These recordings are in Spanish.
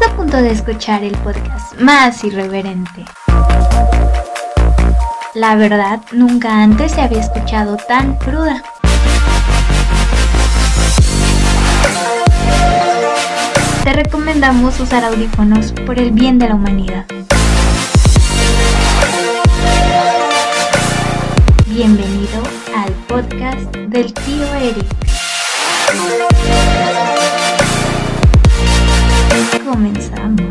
Estás a punto de escuchar el podcast más irreverente. La verdad, nunca antes se había escuchado tan cruda. Te recomendamos usar audífonos por el bien de la humanidad. Bienvenido al podcast del tío Eric. Comenzamos.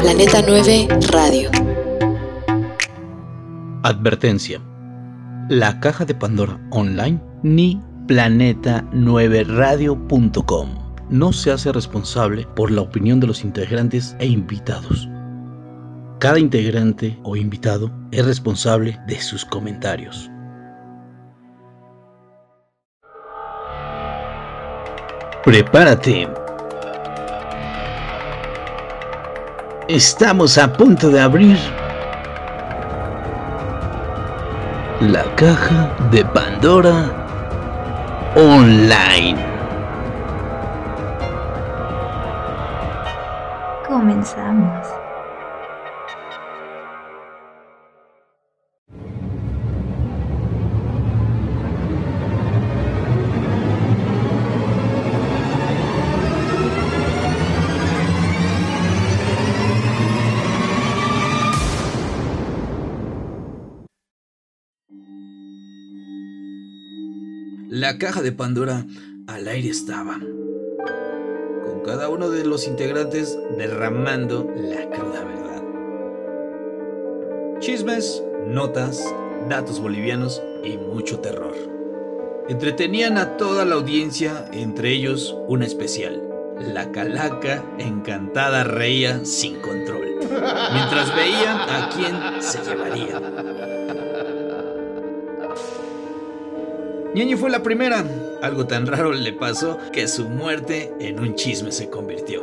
Planeta 9 Radio. Advertencia. La caja de Pandora online ni planeta9radio.com no se hace responsable por la opinión de los integrantes e invitados. Cada integrante o invitado es responsable de sus comentarios. Prepárate. Estamos a punto de abrir la caja de Pandora online. Comenzamos. La caja de Pandora al aire estaba. Con cada uno de los integrantes derramando la cruda verdad. Chismes, notas, datos bolivianos y mucho terror. Entretenían a toda la audiencia, entre ellos una especial. La calaca encantada reía sin control, mientras veía a quién se llevaría. Ñaño fue la primera. Algo tan raro le pasó que su muerte en un chisme se convirtió.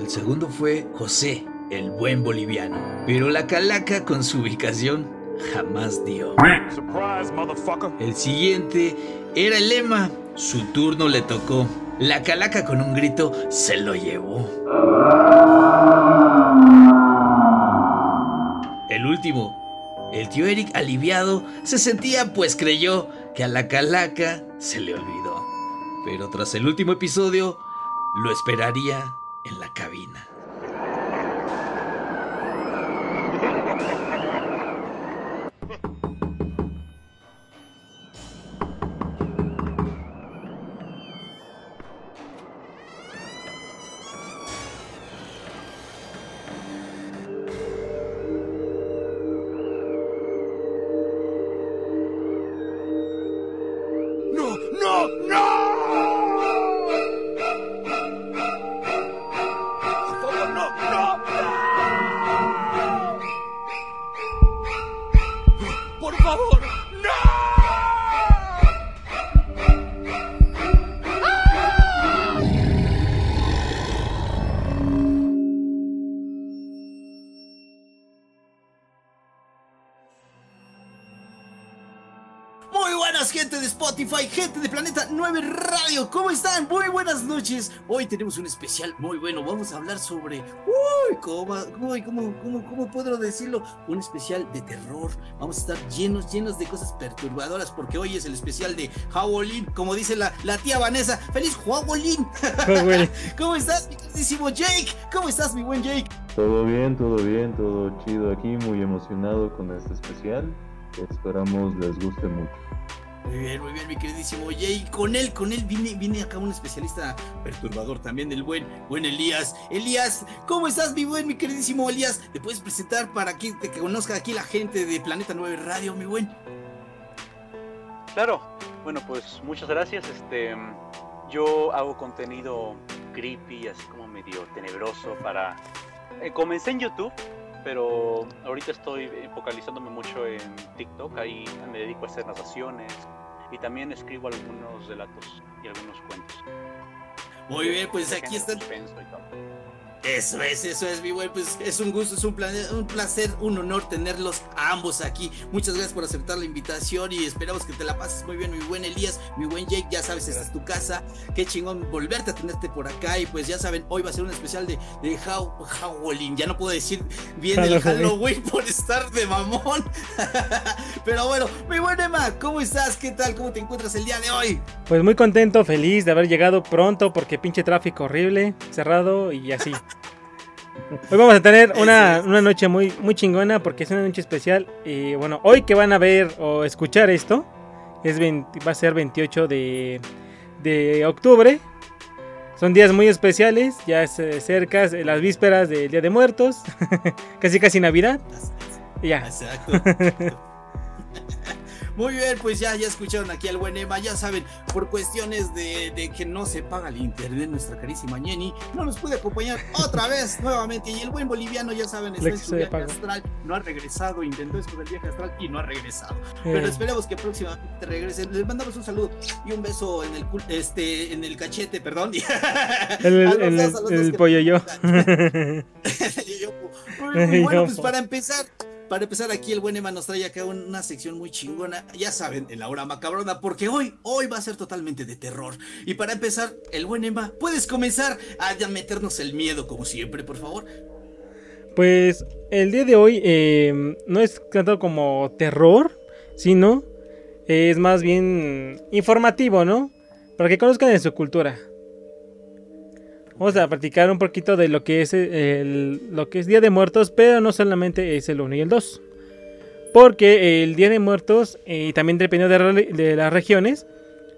El segundo fue José, el buen boliviano. Pero la calaca con su ubicación jamás dio. El siguiente era el lema. Su turno le tocó. La calaca con un grito se lo llevó. El tío Eric aliviado se sentía pues creyó que a la calaca se le olvidó. Pero tras el último episodio, lo esperaría en la cabina. Noches. Hoy tenemos un especial muy bueno. Vamos a hablar sobre, uy, ¿cómo, uy, cómo, cómo, cómo puedo decirlo? Un especial de terror. Vamos a estar llenos, llenos de cosas perturbadoras porque hoy es el especial de Halloween, como dice la, la tía Vanessa. ¡Feliz Halloween! ¿Cómo estás, mi queridísimo Jake? ¿Cómo estás, mi buen Jake? Todo bien, todo bien, todo chido aquí, muy emocionado con este especial. Esperamos les guste mucho. Muy bien, muy bien, mi queridísimo Jay. Con él, con él viene, viene acá un especialista perturbador también, el buen, buen Elías. Elías, ¿cómo estás, mi buen, mi queridísimo Elías? ¿Te puedes presentar para que te conozca aquí la gente de Planeta 9 Radio, mi buen? Claro, bueno pues muchas gracias. Este, yo hago contenido creepy, así como medio tenebroso para. eh, comencé en YouTube, pero ahorita estoy focalizándome mucho en TikTok. Ahí me dedico a hacer narraciones y también escribo algunos relatos y algunos cuentos. Muy bien, pues aquí está. Eso es, eso es, mi buen. Pues es un gusto, es un, plan- un placer, un honor tenerlos a ambos aquí. Muchas gracias por aceptar la invitación y esperamos que te la pases muy bien, mi buen Elías, mi buen Jake. Ya sabes, esta es tu casa. Qué chingón volverte a tenerte por acá. Y pues ya saben, hoy va a ser un especial de, de How- Halloween. Ya no puedo decir bien el. Halloween por estar de mamón. Pero bueno, mi buen Emma, ¿cómo estás? ¿Qué tal? ¿Cómo te encuentras el día de hoy? Pues muy contento, feliz de haber llegado pronto porque pinche tráfico horrible, cerrado y así. Hoy vamos a tener una, una noche muy, muy chingona porque es una noche especial. Y bueno, hoy que van a ver o escuchar esto, es 20 va a ser 28 de, de octubre. Son días muy especiales, ya se cerca eh, las vísperas del Día de Muertos, casi casi Navidad. Ya, Exacto. Muy bien, pues ya, ya escucharon aquí al buen Emma, ya saben, por cuestiones de, de que no se paga el internet, nuestra carísima Jenny no nos puede acompañar otra vez nuevamente. Y el buen boliviano, ya saben, está en su viaje astral, no ha regresado, intentó eso del viaje astral y no ha regresado. eh, Pero esperemos que próximamente regresen. Les mandamos un saludo y un beso en el cul- este en el cachete, perdón. el, A los el- dos, a los el dos pollo yo. Bueno, pues para empezar, para empezar aquí el buen Emma nos trae acá una sección muy chingona, ya saben, en la hora macabrona, porque hoy, hoy va a ser totalmente de terror. Y para empezar, el buen Emma, puedes comenzar a meternos el miedo como siempre, por favor. Pues el día de hoy eh, no es tanto como terror, sino es más bien informativo, ¿no? Para que conozcan de su cultura. Vamos a practicar un poquito de lo que es el, lo que es Día de Muertos, pero no solamente es el 1 y el 2. Porque el Día de Muertos, eh, y también dependiendo de, las regiones,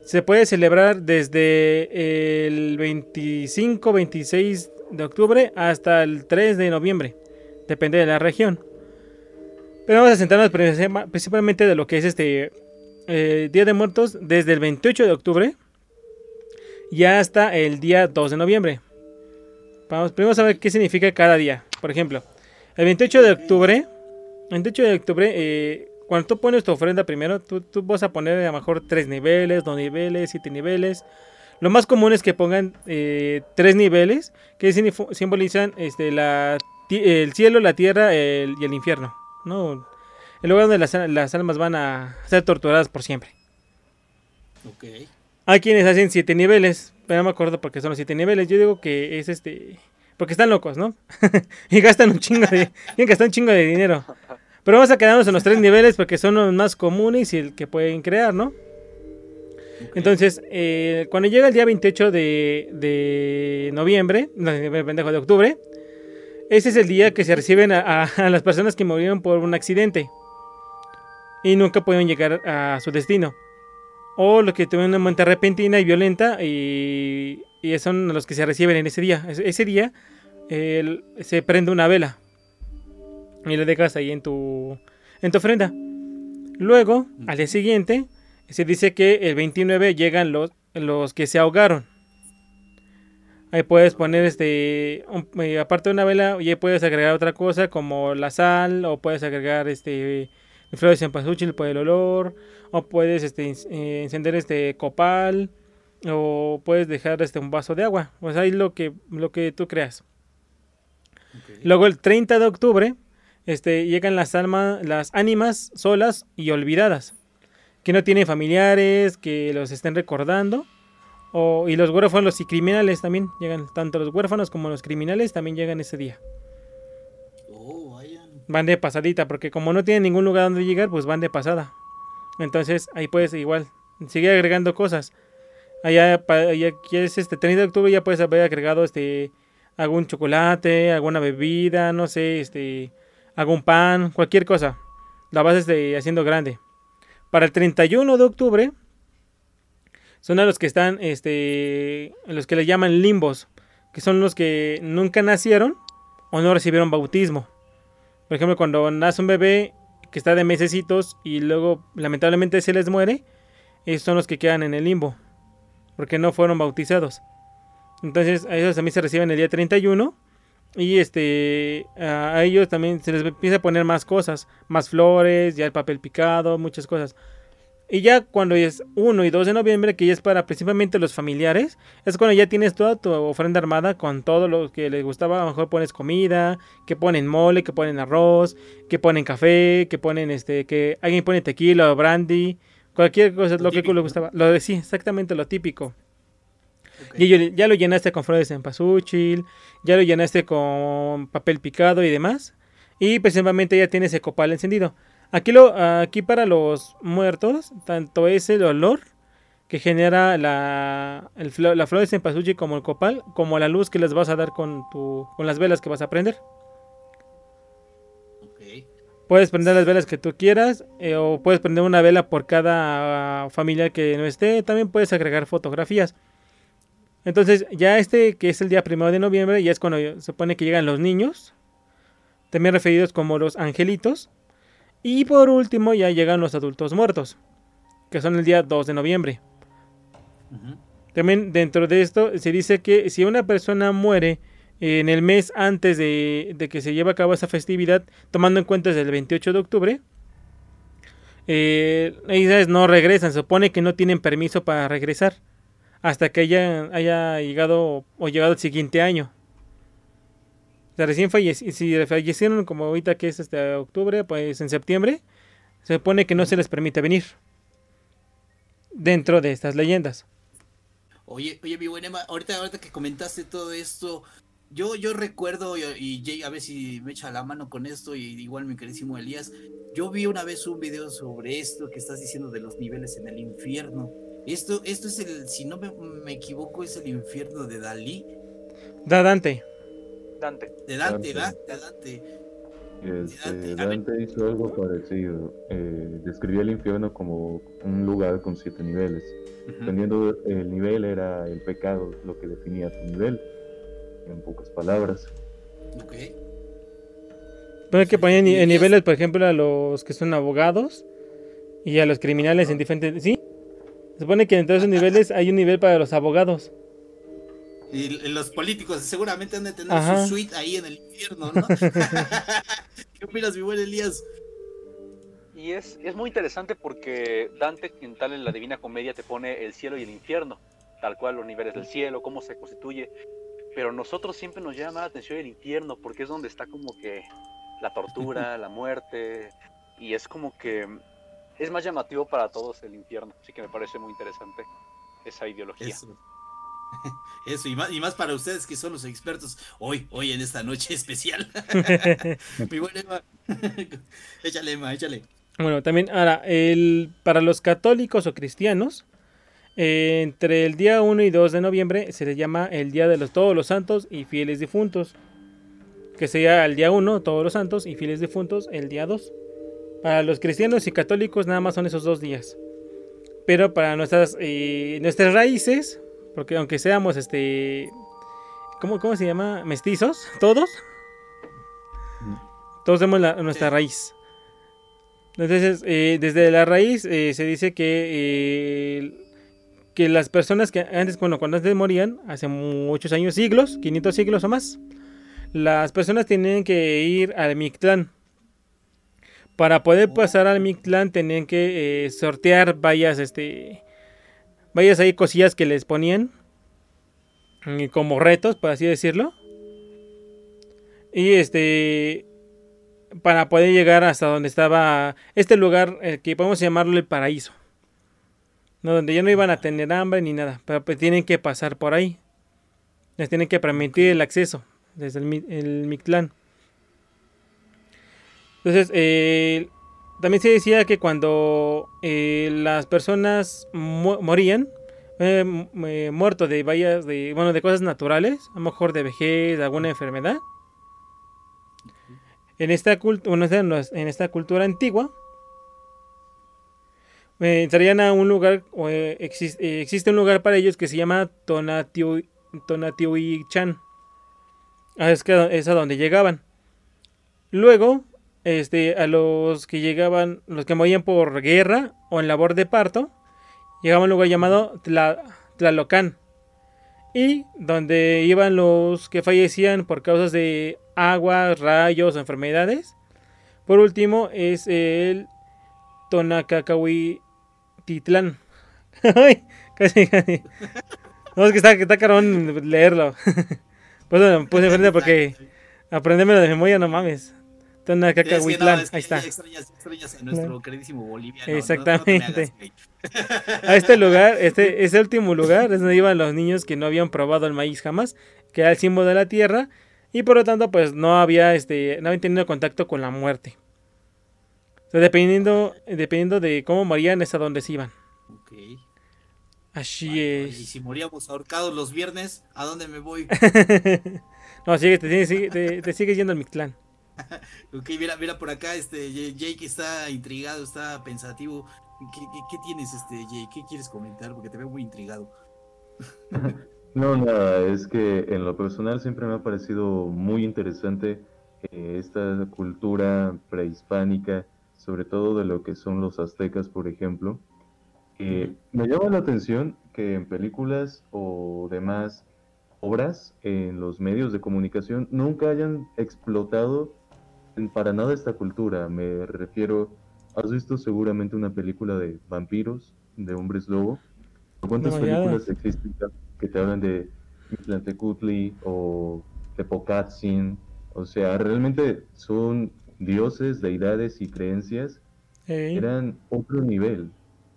se puede celebrar desde el 25, 26 de octubre hasta el 3 de noviembre. Depende de la región. Pero vamos a centrarnos principalmente de lo que es este eh, Día de Muertos desde el 28 de octubre y hasta el día 2 de noviembre. Vamos primero a ver qué significa cada día. Por ejemplo, el 28 de octubre, el 28 de octubre, eh, cuando tú pones tu ofrenda primero, tú, tú vas a poner a lo mejor 3 niveles, 2 niveles, 7 niveles. Lo más común es que pongan eh, tres niveles que simbolizan este, la, el cielo, la tierra el- y el infierno. ¿no? El lugar donde las, las almas van a ser torturadas por siempre. Ok. Hay quienes hacen siete niveles, pero no me acuerdo por qué son los siete niveles. Yo digo que es este. Porque están locos, ¿no? y gastan un chingo de. Tienen que gastar un chingo de dinero. Pero vamos a quedarnos en los tres niveles porque son los más comunes y el que pueden crear, ¿no? Entonces, eh, cuando llega el día 28 de, de noviembre, no, de- pendejo, de octubre, ese es el día que se reciben a, a- a las personas que murieron por un accidente y nunca pudieron llegar a su destino. O los que tuvieron una muerte repentina y violenta y, y son los que se reciben en ese día. Ese, día se prende una vela y la dejas ahí en tu, en tu ofrenda. Luego, al día siguiente, se dice que el 29 llegan los, los que se ahogaron. Ahí puedes poner este, un- eh, aparte de una vela, ya puedes agregar otra cosa como la sal o puedes agregar este flores de cempasúchil por el olor o puedes este, eh, encender este copal o puedes dejar este un vaso de agua. Pues ahí lo que lo que tú creas. Luego el 30 de octubre este, llegan las almas, las ánimas solas y olvidadas, que no tienen familiares, que los estén recordando. O, y los huérfanos y criminales también llegan, tanto los huérfanos como los criminales también llegan ese día. Van de pasadita, porque como no tienen ningún lugar donde llegar, pues van de pasada. Entonces ahí puedes igual seguir agregando cosas. Allá, allá que es este 30 de octubre ya puedes haber agregado este algún chocolate, alguna bebida, no sé, este algún pan, cualquier cosa. La vas este, haciendo grande. Para el 31 de octubre son a los que están este los que le llaman limbos, que son los que nunca nacieron o no recibieron bautismo. Por ejemplo, cuando nace un bebé que está de mesecitos y luego lamentablemente se les muere, esos son los que quedan en el limbo, porque no fueron bautizados. Entonces a ellos también se reciben el día 31 y este a a ellos también se les empieza a poner más cosas, más flores, ya el papel picado, muchas cosas. Y ya cuando es 1 y 2 de noviembre, que ya es para principalmente los familiares, es cuando ya tienes toda tu ofrenda armada con todo lo que les gustaba. A lo mejor pones comida, que ponen mole, que ponen arroz, que ponen café, que ponen este, que alguien pone tequila o brandy, cualquier cosa, Lo lo, que típico. le gustaba. Lo de sí, exactamente lo típico. Ok. Y yo- ya lo llenaste con flores de cempasúchil, ya lo llenaste con papel picado y demás. Y principalmente ya tienes el copal encendido. Aquí, lo, aquí para los muertos, tanto es el olor que genera la, el la flor de cempasúchil como el copal, como la luz que les vas a dar con, tu, con las velas que vas a prender. Ok. Puedes prender las velas que tú quieras eh, o puedes prender una vela por cada ah, familiar que no esté. También puedes agregar fotografías. Entonces ya este que es el día primero de noviembre ya es cuando se supone que llegan los niños. También referidos como los angelitos. Y por último ya llegan los adultos muertos. Que son el día 2 de noviembre. También dentro de esto se dice que si una persona muere en el mes antes de, de que se lleve a cabo esa festividad, tomando en cuenta desde el 28 de octubre, eh, ellas no regresan, se supone que no tienen permiso para regresar hasta que haya, haya llegado o llegado el siguiente año. O sea, recién si fallecieron como ahorita que es este octubre, pues en septiembre, se supone que no se les permite venir dentro de estas leyendas. Oye, oye, mi buen Emma, ahorita, ahorita que comentaste todo esto, yo, yo recuerdo, y, y Jay, a ver si me echa la mano con esto, y igual mi queridísimo Elías, yo vi una vez un video sobre esto que estás diciendo de los niveles en el infierno. Esto, esto es el, si no me, me equivoco, es el infierno de Dalí, Da Dante. Dante. de Dante, Dante. ¿verdad? De Dante. Este. Dante hizo algo parecido. eh, describía el infierno como un lugar con siete niveles. Dependiendo del nivel era el pecado lo que definía tu nivel. En pocas palabras. Ok. Pero que ponen Y en es- niveles, por ejemplo, a los que son abogados y a los criminales en diferentes... ¿Sí? Se supone que en todos esos niveles hay un nivel para los abogados. Y los políticos seguramente han de tener Ajá. su suite ahí en el infierno, ¿no? ¿Qué opinas, mi buen Elías? Y es, es muy interesante porque Dante, en tal en la Divina Comedia, te pone el cielo y el infierno, tal cual los niveles del cielo, cómo se constituye. Pero nosotros siempre nos llama la atención el infierno porque es donde está como que la tortura, la muerte, y es como que es más llamativo para todos el infierno. Así que me parece muy interesante esa ideología. Eso. Eso, y más, y más para ustedes que son los expertos hoy, hoy en esta noche especial. Mi buen Emma. échale, Emma, échale. Bueno, también ahora, el, para los católicos o cristianos, eh, entre el día 1 y 2 de noviembre se le llama el Día de los Todos los Santos y Fieles Difuntos. Que sería el día 1, Todos los Santos y Fieles Difuntos, el día 2. Para los cristianos y católicos nada más son esos dos días. Pero para nuestras, eh, nuestras raíces, porque aunque seamos este... ¿Cómo, cómo se llama? ¿Mestizos? ¿Todos? Todos tenemos la- nuestra Sí. raíz. Entonces, eh, desde la raíz eh, se dice que, eh, que las personas que antes, bueno, cuando antes morían, hace muchos años, siglos, 500 siglos o más, las personas tenían que ir al Mictlán. Para poder pasar al Mictlán tenían que eh, sortear varias, este, varias ahí cosillas que les ponían mm, como retos, por así decirlo. Y este, para poder llegar hasta donde estaba este lugar eh, que podemos llamarlo el paraíso. No, donde ya no iban a tener hambre ni nada, pero pues tienen que pasar por ahí. Les tienen que permitir el acceso desde el, el Mictlán. Entonces, eh, también se decía que cuando eh, las personas morían, eh, eh, muerto de varias, de, bueno, de cosas naturales, a lo mejor de vejez, alguna enfermedad, en esta, bueno, en esta- cultura antigua, eh, entrarían a un lugar, existe un lugar para ellos que se llama Tonatiuh- Tonatiuhchan. Ah, Es, que es a donde llegaban. Luego, este, a los que llegaban, los que morían por guerra o en labor de parto, llegaban a un lugar llamado Tla- Tlalocan. Y donde iban los que fallecían por causas de agua, rayos, enfermedades. Por último es el Tonacacahui, Titlán. Ay, casi, casi. No, es que está, que está carón leerlo. Pues me puse frente porque aprendérmelo de memoria, no mames. Es que no, Cacahuitlán, es que ahí está. ya Extrañas, extrañas a nuestro queridísimo boliviano. ¿no? Exactamente. No hagas. A este lugar, este, ese último lugar es donde iban los niños que no habían probado el maíz jamás, que era el símbolo de la tierra, y por lo tanto, pues no había, este, no habían tenido contacto con la muerte. O sea, dependiendo, dependiendo de cómo morían, es a donde se iban. Ok. Así Vale, es. Y si moríamos ahorcados los viernes, ¿a dónde me voy? no, sigue, te, sigue- te- te sigues yendo al Mictlán. Ok, mira, mira por acá, este Jake está intrigado, está pensativo. ¿Qué, qué, qué tienes, este Jake? ¿Qué quieres comentar? Porque te veo muy intrigado. No, nada, es que en lo personal siempre me ha parecido muy interesante eh, esta cultura prehispánica, sobre todo de lo que son los aztecas, por ejemplo. Eh, me llama la atención que en películas o demás obras en los medios de comunicación nunca hayan explotado para nada esta cultura. Me refiero, has visto seguramente una película de vampiros, de hombres lobo. ¿Cuántas películas existen que- te hablan de Mictlantecutli o Tepocatzin? O sea, realmente son dioses, deidades y creencias eran otro nivel.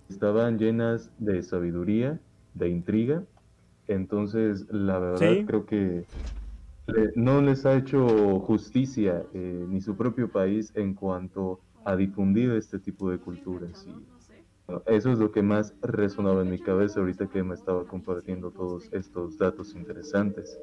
Estaban llenas de sabiduría, de intriga. Entonces, la verdad, Sí. creo que no les ha hecho justicia eh, ni su propio país en cuanto a difundir este tipo de culturas. Y eso es lo que más resonaba en mi cabeza ahorita que me estaba compartiendo todos estos datos interesantes.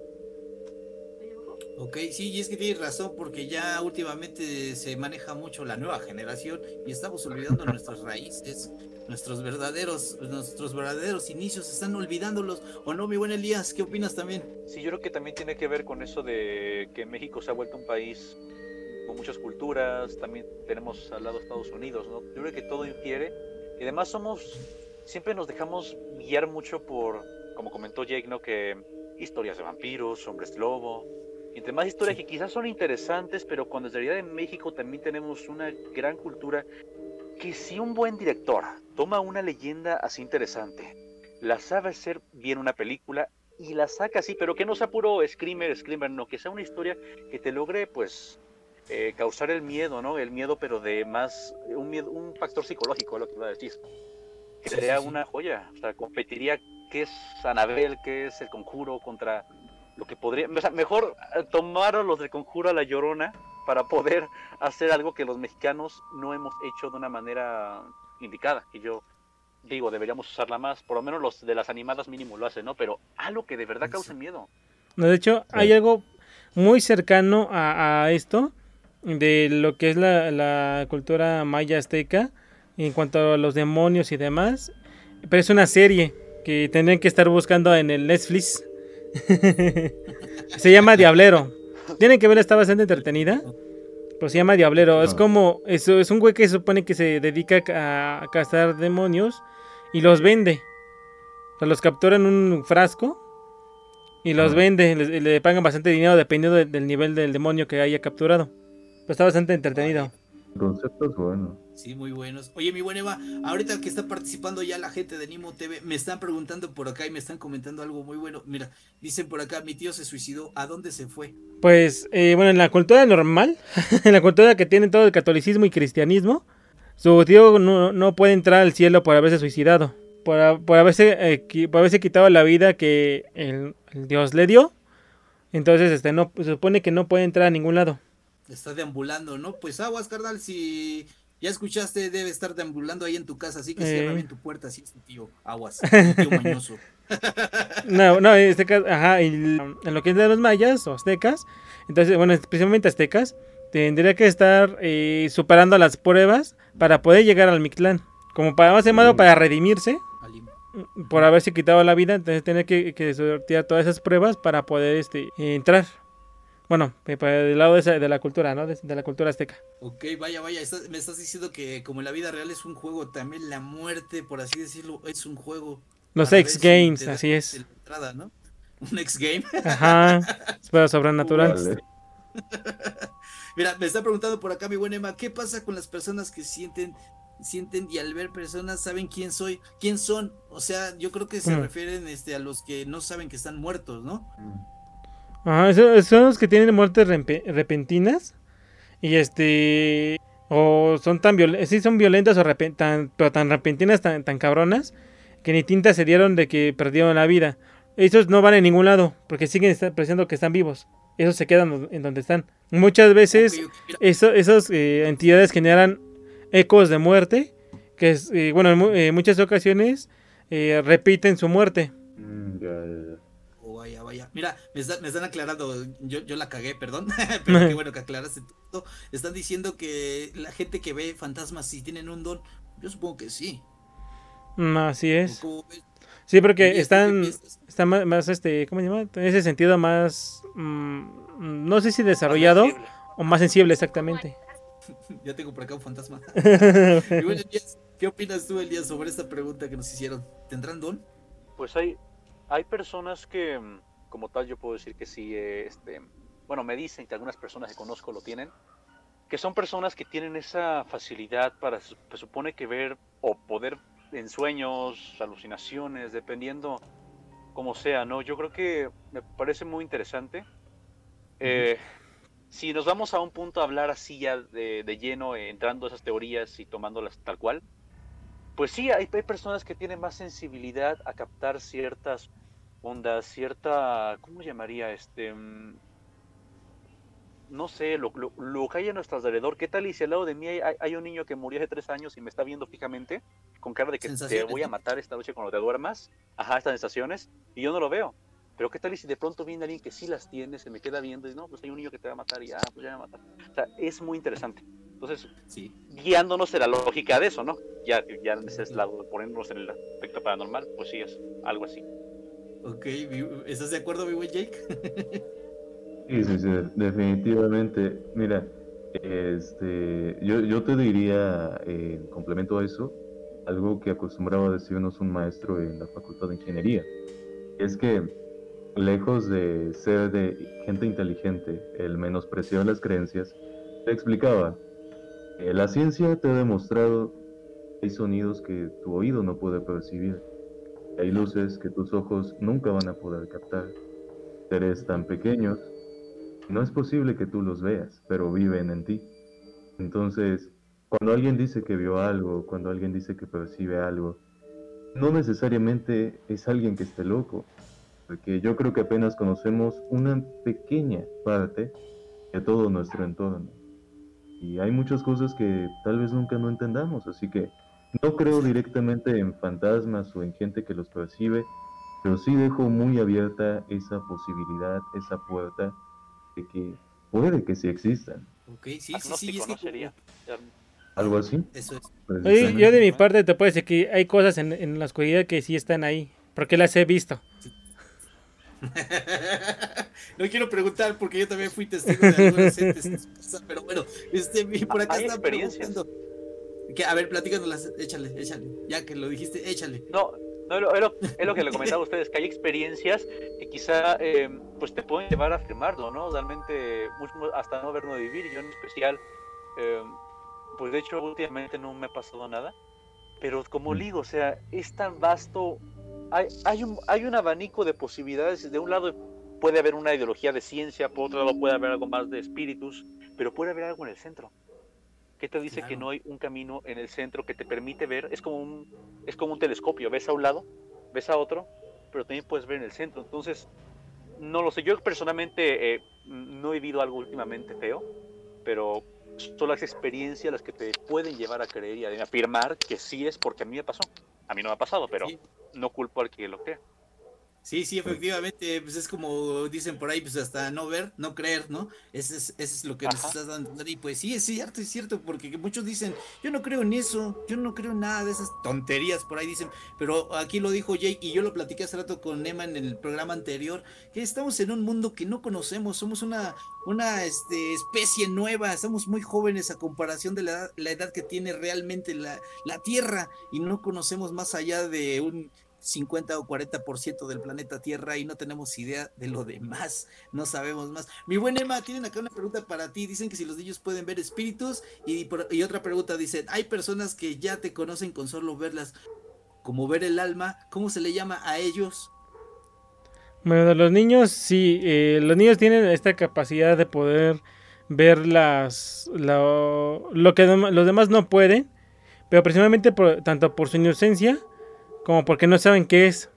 Ok, sí, y es que tienes razón, porque ya últimamente se maneja mucho la nueva generación y estamos olvidando nuestras raíces, nuestros verdaderos, nuestros verdaderos inicios, están olvidándolos. ¿O no, mi buen Elías? ¿Qué opinas también? Sí, yo creo que también tiene que ver con eso de que México se ha vuelto un país con muchas culturas, también tenemos al lado Estados Unidos, ¿no? Yo creo que todo infiere. Y además somos, siempre nos dejamos guiar mucho por, como comentó Jake, ¿no? Que historias de vampiros, hombres lobo, entre más historias que quizás son interesantes, pero cuando en realidad en México también tenemos una gran cultura que si un buen director toma una leyenda así interesante, la sabe hacer bien una película y la saca así, pero que no sea puro screamer, screamer, no, que sea una historia que te logre, pues, eh, causar el miedo, ¿no? El miedo, pero de más, un, miedo, un factor psicológico, lo que iba a decir. Que Sí, sería sí, sí. una joya, o sea, competiría qué es Anabel, qué es el conjuro contra lo que podría, o sea, mejor eh, tomaron los del conjuro a la llorona para poder hacer algo que los mexicanos no hemos hecho de una manera indicada. Y yo digo, deberíamos usarla más, por lo menos los de las animadas mínimo lo hacen, ¿no? Pero algo que de verdad cause miedo. No, de hecho, hay algo muy cercano a, a esto de lo que es la, la cultura maya azteca en cuanto a los demonios y demás. Pero es una serie que tendrían que estar buscando en el Netflix. se llama Diablero. Tienen que ver, está bastante entretenida. Pero se llama Diablero. Es como, eso es un güey que se supone que se dedica a, a cazar demonios y los vende. O sea, los captura en un frasco y los vende. Le, le pagan bastante dinero dependiendo de- del nivel del demonio que haya capturado. Pero está bastante entretenido. El concepto es bueno. Sí, muy buenos. Oye, mi buen Eva, ahorita que está participando ya la gente de Nimo TV, me están preguntando por acá y me están comentando algo muy bueno. Mira, dicen por acá, mi tío se suicidó, ¿a dónde se fue? Pues, eh, bueno, en la cultura normal, en la cultura que tiene todo el catolicismo y cristianismo, su tío no, no puede entrar al cielo por haberse suicidado. Por, por haberse, eh, por haberse quitado la vida que el, el Dios le dio. Entonces, este, no, se supone que no puede entrar a ningún lado. Está deambulando, ¿no? Pues aguas, carnal, si ya escuchaste, debe estar deambulando ahí en tu casa, así que Eh. cierra bien tu puerta, así es tu tío. Aguas, tu tío mañoso. No, no, en este caso, ajá, en lo que es de los mayas o aztecas, entonces, bueno, especialmente aztecas, tendría que estar eh, superando las pruebas para poder llegar al Mictlán. Como para más llamado para redimirse por haberse quitado la vida, entonces tiene que, que sortear todas esas pruebas para poder este, entrar. Bueno, eh, para el lado de, esa- de la cultura, ¿no? De, de la cultura azteca. Ok, vaya, vaya, estás- me estás diciendo que como en la vida real es un juego, también la muerte, por así decirlo, es un juego. Los X Games, da así es. entrada, ¿no? Un X Game. Ajá, es para sobrenatural. Vale. Mira, me está preguntando por acá mi buen Emma, ¿qué pasa con las personas que sienten sienten y al ver personas saben quién soy, quién son. O sea, yo creo que se ¿Cómo? refieren este, a los que no saben que están muertos, ¿no? Ajá, eso- son los que tienen muertes repentinas. Y este. O son tan violentas. Sí, son violentas o tan, pero tan repentinas, tan, tan cabronas. Que ni tinta se dieron de que perdieron la vida. Esos no van a ningún lado. Porque siguen pensando que están vivos. Esos se quedan en donde están. Muchas veces. Esas eh, entidades generan ecos de muerte. Que es, eh, bueno, en en muchas ocasiones eh, repiten su muerte. Mm, vaya. Mira, me, está- me están aclarando, yo, yo la cagué, perdón, pero qué bueno que aclaraste todo. Están diciendo que la gente que ve fantasmas si tienen un don, yo supongo que sí. Mm, Así es. Sí, porque Elías, ¿tú qué están, piensas? está más, más, este, ¿cómo se llama? En ese sentido más, mm, no sé si desarrollado o más sensible exactamente. Ya tengo por acá un fantasma. Y bueno, Elías, ¿qué opinas tú, Elías, sobre esta pregunta que nos hicieron? ¿Tendrán don? Pues hay, hay personas que, mm, como tal, yo puedo decir que sí, eh, este, bueno, me dicen que algunas personas que conozco lo tienen, que son personas que tienen esa facilidad para, se supone que ver o poder en sueños, alucinaciones, dependiendo como sea, ¿no? Yo creo que me parece muy interesante. Eh, si nos vamos a un punto a hablar así ya de, de lleno, eh, entrando a esas teorías y tomándolas tal cual, pues sí, hay, hay personas que tienen más sensibilidad a captar ciertas ondas, cierta, ¿cómo llamaría? Este, mm, no sé, lo, lo- lo que hay a nuestro alrededor. ¿Qué tal y si al lado de mí hay, hay- un niño que murió hace tres años y me está viendo fijamente, con cara de que te voy a matar esta noche cuando te duermas? Ajá, estas sensaciones, y yo no lo veo. Pero qué tal y si de pronto viene alguien que sí las tiene, se me queda viendo y no, pues hay un niño que te va a matar y ya, pues ya me va a matar. O sea, es muy interesante. Entonces, Sí. guiándonos en la lógica de eso, ¿no? Ya, ya en ese lado de ponernos en el aspecto paranormal, pues sí es algo así. Ok, ¿estás de acuerdo, mi buen Jake? Sí, sí, sí, definitivamente. Mira, este, yo, yo te diría, eh, en complemento a eso, algo que acostumbraba a decirnos un maestro en la Facultad de Ingeniería. Es que, lejos de ser de gente inteligente, el menospreciar las creencias, te explicaba, eh, la ciencia te ha demostrado que hay sonidos que tu oído no puede percibir, hay luces que tus ojos nunca van a poder captar, seres tan pequeños no es posible que tú los veas, pero viven en ti. Entonces, cuando alguien dice que vio algo, cuando alguien dice que percibe algo, no necesariamente es alguien que esté loco, porque yo creo que apenas conocemos una pequeña parte de todo nuestro entorno. Y hay muchas cosas que tal vez nunca no entendamos, así que no creo directamente en fantasmas o en gente que los percibe, pero sí dejo muy abierta esa posibilidad, esa puerta de que puede que sí existan. Ok, sí, sí, sí. Agnóstico es que no sería. Ya- Algo así. Eso es. Oye, yo de mi parte te puedo decir que hay cosas en, en la oscuridad que sí están ahí, porque las he visto. no quiero preguntar porque yo también fui testigo de algunos entes en su casa, pero bueno, este, por acá Hay está experiencias. preguntando. Que, a ver, platícanoslas, échale, échale. Ya que lo dijiste, échale. No, no es, lo, es lo- que le comentaba a ustedes, que hay experiencias que quizá eh, pues te pueden llevar a afirmarlo, ¿no? Realmente, hasta no verlo vivir, yo en especial, eh, pues de hecho últimamente no me ha pasado nada, pero como Mm. digo, o sea, es tan vasto, hay, hay, un, hay un abanico de posibilidades, de un lado puede haber una ideología de ciencia, por otro lado puede haber algo más de espíritus, pero puede haber algo en el centro. ¿Qué te dice que Claro. no hay un camino en el centro que te permite ver? Es como un, es como un telescopio, ves a un lado, ves a otro, pero también puedes ver en el centro. Entonces, no lo sé, yo personalmente eh, no he vivido algo últimamente feo, pero son las experiencias las que te pueden llevar a creer y a afirmar que sí es porque a mí me pasó. A mí no me ha pasado, pero Sí. no culpo al que lo crea. Sí, sí, efectivamente, pues es como dicen por ahí, pues hasta no ver, no creer, ¿no? Ese es, ese es lo que nos estás dando. Y pues sí, es cierto, es cierto, porque muchos dicen, yo no creo en eso, yo no creo en nada de esas tonterías por ahí dicen, pero aquí lo dijo Jake y yo lo platiqué hace rato con Emma en el programa anterior, que estamos en un mundo que no conocemos, somos una, una este, especie nueva, estamos muy jóvenes a comparación de la edad, la edad que tiene realmente la, la Tierra y no conocemos más allá de un 50 o 40% del planeta Tierra y no tenemos idea de lo demás, no sabemos más. Mi buen Emma, tienen acá una pregunta para ti. Dicen que si los niños pueden ver espíritus y, y otra pregunta dicen, hay personas que ya te conocen con solo verlas, como ver el alma, ¿cómo se le llama a ellos? Bueno, los niños, sí, eh, los niños tienen esta capacidad de poder ver las, lo, lo que los demás no pueden, pero precisamente por- tanto por su inocencia como porque no saben qué es.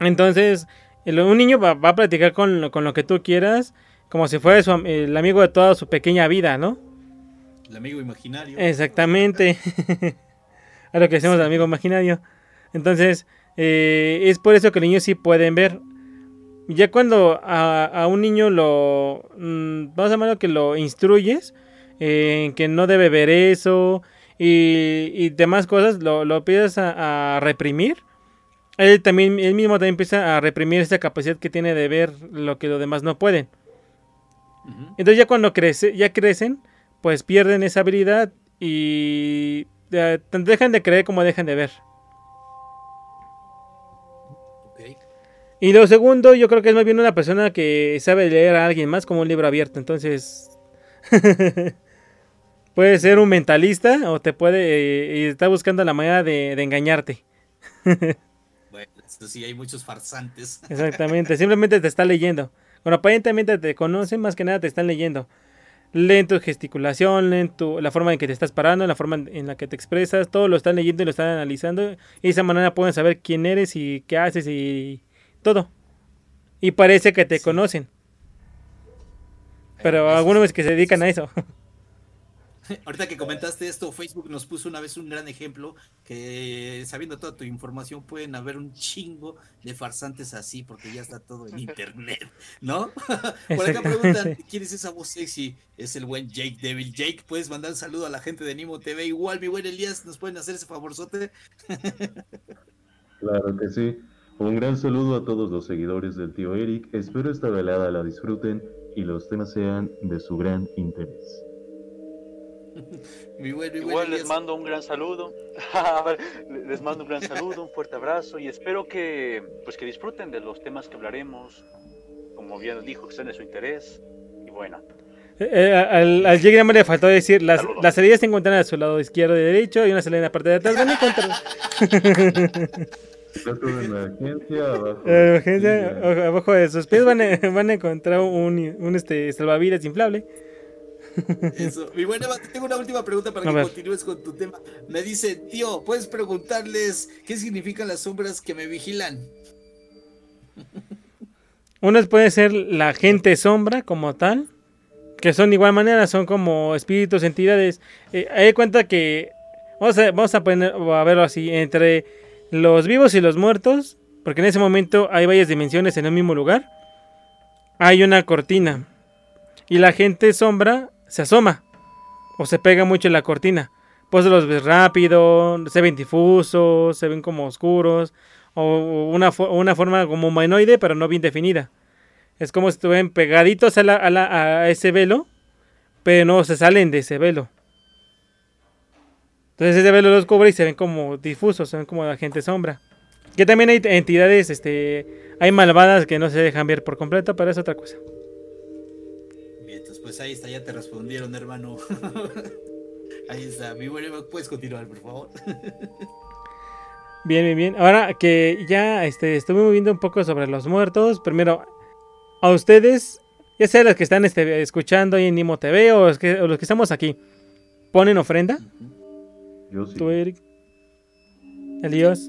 Entonces, el- un niño va, va a platicar con, lo- con lo que tú quieras, como si fuera su el amigo de toda su pequeña vida, ¿no? El amigo imaginario. Exactamente. a lo que decimos amigo imaginario. Entonces, eh, es por eso que los niños sí pueden ver. Ya cuando a, a un niño lo. mm, vamos a llamarlo que lo instruyes. eh, en que no debe ver eso. Y, y demás cosas. Lo, lo empiezas a, a reprimir. Él también, él mismo también empieza a reprimir esa capacidad que tiene de ver lo que los demás no pueden. Entonces ya cuando crece, ya crecen, pues pierden esa habilidad y eh, dejan de creer como dejan de ver. Ok. Y lo segundo, yo creo que es más bien una persona que sabe leer a alguien más como un libro abierto. Entonces, puede ser un mentalista o te puede eh, y está buscando la manera de, de engañarte. Bueno, esto sí, hay muchos farsantes. Exactamente, simplemente te está leyendo. Bueno, aparentemente te conocen, más que nada te están leyendo. Leen tu gesticulación, leen tu, la forma en que te estás parando, la forma en, la que te expresas, todo lo están leyendo y lo están analizando. Y de esa manera pueden saber quién eres y qué haces y todo. Y parece que te Sí. conocen. Pero algunos que se dedican a eso. Ahorita que comentaste esto, Facebook nos puso una vez un gran ejemplo que sabiendo toda tu información pueden haber un chingo de farsantes así porque ya está todo en internet, ¿no? Por acá preguntan, ¿quién es esa voz sexy? Es el buen Jake Devil. Jake, puedes mandar un saludo a la gente de Nimo TV. Igual, mi buen Elías, ¿nos pueden hacer ese favorzote? Claro que sí. Un gran saludo a todos los seguidores del tío Eric. Espero esta velada la disfruten y los temas sean de su gran interés. Mi buen, mi buen Igual les mando un gran saludo. Les mando un gran saludo, un fuerte abrazo y espero que pues que disfruten de los temas que hablaremos. Como bien dijo, que sean de su interés. Y bueno, Eh, al, al Jake más le faltó decir, las, Saludos. las salidas se encuentran a su lado izquierdo y derecho y una salida en la parte de atrás. Van a encontrar... Emergencia abajo. Eh, emergencia, abajo de sus pies van a, van a encontrar un, un, este, salvavidas inflable. Eso. Mi buen Eva, te tengo una última pregunta para A que ver. continúes con tu tema. Me dice, tío, ¿puedes preguntarles qué significan las sombras que me vigilan? Unas puede ser la gente sombra como tal, que son de igual manera, son como espíritus, entidades. Eh, hay cuenta que, vamos a, vamos a, poner, a verlo así, entre los vivos y los muertos, porque en ese momento hay varias dimensiones en el mismo lugar, hay una cortina. Y la gente sombra se asoma o se pega mucho en la cortina. Pues los ves rápido, se ven difusos, se ven como oscuros, o una, una forma como humanoide, pero no bien definida. Es como si estuvieran pegaditos a, la- a la- a ese velo, pero no se salen de ese velo. Entonces ese velo los cubre y se ven como difusos, se ven como la gente sombra. Que también hay entidades, este, hay malvadas que no se dejan ver por completo, pero es otra cosa. Pues ahí está, ya te respondieron, hermano. ahí está. Mi buen Eva, puedes continuar, por favor. Bien, bien, bien. Ahora que ya este, estuve viendo un poco sobre los muertos, primero, a ustedes, ya sea los que están este, escuchando ahí en Nimo TV o los, que, o los que estamos aquí, ¿ponen ofrenda? Yo sí. ¿Tú, Eric? Elías.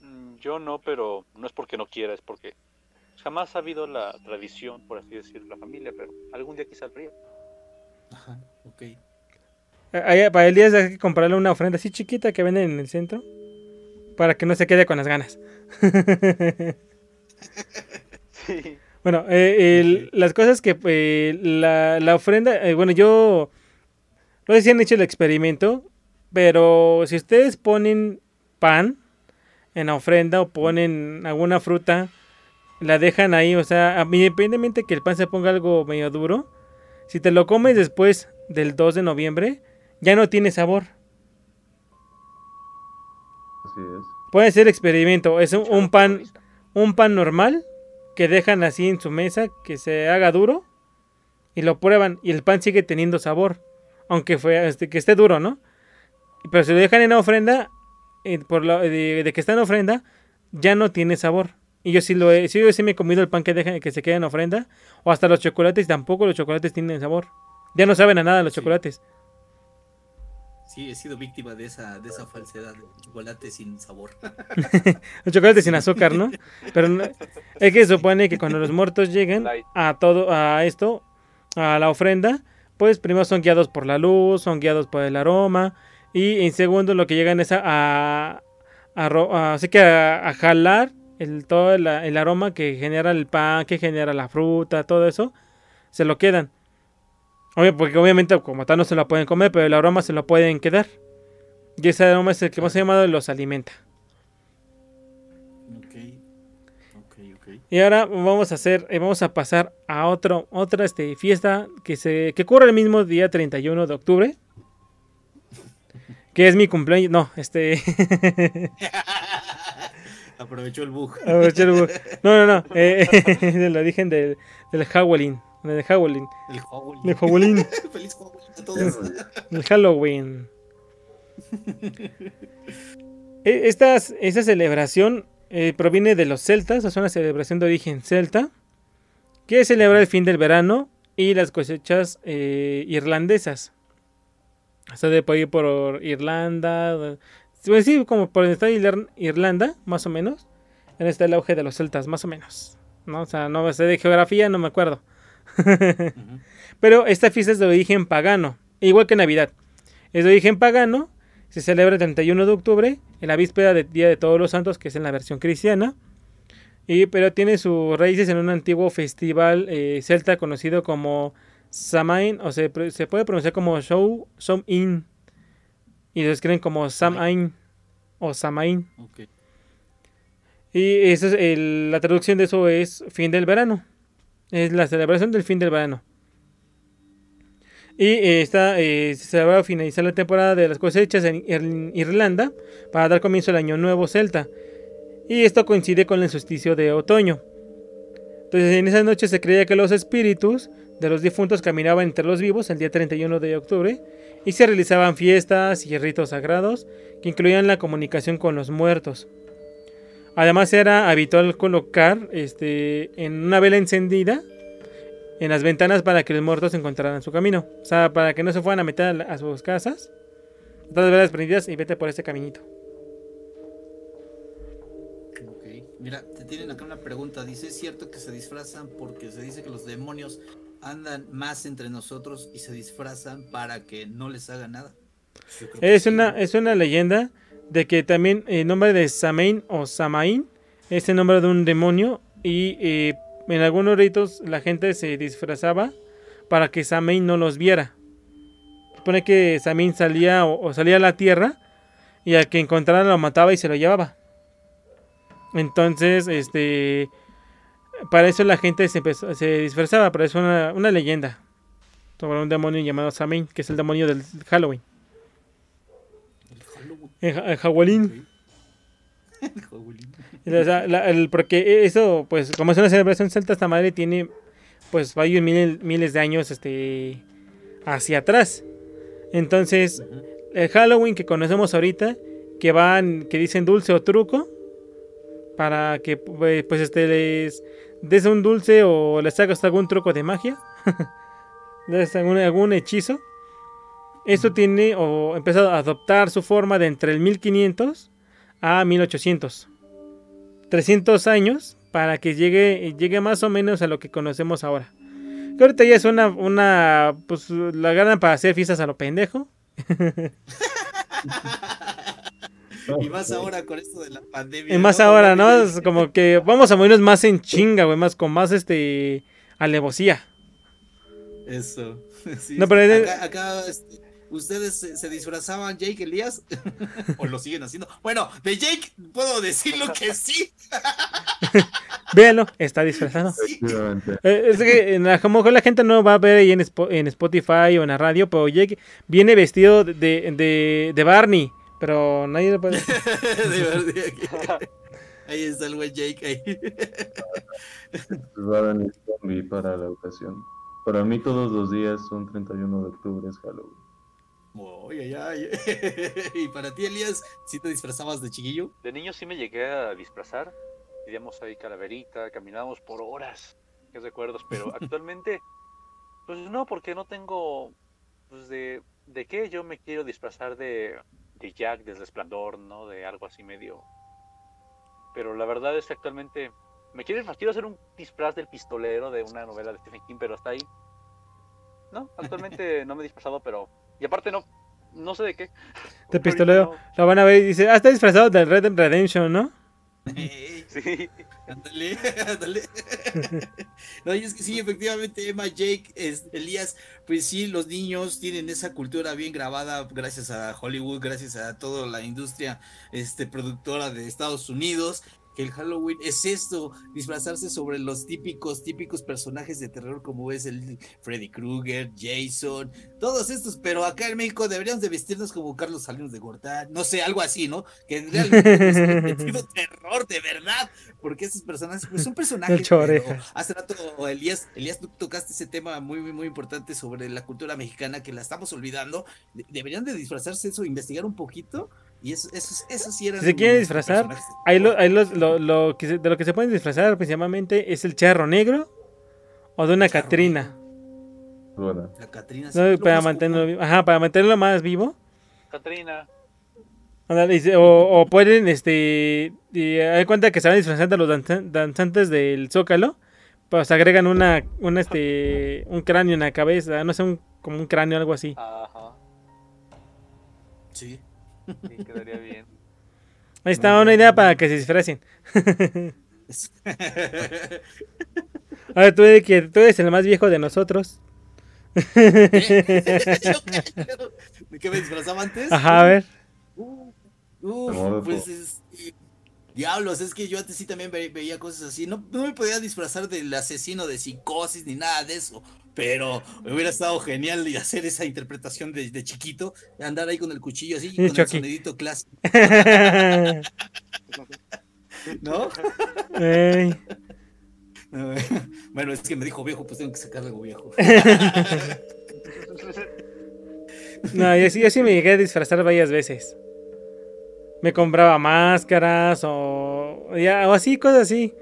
mm, yo no, pero no es porque no quiera, es porque jamás ha habido la tradición, por así decirlo, la familia, pero algún día quizá habría. Ajá, ok. Ahí, Para Elías hay que comprarle una ofrenda así chiquita que venden en el centro. Para que no se quede con las ganas. Sí. Bueno, eh, el- las cosas que eh, la, la ofrenda, eh, bueno, yo no sé si han hecho el experimento, pero si ustedes ponen pan en la ofrenda o ponen alguna fruta, la dejan ahí, o sea, a- independientemente que el pan se ponga algo medio duro, si te lo comes después del 2 de noviembre, ya no tiene sabor. Así es. Puede ser experimento. Es un, un pan, un pan normal que dejan así en su mesa, que se haga duro y lo prueban y el pan sigue teniendo sabor, aunque fue este, que esté duro, ¿no? Pero si lo dejan en la ofrenda, eh, por lo, de, de que está en ofrenda, ya no tiene sabor. Y yo sí lo he, sí, yo sí me he comido el pan que dejan que se queda en ofrenda, o hasta los chocolates, tampoco los chocolates tienen sabor. Ya no saben a nada los Sí. chocolates. Sí, he sido víctima de esa, de esa falsedad de chocolate sin sabor. Los chocolates sin azúcar, ¿no? Pero no- es que se supone que cuando los muertos llegan Light. a todo, a esto, a la ofrenda, pues primero son guiados por la luz, son guiados por el aroma, y en segundo lo que llegan es a, a, a ro- a- así que a, a jalar el, todo el, el aroma que genera el pan, que genera la fruta, todo eso, se lo quedan. Obvio, porque obviamente como tal no se lo pueden comer, pero el aroma se lo pueden quedar. Y ese aroma es el que hemos llamado los alimenta. ok. Ok, ok. Y ahora vamos a hacer, eh, vamos a pasar a otro, otra este, fiesta que se, que ocurre el mismo día 31 de octubre. Que es mi cumpleaños. No, este. Aprovechó el bug. a ver, chale, no, no, no. eh, del origen del, del Halloween. Del Halloween. El. Del. Feliz Halloween a todos. El Halloween. E- Estas, esta celebración eh, proviene de los celtas, es una celebración de origen celta, que celebra el fin del verano y las cosechas eh, irlandesas. Hasta de por por Irlanda, pues sí, como por donde está Ir- Irlanda, más o menos. En está el auge de los celtas, más o menos. ¿no? O sea, no sé de geografía, no me acuerdo. Pero esta fiesta es de origen pagano, igual que Navidad. Es de origen pagano, se celebra el 31 de octubre, en la víspera del Día de Todos los Santos, que es en la versión cristiana. Y, pero tiene sus raíces en un antiguo festival eh, celta conocido como Samain, o se, se puede pronunciar como Show Som-in. Y lo escriben como Samain o Samain. Ok. Y eso es el- la traducción de eso es fin del verano. Es la celebración del fin del verano. Y eh, está, eh, se celebra al finalizar la temporada de las cosechas en Ir- Irlanda para dar comienzo al año nuevo celta. Y esto coincide con el solsticio de otoño. Entonces en esa noche se creía que los espíritus de los difuntos caminaban entre los vivos el día 31 de octubre y se realizaban fiestas y ritos sagrados que incluían la comunicación con los muertos. Además era habitual colocar este, en una vela encendida en las ventanas para que los muertos encontraran su camino. O sea, para que no se fueran a meter a, sus casas. Todas las velas prendidas y vete por este caminito. Mira, te tienen acá una pregunta. Dice, ¿es cierto que se disfrazan porque se dice que los demonios andan más entre nosotros y se disfrazan para que no les haga nada? Es sí. una, es una leyenda de que también el nombre de Samain o Samain es el nombre de un demonio y eh, en algunos ritos la gente se disfrazaba para que Samain no los viera. Supone que Samain salía o, o salía a la tierra y al que encontrara lo mataba y se lo llevaba. Entonces, este, para eso la gente se, empezó- se disfrazaba, pero es una, una leyenda sobre un demonio llamado Samain, que es el demonio del Halloween. El Halloween. El, ja- el Halloween. O sea, la- el- porque eso, pues, como es una celebración celta, esta madre tiene, pues, varios miles, miles de años, este, hacia atrás. Entonces, Ujú. el Halloween que conocemos ahorita, que van, que dicen dulce o truco, para que, pues, pues, este, les des un dulce o les hagas algún truco de magia, les algún, hechizo. Esto tiene, o empezó a adoptar su forma de entre el 1500 a 1800. 300 años para que llegue, llegue más o menos a lo que conocemos ahora. Que ahorita ya es una, una, pues la ganan para hacer fiestas a lo pendejo. Y más ahora con esto de la pandemia. Y más ahora, ¿no? Es como que vamos a movernos más en chinga, güey, más con más este alevosía. Eso. Sí, No, pero es- acá, acá, este, ¿ustedes se, se disfrazaban Jake Elías? ¿O lo siguen haciendo? Bueno, de Jake puedo decirlo que sí. Véanlo, está disfrazado. sí. Eh, Es que en la- a lo mejor la gente no va a ver ahí en, en Spotify o en la radio, pero Jake viene vestido de, de, de Barney, Pero nadie lo puede. De verdad que- Ahí está el buen Jake ahí. Prepararon el zombie para la ocasión. Para mí todos los días son 31 de octubre, es Halloween. Uy, ay, ay. Y para ti, Elías, ¿sí te disfrazabas de chiquillo? De niño sí me llegué a disfrazar. Teníamos ahí calaverita, caminábamos por horas. Qué recuerdos, pero actualmente, pues no, porque no tengo, pues de, de qué yo me quiero disfrazar de, de Jack, del resplandor, ¿no? De algo así medio. Pero la verdad es que actualmente me quiero, hacer un disfraz del pistolero de una novela de Stephen King, pero hasta ahí. No, actualmente no me he disfrazado, pero. Y aparte no, no sé de qué. De Ahorita pistolero. no. Lo van a ver y dice, ah, está disfrazado del Red Dead Redemption, ¿no? Sí. Ándale, ándale. No, es que sí, efectivamente, Emma, Jake, es- Elías, pues sí, los niños tienen esa cultura bien grabada gracias a Hollywood, gracias a toda la industria este, productora de Estados Unidos. Que el Halloween es esto, disfrazarse sobre los típicos, típicos personajes de terror como es el Freddy Krueger, Jason, todos estos, pero acá en México deberíamos de vestirnos como Carlos Salinas de Gortán, no sé, algo así, ¿no? Que realmente es metido terror de verdad, porque esos personajes pues, son personajes. Pero hace rato, Elías, Elías, tú tocaste ese tema muy, muy, muy importante sobre la cultura mexicana que la estamos olvidando. De- deberían de disfrazarse eso, investigar un poquito. Y eso, eso, eso sí eran. Si se quieren disfrazar, personajes. Ahí, lo, ahí los- lo, lo que se- de lo que se pueden disfrazar principalmente es el charro negro o de una Charro Catrina. Bueno, La Catrina. sí, ¿no? lo Para mantenerlo vivo. Ajá, para mantenerlo más vivo. Catrina. O, o pueden, este, y hay cuenta que se van disfrazando los danza- danzantes del Zócalo, pues agregan una, un, este, un cráneo en la cabeza, no sé, un, como un cráneo, algo así. Ajá. Sí. Sí, quedaría bien. Ahí está una idea para que se disfracen. A ver, tú, eres que tú eres el más viejo de nosotros. ¿De qué me disfrazaba antes? Ajá, a ver. Uh, uf, Rodolfo. pues es, diablos, es que yo antes sí también ve- veía cosas así. No, no me podía disfrazar del asesino de psicosis ni nada de eso. Pero hubiera estado genial y hacer esa interpretación de, de chiquito, andar ahí con el cuchillo así y con el sonidito clásico, ¿no? Bueno, es que me dijo viejo, pues tengo que sacarle algo viejo. No, yo sí, yo sí me llegué a disfrazar varias veces. Me compraba máscaras o, ya, o así, cosas así.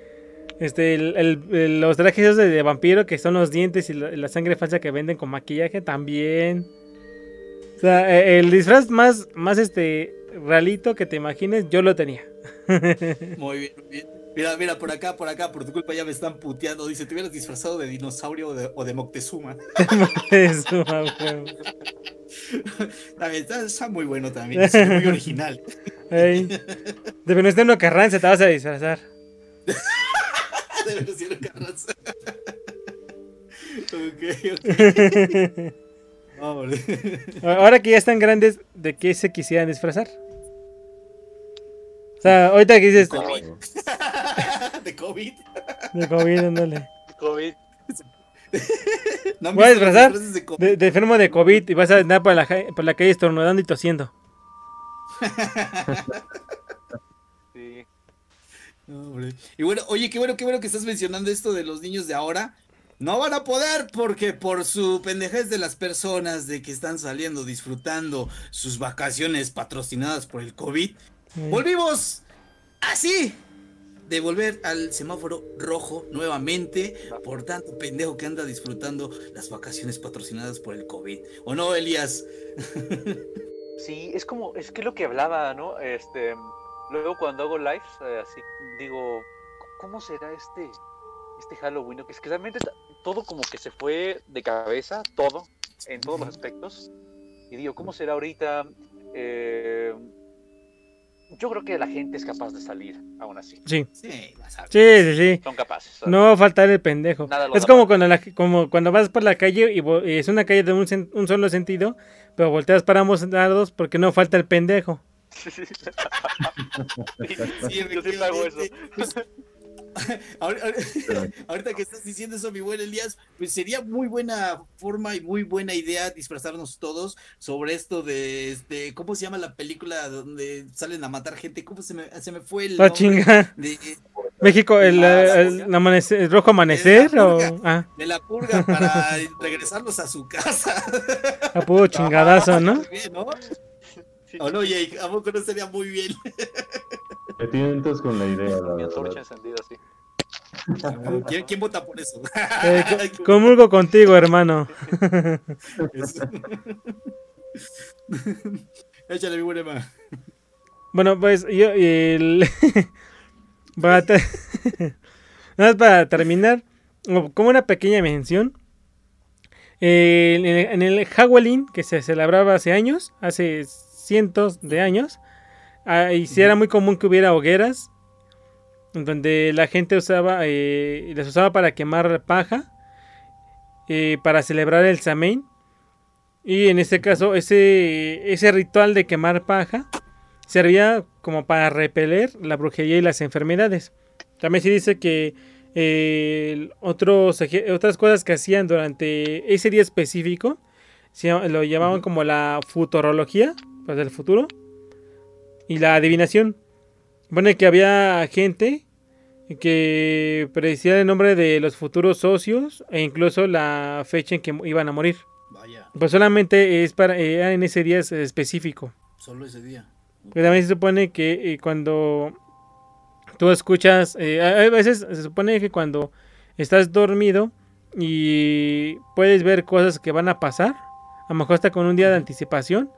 Este, el- el- los trajes de, vampiro que son los dientes y la, la sangre falsa que venden con maquillaje también. O sea, eh, el disfraz más, más este, realito que te imagines, yo lo tenía. Muy bien, muy bien. Mira, mira, por acá, por acá, por tu culpa ya me están puteando. Dice, te hubieras disfrazado de dinosaurio o de, o de Moctezuma. Huevo. También está, está muy bueno también, es muy original. Ey. De Venustiano Carranza te vas a disfrazar. De Venustiano Carranza. ok, ok. Hombre. Ahora que ya están grandes, ¿de qué se quisieran disfrazar? O sea, ahorita que dices. De COVID. de COVID, ándale. COVID. ¿No Voy a disfrazar de COVID? De, de enfermo de COVID y vas a andar por la, por la calle estornudando y tosiendo. Sí. Hombre. Y bueno, oye, qué bueno, qué bueno que estás mencionando esto de los niños de ahora. No van a poder porque por su pendejez de las personas de que están saliendo, disfrutando sus vacaciones patrocinadas por el COVID, volvimos así de volver al semáforo rojo nuevamente por tanto pendejo que anda disfrutando las vacaciones patrocinadas por el COVID. ¿O no, Elías? Sí, es como, es que lo que hablaba, ¿no? Este, luego cuando hago lives, eh, así digo, ¿cómo será este, este Halloween? Que es que realmente todo como que se fue de cabeza, todo, en todos los aspectos. Y digo, ¿cómo será ahorita? Eh, yo creo que la gente es capaz de salir, aún así. Sí, Sí, vas a ver. sí, sí, sí. Son capaces. No va a faltar el pendejo. Es como cuando, la- como cuando vas por la calle y, es una calle de un, sen- un solo sentido, pero volteas para ambos lados porque no falta el pendejo. Sí, Sí, yo siempre hago eso. ahorita que estás diciendo eso, mi buen Elías, pues sería muy buena forma y muy buena idea disfrazarnos todos sobre esto de, este, ¿cómo se llama la película donde salen a matar gente? ¿Cómo se me, se me fue el La nombre chinga. de, México, el, Ah, el- el amanecer, el rojo amanecer la o purga. ah, de la purga para regresarlos a su casa? a puro chingadazo, ¿no? ¿no? ¿O no, Jake? ¿A poco no sería muy bien? Me tientas con la idea, la Mi antorcha encendida, sí. ¿Quién, quién vota por eso? Eh, co- comulgo contigo, hermano. Échale, mi buena Emma. Bueno, pues yo el para te- nada más para terminar, como una pequeña mención, eh, en el, en el Halloween que se celebraba hace años, hace cientos de años, ahí sí era muy común que hubiera hogueras donde la gente usaba, eh, las usaba para quemar paja, eh, para celebrar el Samhain. Y en este caso, ese, ese ritual de quemar paja servía como para repeler la brujería y las enfermedades. También se dice que eh, otros, otras cosas que hacían durante ese día específico se lo llamaban como la futurología, pues del futuro, y la adivinación. Pone que había gente que predecía el nombre de los futuros socios e incluso la fecha en que iban a morir. Vaya, Pues solamente es para eh, en ese día es específico. solo ese día. Pero también se supone que eh, cuando tú escuchas, eh, a veces se supone que cuando estás dormido y puedes ver cosas que van a pasar, a lo mejor hasta con un día de anticipación,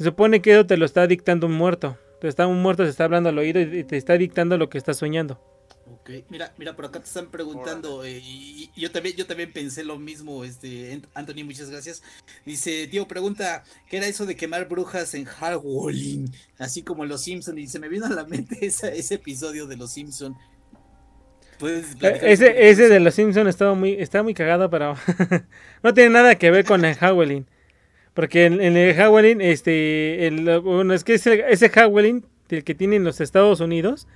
se supone que eso te lo está dictando un muerto. Te está un muerto, se está hablando al oído y te está dictando lo que estás soñando. Ok, mira, mira, por acá te están preguntando, eh, y, y yo también, yo también pensé lo mismo, este, Ant- Anthony, muchas gracias. Dice, tío, pregunta, ¿qué era eso de quemar brujas en Halloween? Así como los Simpson, y se me vino a la mente esa- ese episodio de los Simpson. ¿Puedes Eh, platicar un poquito Ese, ese de los Simpsons estaba muy, está muy cagado, pero no tiene nada que ver con el Halloween. Porque en, en el Halloween, este, el- bueno, es que ese, ese del que tienen los Estados Unidos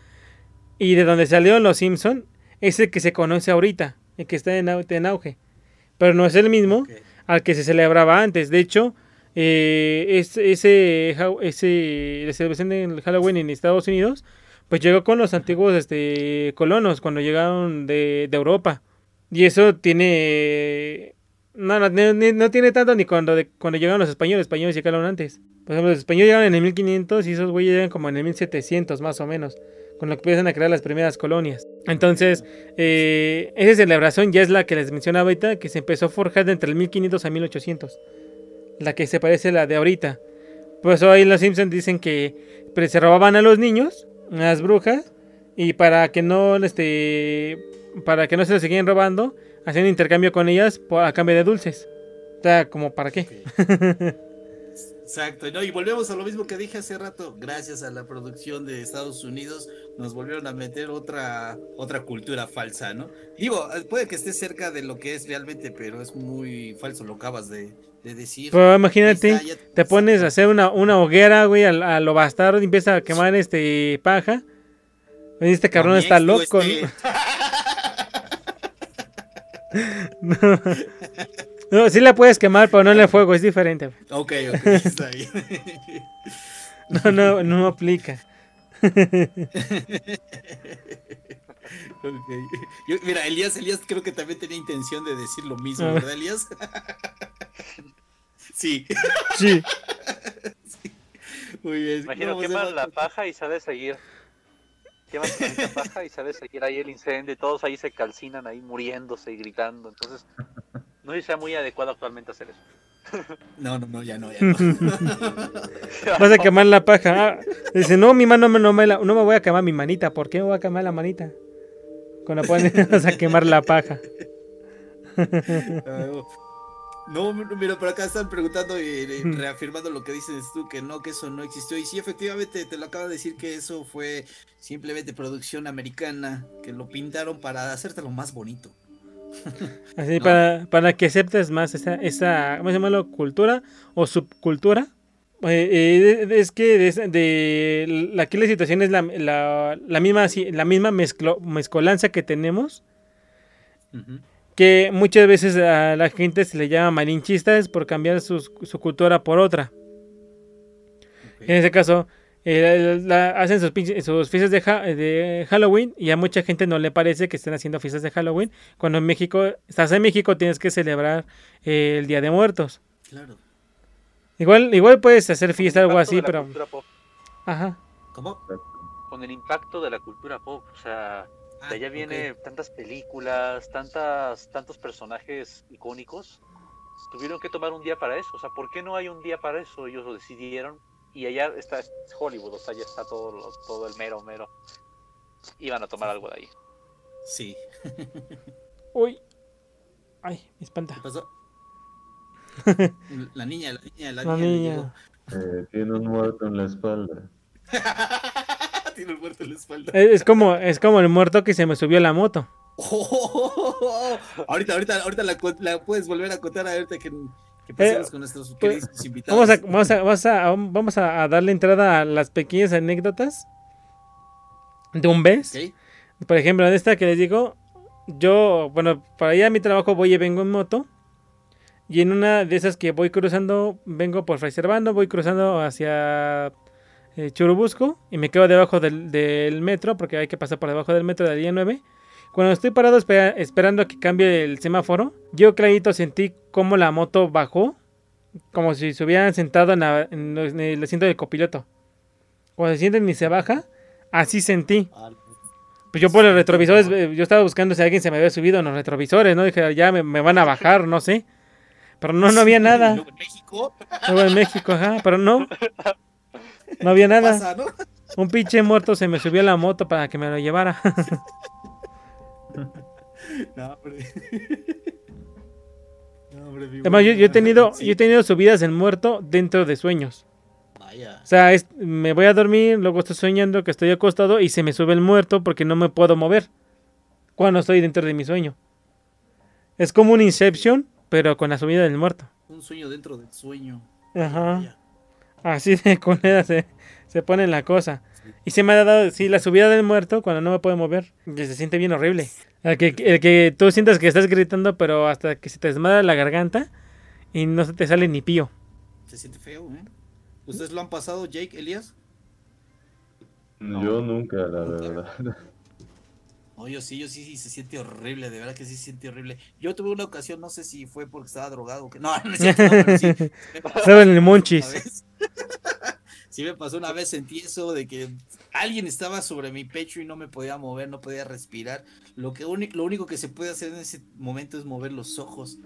y de donde salieron los Simpsons, es el que se conoce ahorita, el que está en, au- en auge. Pero no es el mismo al que se celebraba antes. De hecho, eh, es- ese, ese, la celebración del Halloween en Estados Unidos, pues llegó con los antiguos este, colonos cuando llegaron de, de Europa. Y eso tiene... No, no, no- no tiene tanto ni cuando, cuando llegaron los españoles. Los españoles llegaron antes. Por ejemplo, los españoles llegaron en el 1500 y esos güeyes llegan como en el 1700 más o menos. Con lo que empiezan a crear las primeras colonias. Entonces, eh, esa celebración ya es la que les mencionaba ahorita, que se empezó a forjar de entre el 1500 a 1800. La que se parece a la de ahorita. Por eso ahí los Simpsons dicen que pues, se robaban a los niños, a las brujas, y para que no este para que no se los siguieran robando, hacían intercambio con ellas por- a cambio de dulces. O sea, como para qué. Exacto, ¿no? y volvemos a lo mismo que dije hace rato, gracias a la producción de Estados Unidos nos volvieron a meter otra otra cultura falsa, ¿no? Digo, eh, puede que esté cerca de lo que es realmente, pero es muy falso, lo acabas de, de decir. Pero imagínate, está, te pones a hacer una, una hoguera, güey, a, a lo bastardo y empieza a quemar este paja. Este cabrón está loco, este, ¿no? No. No, sí la puedes quemar, pero no le fuego, es diferente. Ok, ok, está bien. No, no, no aplica. Yo- mira, Elías, Elías creo que también tenía intención de decir lo mismo, Ah. ¿verdad, Elías? sí, Sí. muy bien. Imagino la paja y sale a seguir. Quemas la paja y sale a seguir ahí el incendio y todos ahí se calcinan ahí muriéndose y gritando. Entonces, no sea muy adecuado actualmente hacer eso. No, no, no, ya no, ya no. Vas a quemar la paja. Ah, dice, no, mi mano no, me la- no me voy a quemar mi manita. ¿Por qué me voy a quemar la manita? Cuando pones vas a quemar la paja. No, mira, por acá están preguntando y reafirmando lo que dices tú, que no, que eso no existió. Y sí, efectivamente, te lo acabo de decir que eso fue simplemente producción americana, que lo pintaron para hacértelo más bonito. Así No. para, para que aceptes más esa, esa ¿cómo se llama? Cultura o subcultura. eh, eh, es que de, de- la- aquí la situación es la, la, la misma, la misma mezclo- mezcolanza que tenemos, Ujú. Que muchas veces a la gente se le llama malinchistas por cambiar su cultura por otra. En ese caso, eh, la- hacen sus, sus fiestas de, Halloween y a mucha gente no le parece que estén haciendo fiestas de Halloween, cuando en México, estás en México, tienes que celebrar eh, el Día de Muertos. Claro. Igual, igual puedes hacer Con el fiesta, algo impacto así, de la pero... cultura pop, Ajá. ¿Cómo? con el impacto de la cultura pop, o sea, Ah, de allá viene tantas películas, tantas, tantos personajes icónicos. Tuvieron que tomar un día para eso. O sea, ¿por qué no hay un día para eso? Ellos lo decidieron. Y allá está Hollywood, o sea, ya está todo, lo- todo el mero, mero. Iban a tomar algo de ahí. Sí. Uy. Ay, me ¿Qué espanta. pasó? La niña, la niña, la, La niña. le niña. Eh, tiene un muerto en la espalda. Tiene el muerto en la espalda. Es, como, es como el muerto que se me subió a la moto. Oh, ahorita, ahorita, ahorita la, puedes volver a contar ahorita que, que pasemos Eh, con nuestros pues, queridos invitados. Vamos a, vamos a, vamos a, vamos a a darle entrada a las pequeñas anécdotas de un. Ok. Por ejemplo, en esta que les digo, yo, bueno, para ir a mi trabajo voy y vengo en moto. Y en una de esas que voy cruzando, vengo por Fray Servando, voy cruzando hacia eh, Churubusco y me quedo debajo del, del metro, porque hay que pasar por debajo del metro de la línea 9. Cuando estoy parado espera- esperando a que cambie el semáforo, yo clarito sentí como la moto bajó, como si se hubieran sentado en, la- en en el asiento del copiloto. Cuando se sienten y se baja, así sentí. Pues yo por los retrovisores, eh, yo estaba buscando si alguien se me había subido en los retrovisores, ¿no? Dije, ya me, me van a bajar, no sé. Pero no, no había nada. en México Luego en México, ajá, pero no. No había nada. pasa, ¿no? Un pinche muerto se me subió a la moto para que me lo llevara. No, hombre. No, hombre, Además, yo, yo he tenido, Sí. yo he tenido subidas en muerto dentro de sueños. Vaya. O sea, es- me voy a dormir, luego estoy soñando que estoy acostado y se me sube el muerto porque no me puedo mover cuando estoy dentro de mi sueño. Es como un Inception, pero con la subida del muerto. Un sueño dentro del sueño. Ajá. Vaya. Así de culera se, se pone la cosa. Y se me ha dado, sí, la subida del muerto cuando no me puedo mover. que se siente bien horrible. El que, el que tú sientas que estás gritando, pero hasta que se te desmadra la garganta y no se te sale ni pío. Se siente feo, ¿eh? ¿Ustedes lo han pasado, Jake, Elias? Yo nunca, la verdad. No, yo sí, yo sí, sí, se siente horrible, de verdad que sí se siente horrible. Yo tuve una ocasión, no sé si fue porque estaba drogado o qué. No, no es cierto, no, pero sí. Saben el monchis. Sí me pasó una vez, sentí eso de que alguien estaba sobre mi pecho y no me podía mover, no podía respirar. Lo, que lo único que se puede hacer en ese momento es mover los ojos,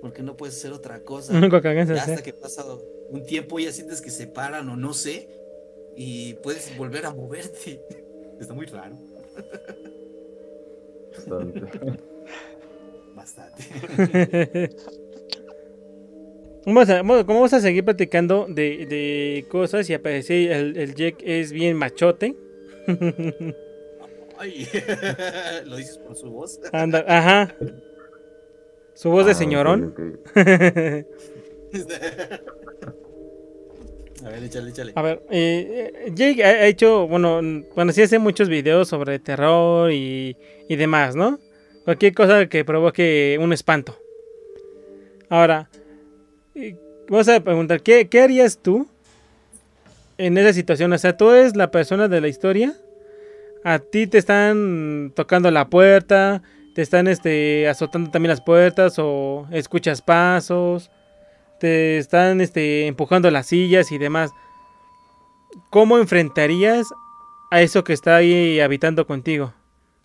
porque no puedes hacer otra cosa. Hasta que pasa un tiempo ya sientes que se paran o no sé, y puedes volver a moverte. Está muy raro, Bastante. bastante. Vamos a, bueno, como vamos a seguir platicando de, de cosas y aparece el, el Jack es bien machote. Ay, lo dices por su voz. Anda, ajá. Su voz de Ah, señorón. A ver, échale, échale. A ver, eh, eh, Jake ha, ha hecho, bueno, bueno, sí hace muchos videos sobre terror y, y demás, ¿no? Cualquier cosa que provoque un espanto. Ahora, vamos a preguntar, ¿qué, harías tú en esa situación? O sea, tú eres la persona de la historia, a ti te están tocando la puerta, te están este, azotando también las puertas o escuchas pasos te están este, empujando las sillas y demás. ¿Cómo enfrentarías a eso que está ahí habitando contigo?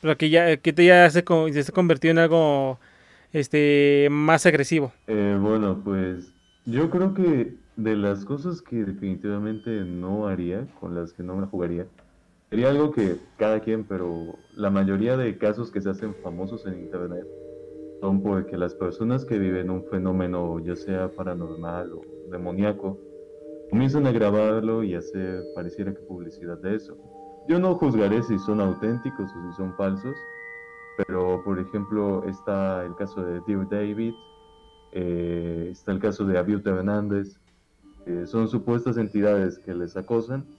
Lo que ya, que te ya se, se ha convertido en algo este, más agresivo. Eh, bueno, pues yo creo que de las cosas que definitivamente no haría, con las que no me jugaría, sería algo que cada quien, pero la mayoría de casos que se hacen famosos en internet son porque las personas que viven un fenómeno, ya sea paranormal o demoníaco, comienzan a grabarlo y hacer pareciera que publicidad de eso. Yo no juzgaré si son auténticos o si son falsos, pero por ejemplo está el caso de Dear David, eh, está el caso de Abiut Hernández, Eh, son supuestas entidades que les acosan.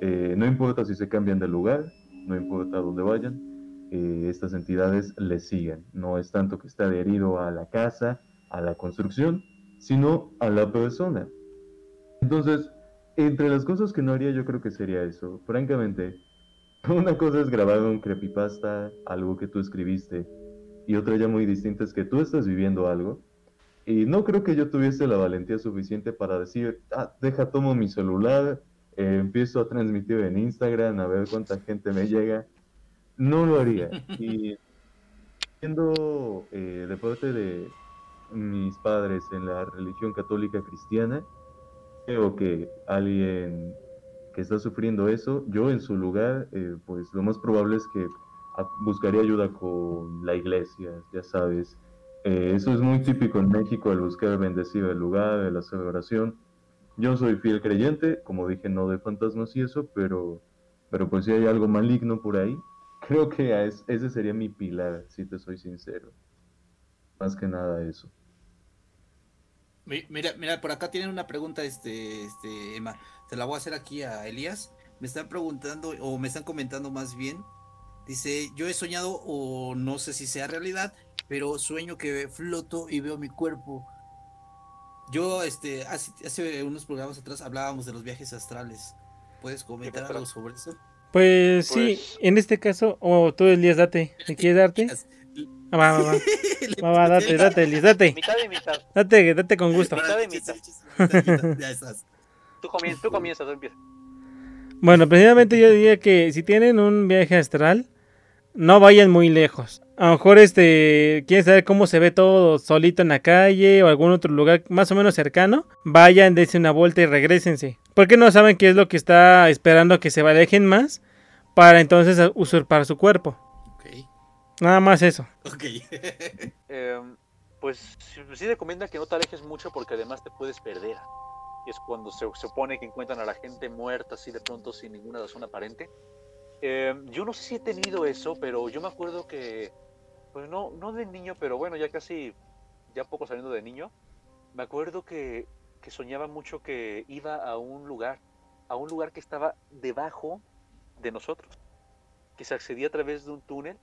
Eh, no importa si se cambian de lugar, no importa dónde vayan, eh, estas entidades les siguen. No es tanto que esté adherido a la casa, a la construcción, sino a la persona. Entonces, entre las cosas que no haría yo creo que sería eso. Francamente, una cosa es grabar un creepypasta, algo que tú escribiste, y otra ya muy distinta es que tú estás viviendo algo. Y no creo que yo tuviese la valentía suficiente para decir, ah, deja, tomo mi celular, eh, empiezo a transmitir en Instagram, a ver cuánta gente me llega. No lo haría. Y siendo eh, de parte de mis padres en la religión católica cristiana, creo que alguien que está sufriendo eso, yo en su lugar, eh, pues lo más probable es que buscaría ayuda con la iglesia, ya sabes. Eh, eso es muy típico en México, el buscar bendecir el lugar, el hacer oración. Yo soy fiel creyente, como dije, no de fantasmas y eso, pero, pero pues si hay algo maligno por ahí, creo que es- ese sería mi pilar, si te soy sincero. Más que nada eso. Mi- Mira, mira, por acá tienen una pregunta, este, este, Emma. Te la voy a hacer aquí a Elías. Me están preguntando, o me están comentando más bien. Dice, yo he soñado, o no sé si sea realidad, pero sueño que floto y veo mi cuerpo. Yo, este, hace, hace unos programas atrás hablábamos de los viajes astrales. ¿Puedes comentar algo sobre eso? Pues sí, Pues- en este caso, o tú Elías, date. ¿Te quieres darte? Ah, va, va, va. Va, va, date, date, Elías, date. Mitad y mitad. Date, date con gusto. Mitad y mitad. Ya estás. Tú comienzas, tú comienzas, tú empiezas. Bueno, precisamente yo diría que si tienen un viaje astral, no vayan muy lejos. A lo mejor este quieren saber cómo se ve todo solito en la calle o algún otro lugar más o menos cercano, vayan, dense una vuelta y regresense. Porque no saben qué es lo que está esperando que se alejen más para entonces usurpar su cuerpo. Ok, Nada más eso. ok. Em, pues sí- sí recomienda que no te alejes mucho porque además te puedes perder. Y es cuando se supone que encuentran a la gente muerta así de pronto sin ninguna razón aparente. Em, yo no sé si he tenido eso, pero yo me acuerdo que, pues no, no de niño, pero bueno, ya casi, ya poco saliendo de niño, me acuerdo que, que soñaba mucho que iba a un lugar, a un lugar que estaba debajo de nosotros, que se accedía a través de un túnel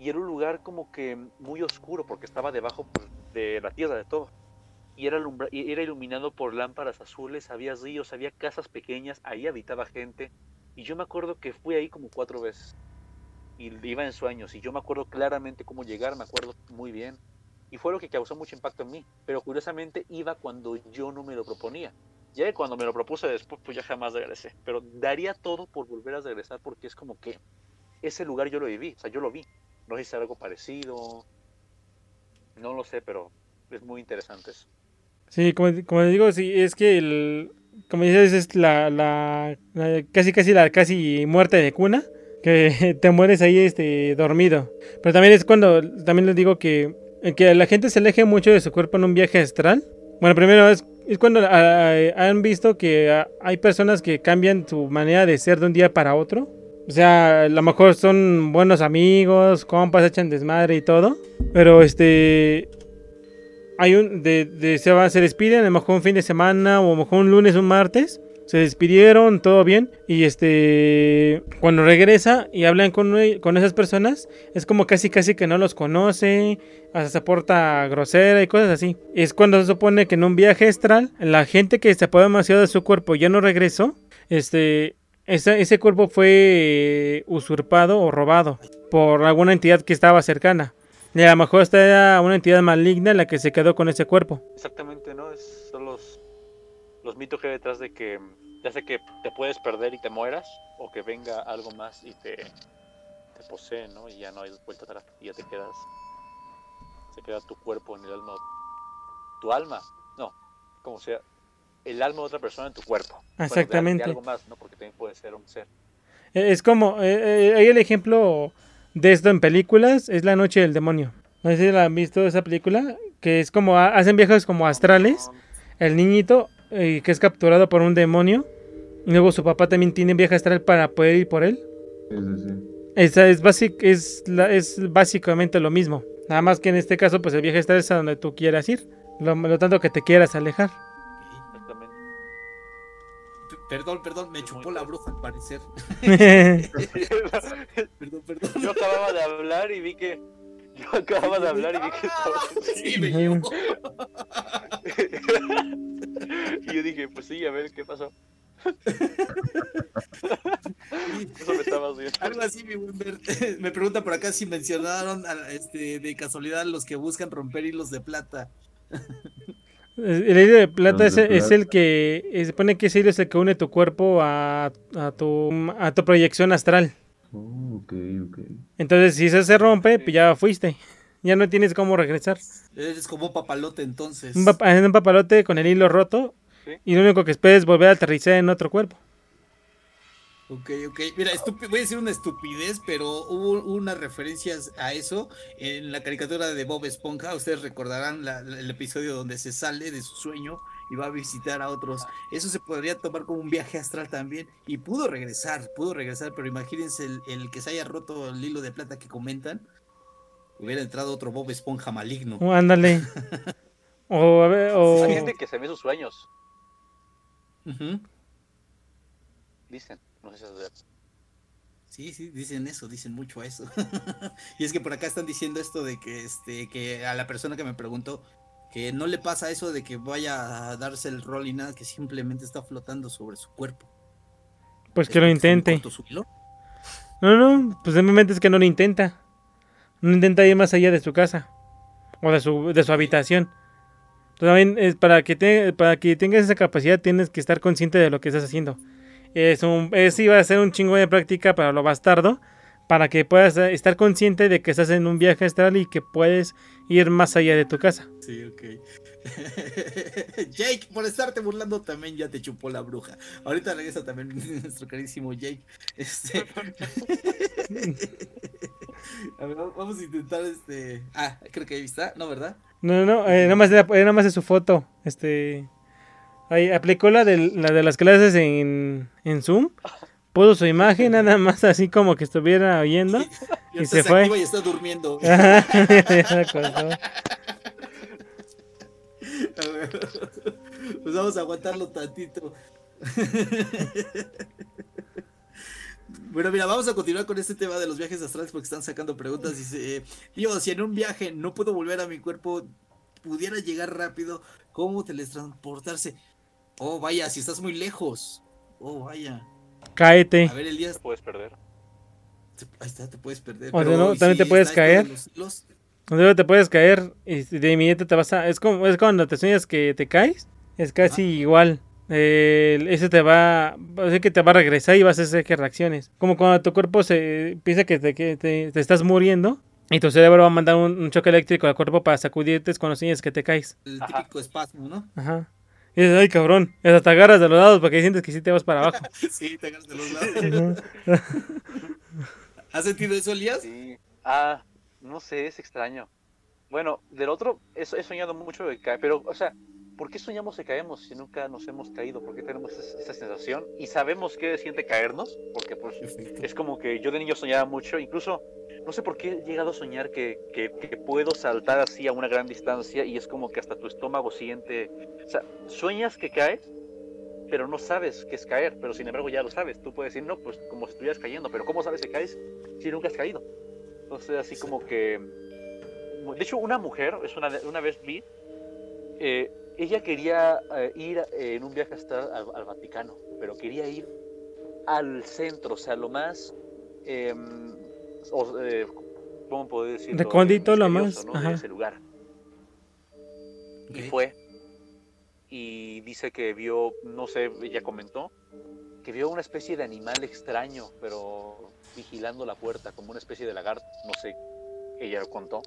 y era un lugar como que muy oscuro porque estaba debajo pues, de la tierra de todo. Y era, era iluminado por lámparas azules, había ríos, había casas pequeñas, ahí habitaba gente. Y yo me acuerdo que fui ahí como cuatro veces. Y iba en sueños. Y yo me acuerdo claramente cómo llegar, me acuerdo muy bien. Y fue lo que causó mucho impacto en mí. Pero curiosamente iba cuando yo no me lo proponía. Ya cuando me lo propuse después, pues ya jamás regresé. Pero daría todo por volver a regresar porque es como que ese lugar yo lo viví. O sea, yo lo vi. No es algo parecido. No lo sé, pero es muy interesante eso. Sí, como, como digo, sí, es que el, como dices, es la, la, la- casi casi la casi muerte de cuna, que te mueres ahí este dormido. Pero también es cuando, también les digo que, que la gente se aleje mucho de su cuerpo en un viaje astral. Bueno, primero es, es cuando ah, han visto que ah, hay personas que cambian su manera de ser de un día para otro. O sea, a lo mejor son buenos amigos, compas, echan desmadre y todo. Pero este, hay un de, de- se va se despiden a lo mejor un fin de semana o a lo mejor un lunes un martes se despidieron todo bien y este cuando regresa y hablan con, e- con esas personas es como casi casi que no los conoce hasta se porta grosera y cosas así. Es cuando se supone que en un viaje astral la gente que se apoderó demasiado de su cuerpo ya no regresó este ese, ese cuerpo fue eh, usurpado o robado por alguna entidad que estaba cercana y a lo mejor esta era una entidad maligna la que se quedó con ese cuerpo. Exactamente, ¿no? Es, son los, los mitos que hay detrás de que ya sea que te puedes perder y te mueras, o que venga algo más y te, te posee, ¿no? Y ya no hay vuelta atrás, y ya te quedas, se queda tu cuerpo en el alma, tu alma, no, como sea, el alma de otra persona en tu cuerpo. Bueno, de- de Exactamente. algo más, ¿no? Porque también puede ser un ser. Eh, Es como, eh, eh, hay el ejemplo de esto en películas, es La Noche del Demonio. No sé si la han visto esa película, que es como, ha- hacen viajes como astrales, el niñito eh, que es capturado por un demonio, y luego su papá también tiene viaje astral para poder ir por él. Sí, sí, sí. Esa es, basic, es, la- es básicamente lo mismo. Nada más que en este caso, pues el viaje astral es a donde tú quieras ir. Lo, lo tanto que te quieras alejar. Perdón, perdón, me chupó la bruja al parecer. Perdón, perdón. Yo acababa de hablar y vi que. Yo acababa de hablar y vi que estaba. Sí, me llevó. Y yo dije, pues sí, a ver qué pasó. Eso me estaba haciendo. Algo así, mi buen Bert. Me pregunta por acá si mencionaron a- este, de casualidad los que buscan romper hilos de plata. El hilo de plata es, de es el que eh, se supone que ese hilo es el que une tu cuerpo a, a tu a tu proyección astral. Oh, ok, ok. Entonces, si eso se rompe, pues ya fuiste. Ya no tienes cómo regresar. Eres como un papalote entonces. Un, en un papalote con el hilo roto Sí. y lo único que esperes es volver a aterrizar en otro cuerpo. Ok, ok. Mira, voy a decir una estupidez, pero hubo unas referencias a eso en la caricatura de Bob Esponja. Ustedes recordarán la- la- el episodio donde se sale de su sueño y va a visitar a otros. Eso se podría tomar como un viaje astral también. Y pudo regresar, pudo regresar, pero imagínense el, el que se haya roto el hilo de plata que comentan. Hubiera entrado otro Bob Esponja maligno. Oh, ándale. o, a ver, o- Hay gente que se ve sus sueños, Ujú. dicen. No sé si es verdad. Sí, sí, dicen eso, dicen mucho a eso. y es que por acá están diciendo esto de que este que a la persona que me preguntó que no le pasa eso de que vaya a darse el rol y nada, que simplemente está flotando sobre su cuerpo. pues ¿Es que lo intente. No, no, pues simplemente es que no lo intenta. No intenta ir más allá de su casa o de su, de su habitación. Entonces, también es para que te- para que tengas esa capacidad tienes que estar consciente de lo que estás haciendo. Es un es iba a ser un chingo de práctica para lo bastardo para que puedas estar consciente de que estás en un viaje astral y que puedes ir más allá de tu casa. Sí, ok. Jake, por estarte burlando también ya te chupó la bruja. Ahorita regresa también nuestro carísimo Jake. Este... a ver, vamos a intentar este. Ah, creo que ahí está, ¿no, verdad? No, no, eh, nada más, era nada más de su foto. Este. Ahí aplicó la de, la de las clases en, en Zoom. Puso su imagen, nada más así como que estuviera oyendo. Y, se fue. y está durmiendo. Ajá. A ver, Pues vamos a aguantarlo tantito. Bueno, mira, vamos a continuar con este tema de los viajes astrales porque están sacando preguntas. Dice, eh, si en un viaje no puedo volver a mi cuerpo, pudiera llegar rápido, ¿cómo teletransportarse? Oh, vaya, si estás muy lejos. Oh, vaya. Cáete. A ver, Elías, Te puedes perder. te- ahí está, te puedes perder. O sea, pero, ¿no? ¿y También te puedes caer. los? Luego te puedes caer y de inmediato te vas a... Es como es cuando te sueñas que te caes. Es casi igual. Eh, ese te va... Así que te va a regresar y vas a hacer que reacciones. Como cuando tu cuerpo se piensa que te, que te, te estás muriendo. Y tu cerebro va a mandar un, un choque eléctrico al cuerpo para sacudirte cuando sueñas que te caes. El Ajá. típico espasmo, ¿no? Ajá. Y dices, ay cabrón. Y hasta te agarras de los lados porque sientes que sí te vas para abajo. Sí, te agarras de los lados. ¿Has sentido eso, Elías? Sí. Ah, no sé, es extraño. Bueno, del otro, he, he soñado mucho de caer, pero, o sea, ¿por qué soñamos que caemos si nunca nos hemos caído? ¿Por qué tenemos esa, esa sensación? Y sabemos qué siente caernos, porque pues Perfecto. es como que yo de niño soñaba mucho, incluso no sé por qué he llegado a soñar que, que- que puedo saltar así a una gran distancia y es como que hasta tu estómago siente, o sea, sueñas que caes, pero no sabes qué es caer, pero sin embargo ya lo sabes, tú puedes decir, no, pues como si estuvieras cayendo, pero ¿cómo sabes que caes si nunca has caído? Entonces así como que, de hecho una mujer, es una, una vez vi, eh, ella quería eh, ir eh, en un viaje hasta al, al Vaticano, pero quería ir al centro, o sea, lo más, eh, o- eh, ¿cómo puedo decirlo? Recóndito, lo más, ¿no? ajá. De ese lugar. Y fue, y dice que vio, no sé, ella comentó, que vio una especie de animal extraño, pero vigilando la puerta, como una especie de lagarto, no sé, ella lo contó.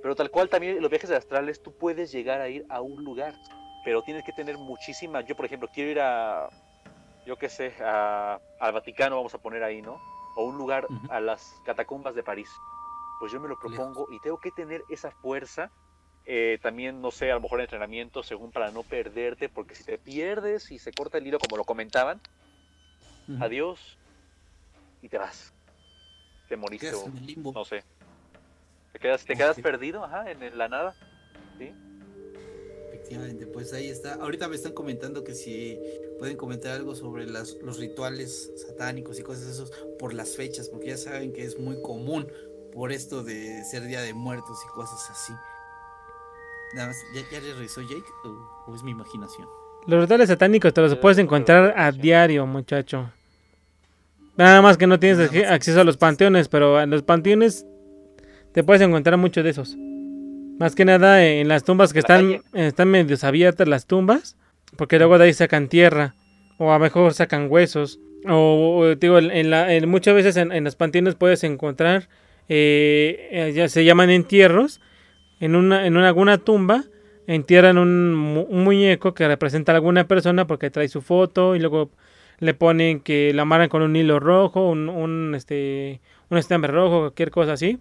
Pero tal cual también en los viajes astrales tú puedes llegar a ir a un lugar, pero tienes que tener muchísima, yo por ejemplo quiero ir a, yo qué sé, a- al Vaticano, vamos a poner ahí, ¿no? O un lugar a las catacumbas de París. Pues yo me lo propongo y tengo que tener esa fuerza eh, también, no sé, a lo mejor entrenamiento, según para no perderte, porque si te pierdes y se corta el hilo, como lo comentaban, adiós y te vas. Te moriste o en no sé. Te quedas, te quedas perdido, ajá, en la nada. ¿sí? Efectivamente, pues ahí está. Ahorita me están comentando que si pueden comentar algo sobre las, los rituales satánicos y cosas de esos por las fechas, porque ya saben que es muy común por esto de ser Día de Muertos y cosas así. Nada más, ¿ya, ya le revisó Jake o, o es mi imaginación? Los rituales satánicos te los puedes encontrar a diario, muchacho. Nada más que no tienes acceso a los panteones, pero en los panteones te puedes encontrar muchos de esos. Más que nada en las tumbas que están, están medio abiertas las tumbas, porque luego de ahí sacan tierra, o a lo mejor sacan huesos. O, o, digo, en la, en- muchas veces en, en los panteones puedes encontrar, eh, eh, ya se llaman entierros, en una, en una- alguna tumba entierran un, un muñeco que representa a alguna persona porque trae su foto y luego le ponen que la amarran con un hilo rojo, un, un, este, un estambre rojo, cualquier cosa así.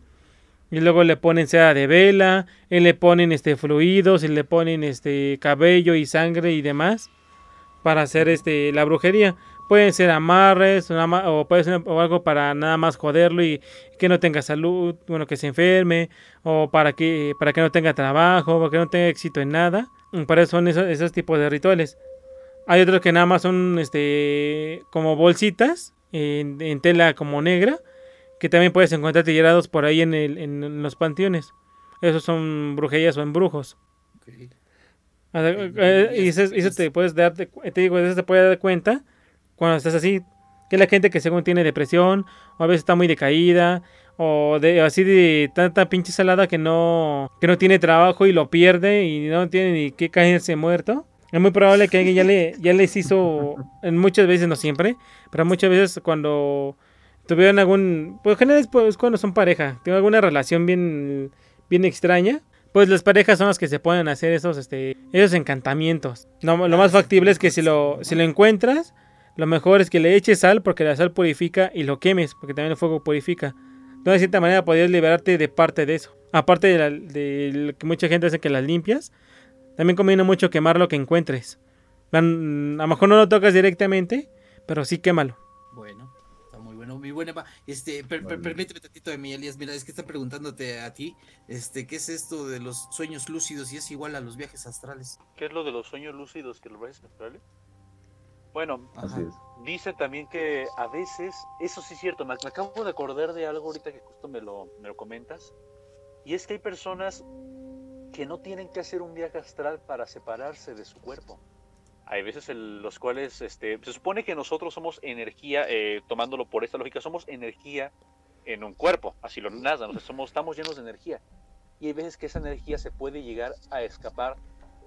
Y luego le ponen seda de vela, y le ponen este fluidos, y le ponen este cabello y sangre y demás para hacer este la brujería. Pueden ser amarres o, puede ser algo para nada más joderlo y que no tenga salud, bueno, que se enferme, o para que, para que no tenga trabajo, o que no tenga éxito en nada. Para eso son esos, esos tipos de rituales. Hay otros que nada más son este como bolsitas en, en tela como negra, que también puedes encontrar tirados por ahí en, el, en los panteones. Esos son brujerías o embrujos. Ah, eh, Y eso, eso te puedes dar, te digo, eso te puede dar cuenta cuando estás así, que la gente que según tiene depresión, o a veces está muy decaída, o de, así de tanta pinche salada que no, que no tiene trabajo y lo pierde y no tiene ni que caerse muerto. Es muy probable que alguien ya, le, ya les hizo, en muchas veces, no siempre, pero muchas veces cuando tuvieron algún, pues en general es pues, cuando son pareja, tienen alguna relación bien, bien extraña, pues las parejas son las que se pueden hacer esos, este, esos encantamientos. No, lo más factible es que si lo, si lo encuentras, lo mejor es que le eches sal porque la sal purifica y lo quemes porque también el fuego purifica. Entonces, de cierta manera podrías liberarte de parte de eso. Aparte de, la- de lo que mucha gente hace que las limpias, también conviene mucho quemar lo que encuentres. Van- a lo mejor no lo tocas directamente, pero sí quémalo. Mi buena Eva, este, per- per- permíteme tantito de mi Elías. Mira, es que están preguntándote a ti, este, ¿qué es esto de los sueños lúcidos y es igual a los viajes astrales? ¿Qué es lo de los sueños lúcidos que los ves astrales? Bueno, Ajá. Así es. Dicen también que a veces, eso sí es cierto, me, me acabo de acordar de algo ahorita que justo me lo, me lo comentas, y es que hay personas que no tienen que hacer un viaje astral para separarse de su cuerpo. Hay veces en los cuales este, se supone que nosotros somos energía, eh, tomándolo por esta lógica, somos energía en un cuerpo, así lo nada, somos, estamos llenos de energía. Y hay veces que esa energía se puede llegar a escapar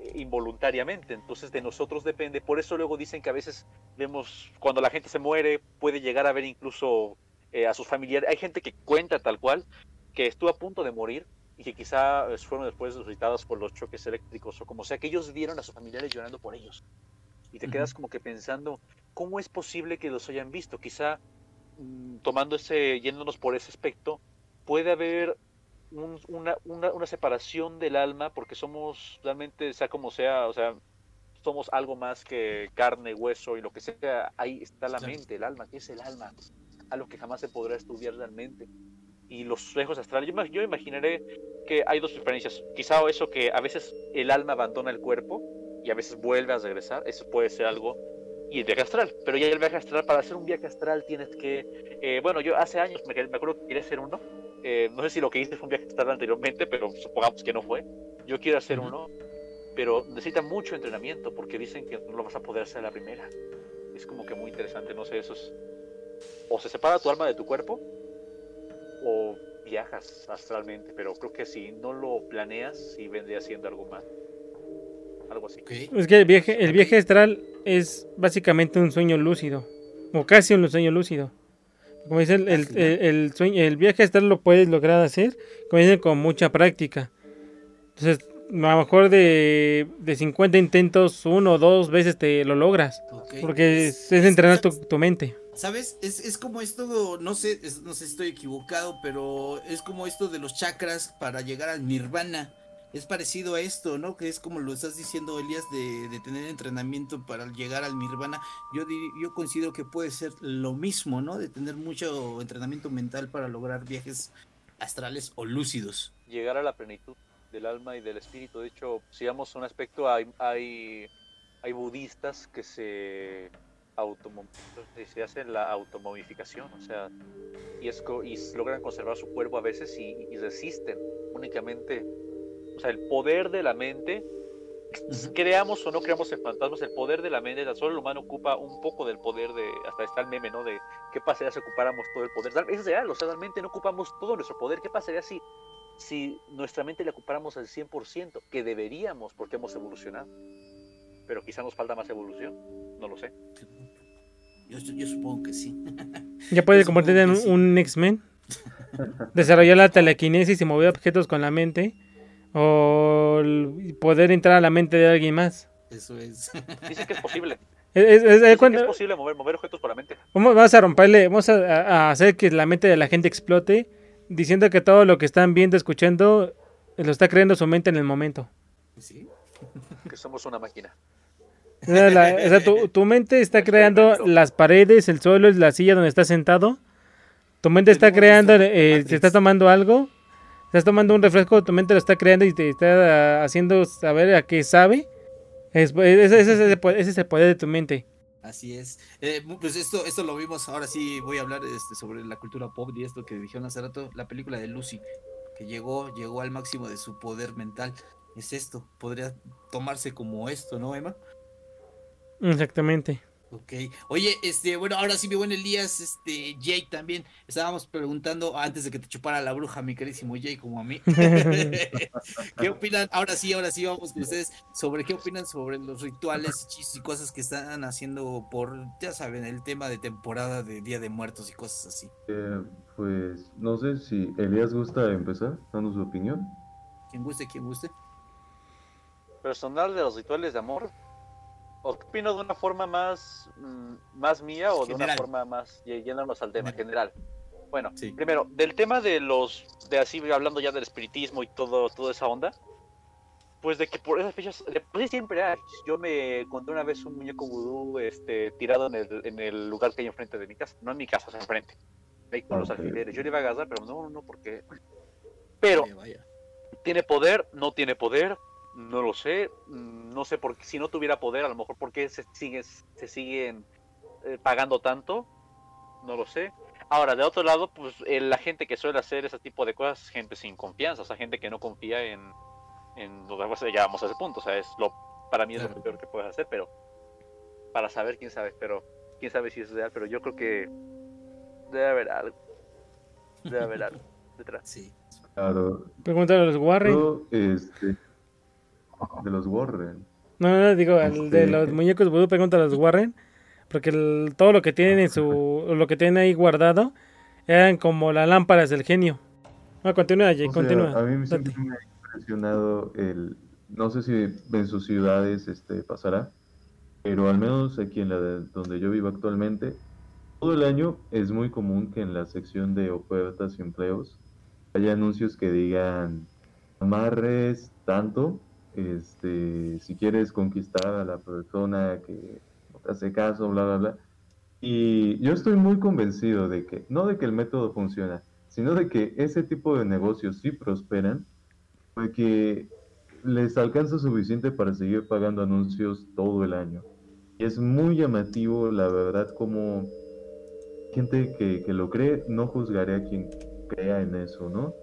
eh, involuntariamente, entonces de nosotros depende. Por eso luego dicen que a veces vemos cuando la gente se muere puede llegar a ver incluso eh, a sus familiares hay gente que cuenta tal cual que estuvo a punto de morir y que quizá eh, fueron después resucitados por los choques eléctricos o como sea que ellos vieron a sus familiares llorando por ellos y te quedas como que pensando cómo es posible que los hayan visto quizá mm, tomando ese yéndonos por ese aspecto puede haber un- una, una, una separación del alma porque somos realmente sea como sea o sea somos algo más que carne, hueso y lo que sea. Ahí está la mente, el alma. ¿Qué es el alma? Algo que jamás se podrá estudiar realmente. Y los sueños astrales, yo, yo imaginaré que hay dos experiencias. Quizá eso que a veces el alma abandona el cuerpo y a veces vuelve a regresar. Eso puede ser algo. Y el viaje astral. Pero ya el viaje astral, para hacer un viaje astral tienes que... eh, bueno, yo hace años me, me acuerdo que quería hacer uno. Eh, no sé si lo que hice fue un viaje astral anteriormente, pero supongamos que no fue. Yo quiero hacer uno pero necesita mucho entrenamiento porque dicen que no lo vas a poder hacer a la primera. Es como que muy interesante, no sé, eso es... O se separa tu alma de tu cuerpo o viajas astralmente, pero creo que si no lo planeas, sí vendría siendo algo más. Algo así. Es que el viaje, el viaje astral es básicamente un sueño lúcido, o casi un sueño lúcido. Como dicen, el, el- el sueño, el viaje astral lo puedes lograr hacer, como dicen, con mucha práctica. Entonces, a lo mejor de, de 50 intentos, uno o dos veces te lo logras. Porque es, es entrenar tu, tu mente. ¿Sabes? Es, es como esto, no sé, es- no sé si estoy equivocado, pero es como esto de los chakras para llegar al nirvana. Es parecido a esto, ¿no? Que es como lo estás diciendo, Elías, de, de tener entrenamiento para llegar al nirvana. Yo, yo considero que puede ser lo mismo, ¿no? De tener mucho entrenamiento mental para lograr viajes astrales o lúcidos. Llegar a la plenitud del alma y del espíritu. De hecho, si vamos a un aspecto, hay, hay, hay budistas que se, se hacen la automomificación, o sea, y, es, y logran conservar su cuerpo a veces y, y resisten únicamente, o sea, el poder de la mente, creamos o no creamos en fantasmas, el poder de la mente, tan solo el humano ocupa un poco del poder de, hasta está el meme, ¿no? De qué pasaría si ocupáramos todo el poder. Es real, o sea, realmente no ocupamos todo nuestro poder, ¿qué pasaría si, si nuestra mente la ocupáramos al 100%? Que deberíamos, porque hemos evolucionado. Pero quizá nos falta más evolución, no lo sé. Yo, yo supongo que sí. Ya puede Yo convertirte en sí. un X-Men. Desarrollar la telequinesis y mover objetos con la mente. O poder entrar a la mente de alguien más. Eso es. Dicen que es posible. Es- es- es- cuando- es posible mover, mover objetos por la mente. Vamos, vamos a romperle, vamos a, a hacer que la mente de la gente explote, diciendo que todo lo que están viendo, escuchando, lo está creando su mente en el momento. Sí. Que somos una máquina. O sea, la- o sea, tu, tu mente está creando las paredes, el suelo, la silla donde estás sentado. Tu mente está creando, eh, estás tomando algo, estás tomando un refresco, tu mente lo está creando y te está ah, haciendo saber a qué sabe. Es- ese, ese es el poder- ese es el poder de tu mente. Así es. Eh, pues esto, esto lo vimos, ahora sí voy a hablar este, sobre la cultura pop y esto que dijeron hace rato, la película de Lucy, que llegó, llegó al máximo de su poder mental. Es esto, podría tomarse como esto, ¿no, Emma? Exactamente. Ok. Oye, este, bueno, ahora sí, mi buen Elías, este, Jay también. Estábamos preguntando antes de que te chupara la bruja, mi querísimo Jay, como a mí. ¿Qué opinan? Ahora sí, ahora sí, vamos con ustedes. Sobre qué opinan sobre los rituales, hechizos y cosas que están haciendo por, ya saben, el tema de temporada de Día de Muertos y cosas así. Eh, pues no sé si Elías gusta empezar dando su opinión. Quien guste, quien guste. Personal de los rituales de amor. ¿O qué opino de una forma más, mm, más mía o de una General. forma más y- yéndonos al tema general? Bueno, Sí. primero, del tema de los, de así hablando ya del espiritismo y todo, toda esa onda, pues de que por esas fechas, sí siempre hay. Yo me encontré una vez un muñeco vudú este, tirado en el, en el lugar que hay enfrente de mi casa, no en mi casa, o sea, enfrente, ahí con los Ok. alfileres. Yo le iba a agarrar, pero no, no, porque... Pero, Vaya, vaya. ¿Tiene poder? ¿No tiene poder? No lo sé. Mm, No sé por qué. Si no tuviera poder, a lo mejor por qué se, sigue, se siguen eh, pagando tanto. No lo sé. Ahora, de otro lado, pues eh, la gente que suele hacer ese tipo de cosas es gente sin confianza. O sea, gente que no confía en... en o sea, ya vamos a ese punto. O sea, es lo, para mí es lo peor que puedes hacer, pero... Para saber, quién sabe. Pero quién sabe si es real. Pero yo creo que debe haber algo. Debe haber algo detrás. Sí. Claro, Pregúntale a los Warren. yo, este, de los Warren. No, no, no, digo, al de Este- los muñecos vudú, pregúntale a los Warren. Porque el- todo lo que tienen en su. Lo que tienen ahí guardado eran como las lámparas del genio. No, continúa, Jay, O sea, continúa. a mí siempre Date. me ha impresionado el, no sé si en sus ciudades este, pasará, pero al menos aquí en la de- donde yo vivo actualmente, todo el año es muy común que en la sección de ofertas y empleos haya anuncios que digan amarres tanto, este, si quieres conquistar a la persona que no te hace caso, bla, bla, bla. Y yo estoy muy convencido de que, no de que el método funciona, sino de que ese tipo de negocios sí prosperan, porque les alcanza suficiente para seguir pagando anuncios todo el año. Y es muy llamativo, la verdad, como gente que, que lo cree, no juzgaré a quien crea en eso, ¿no?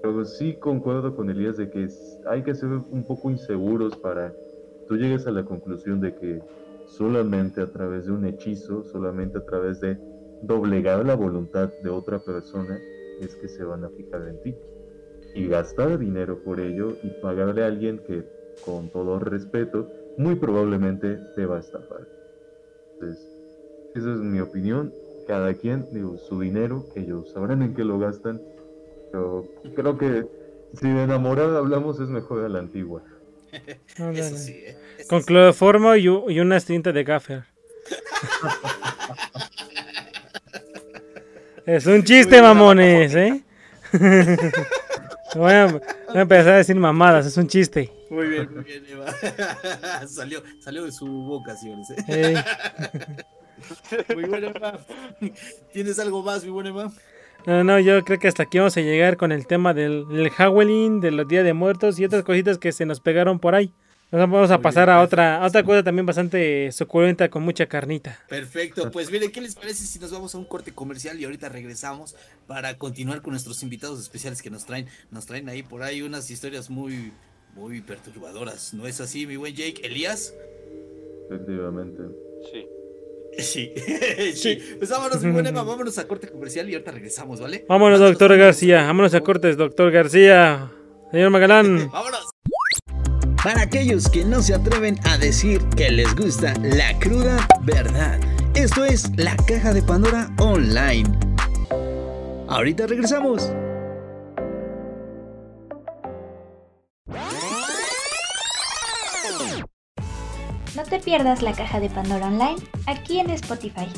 Pero sí concuerdo con Elías de que hay que ser un poco inseguros para tú llegues a la conclusión de que solamente a través de un hechizo, solamente a través de doblegar la voluntad de otra persona, es que se van a fijar en ti. Y gastar dinero por ello y pagarle a alguien que, con todo respeto, muy probablemente te va a estafar. Entonces, esa es mi opinión. Cada quien, digo, su dinero, ellos sabrán en qué lo gastan. Pero creo que si de enamorada hablamos es mejor a la antigua. Eso sí, ¿eh? Eso Con sí. cloroformo y, y una cinta de gaffer. es un chiste, mamones, ¿eh? voy, a, voy a empezar a decir mamadas, es un chiste. Muy bien, muy bien, Eva. salió, salió de su boca, señores. ¿eh? Muy buena, Emma. ¿Tienes algo más, mi buena Emma? No, no, yo creo que hasta aquí vamos a llegar con el tema del, del Halloween, de los Días de Muertos y otras cositas que se nos pegaron por ahí. Nos vamos a pasar a otra, a otra cosa también bastante suculenta con mucha carnita. Perfecto, pues miren, ¿qué les parece si nos vamos a un corte comercial y ahorita regresamos para continuar con nuestros invitados especiales que nos traen, nos traen ahí por ahí unas historias muy, muy perturbadoras, ¿no es así, mi buen Jake? ¿Elías? Efectivamente. Sí. Sí, sí. Pues vámonos, mi buen Emma, vámonos a corte comercial y ahorita regresamos, ¿vale? Vámonos, doctor García. Vámonos a cortes, doctor García. Señor Magalán. Vámonos. Para aquellos que no se atreven a decir que les gusta la cruda verdad, esto es la caja de Pandora Online. Ahorita regresamos. No te pierdas la caja de Pandora Online aquí en Spotify.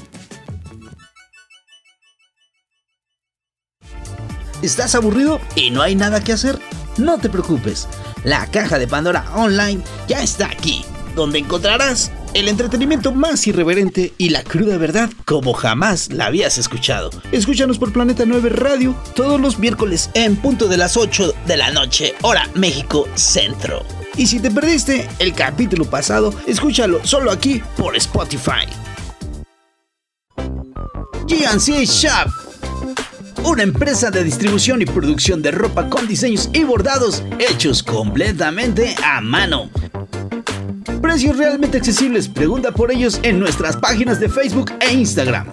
¿Estás aburrido y no hay nada que hacer? No te preocupes, la caja de Pandora Online ya está aquí, donde encontrarás el entretenimiento más irreverente y la cruda verdad como jamás la habías escuchado. Escúchanos por Planeta 9 Radio todos los miércoles en punto de las 8 de la noche, hora México Centro. Y si te perdiste el capítulo pasado, escúchalo solo aquí por Spotify. GNC Shop una empresa de distribución y producción de ropa con diseños y bordados hechos completamente a mano. Precios realmente accesibles, pregunta por ellos en nuestras páginas de Facebook e Instagram.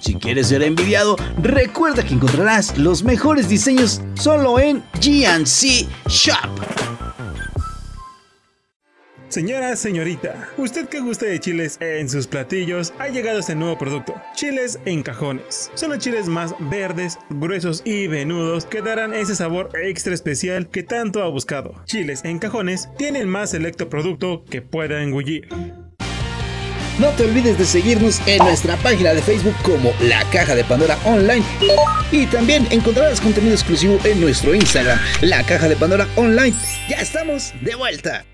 Si quieres ser envidiado, recuerda que encontrarás los mejores diseños solo en GNC Shop. Señora, señorita, usted que gusta de chiles en sus platillos, ha llegado este nuevo producto, chiles en cajones. Son los chiles más verdes, gruesos y venudos que darán ese sabor extra especial que tanto ha buscado. Chiles en cajones tiene el más selecto producto que pueda engullir. No te olvides de seguirnos en nuestra página de Facebook como La Caja de Pandora Online. Y también encontrarás contenido exclusivo en nuestro Instagram, La Caja de Pandora Online. Ya estamos de vuelta.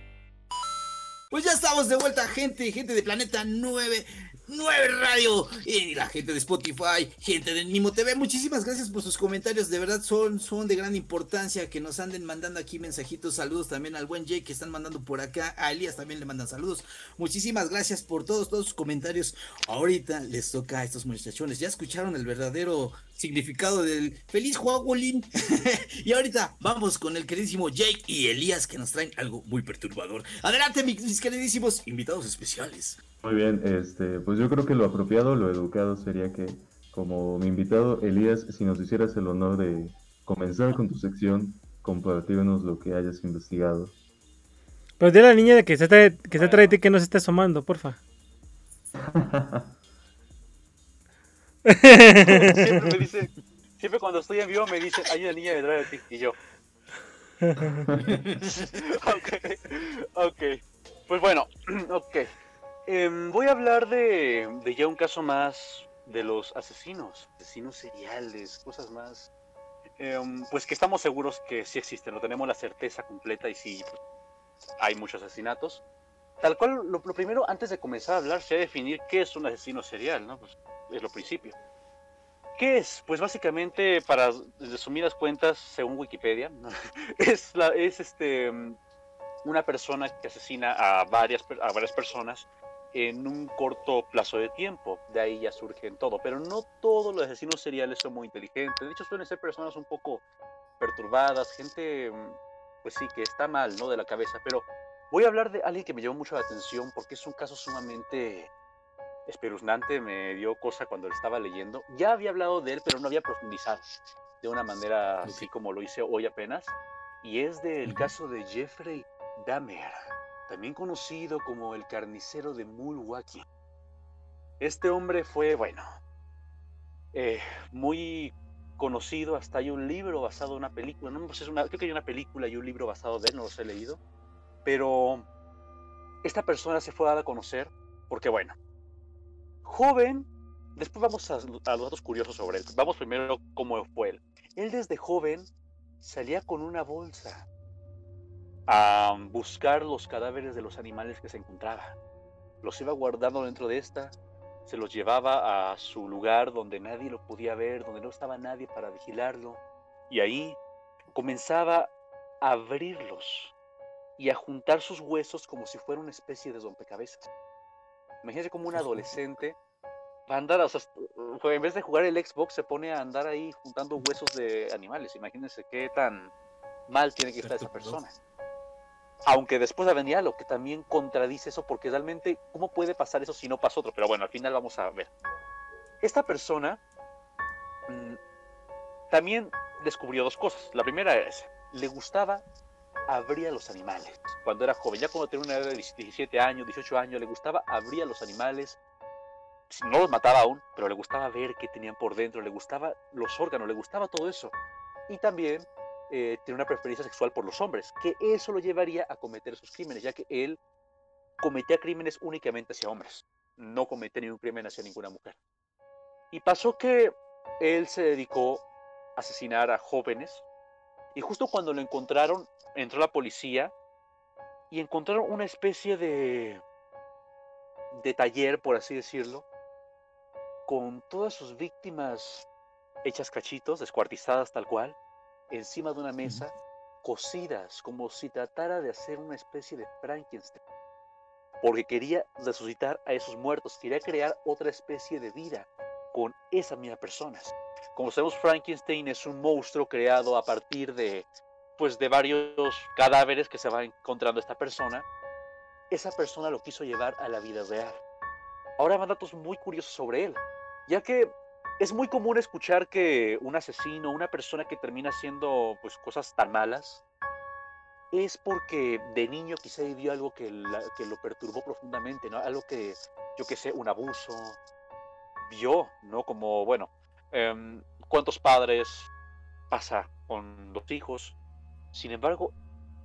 Pues ya estamos de vuelta, gente, gente de Planeta 9, 9 Radio, y la gente de Spotify, gente de Nimo TV. Muchísimas gracias por sus comentarios, de verdad son, son de gran importancia que nos anden mandando aquí mensajitos. Saludos también al buen Jake que están mandando por acá, a Elías también le mandan saludos. Muchísimas gracias por todos, todos sus comentarios. Ahorita les toca a estos muchachones, ya escucharon el verdadero significado del feliz Halloween. y ahorita vamos con el queridísimo Jake y Elías que nos traen algo muy perturbador. Adelante, mis queridísimos invitados especiales. Muy bien, este, pues yo creo que lo apropiado, lo educado sería que, como mi invitado Elías, si nos hicieras el honor de comenzar con tu sección, compartirnos lo que hayas investigado. Pero dile a la niña de que se está, que se atrás de ti que no se esté asomando, porfa. Siempre me dice, siempre cuando estoy en vivo me dicen, hay una niña detrás de ti. Y yo, ok, ok. Pues bueno, ok. Em, voy a hablar de, de ya un caso más de los asesinos, asesinos seriales, cosas más. em, pues que estamos seguros que sí existen, no tenemos la certeza completa y sí pues, hay muchos asesinatos. Tal cual, lo, lo primero, antes de comenzar a hablar, sería definir qué es un asesino serial, ¿no? Pues es lo principio. ¿Qué es? Pues básicamente, para resumidas cuentas, según Wikipedia, ¿no? es, la, es este, una persona que asesina a varias, a varias personas en un corto plazo de tiempo. De ahí ya surge todo. Pero no todos los asesinos seriales son muy inteligentes. De hecho, suelen ser personas un poco perturbadas, gente, mm, pues sí, que está mal, ¿no? De la cabeza. Pero voy a hablar de alguien que me llamó mucho la atención porque es un caso sumamente espeluznante, me dio cosa cuando lo estaba leyendo. Ya había hablado de él, pero no había profundizado de una manera así como lo hice hoy apenas. Y es del caso de Jeffrey Dahmer, también conocido como el carnicero de Milwaukee. Este hombre fue, bueno, eh, muy conocido, hasta hay un libro basado en una película, no sé una, creo que hay una película y un libro basado de él, no los he leído, pero esta persona se fue dada a conocer porque, bueno, joven, después vamos a, a los datos curiosos sobre él, vamos primero cómo fue él. Él desde joven salía con una bolsa a buscar los cadáveres de los animales que se encontraba. Los iba guardando dentro de esta, se los llevaba a su lugar donde nadie lo podía ver, donde no estaba nadie para vigilarlo, y ahí comenzaba a abrirlos y a juntar sus huesos como si fuera una especie de rompecabezas. Imagínense como un adolescente va a andar, o sea, en vez de jugar el Xbox, se pone a andar ahí juntando huesos de animales. Imagínense qué tan mal tiene que estar esa persona. Aunque después vendría lo que también contradice eso, porque realmente, ¿cómo puede pasar eso si no pasa otro? Pero bueno, al final vamos a ver. Esta persona mm, también descubrió dos cosas. La primera es, le gustaba abrir a los animales. Cuando era joven, ya cuando tenía una edad de 17 años, 18 años, le gustaba abrir a los animales. No los mataba aún, pero le gustaba ver qué tenían por dentro, le gustaba los órganos, le gustaba todo eso. Y también eh, tiene una preferencia sexual por los hombres, que eso lo llevaría a cometer esos crímenes, ya que él cometía crímenes únicamente hacia hombres, no cometía ningún crimen hacia ninguna mujer. Y pasó que él se dedicó a asesinar a jóvenes, y justo cuando lo encontraron, entró la policía y encontraron una especie de, de taller, por así decirlo, con todas sus víctimas hechas cachitos, descuartizadas tal cual, encima de una mesa, cocidas, como si tratara de hacer una especie de Frankenstein. Porque quería resucitar a esos muertos, quería crear otra especie de vida con esas mismas personas. Como sabemos, Frankenstein es un monstruo creado a partir de, pues, de varios cadáveres que se va encontrando esta persona. Esa persona lo quiso llevar a la vida real. Ahora van datos muy curiosos sobre él, ya que es muy común escuchar que un asesino, una persona que termina haciendo pues cosas tan malas, es porque de niño quizá vivió algo que, lo perturbó profundamente, ¿no? Algo que, yo qué sé, un abuso, vio, ¿no? Como, bueno, em, ¿cuántos padres pasa con los hijos? Sin embargo,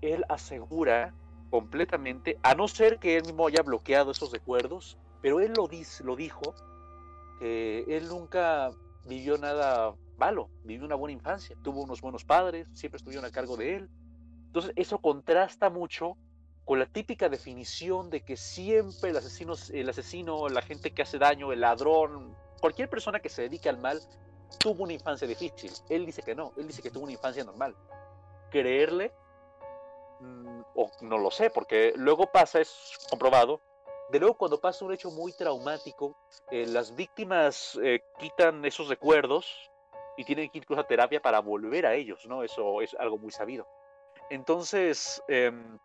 él asegura completamente, a no ser que él mismo haya bloqueado esos recuerdos, pero él lo, dice, lo dijo, él nunca vivió nada malo, vivió una buena infancia, tuvo unos buenos padres, siempre estuvieron a cargo de él. Entonces eso contrasta mucho con la típica definición de que siempre el asesino, el asesino, la gente que hace daño, el ladrón, cualquier persona que se dedique al mal, tuvo una infancia difícil. Él dice que no, él dice que tuvo una infancia normal. Creerle, mm, o no lo sé, porque luego pasa, es comprobado, de luego, cuando pasa un hecho muy traumático, eh, las víctimas eh, quitan esos recuerdos y tienen que ir incluso a terapia para volver a ellos, ¿no? Eso es algo muy sabido. Entonces, em,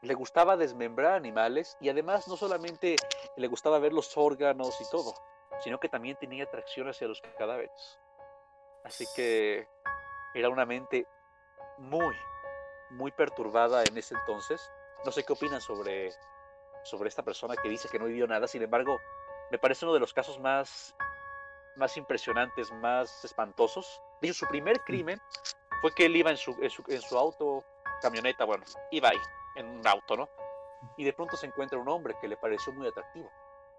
le gustaba desmembrar animales y además no solamente le gustaba ver los órganos y todo, sino que también tenía atracción hacia los cadáveres. Así que era una mente muy, muy perturbada en ese entonces. No sé qué opinan sobre sobre esta persona que dice que no vivió nada. Sin embargo, me parece uno de los casos más, más impresionantes, más espantosos. De su primer mm. crimen fue que él iba en su, en su, en su auto, camioneta, bueno, iba ahí, en un auto, ¿no? Y de pronto se encuentra un hombre que le pareció muy atractivo.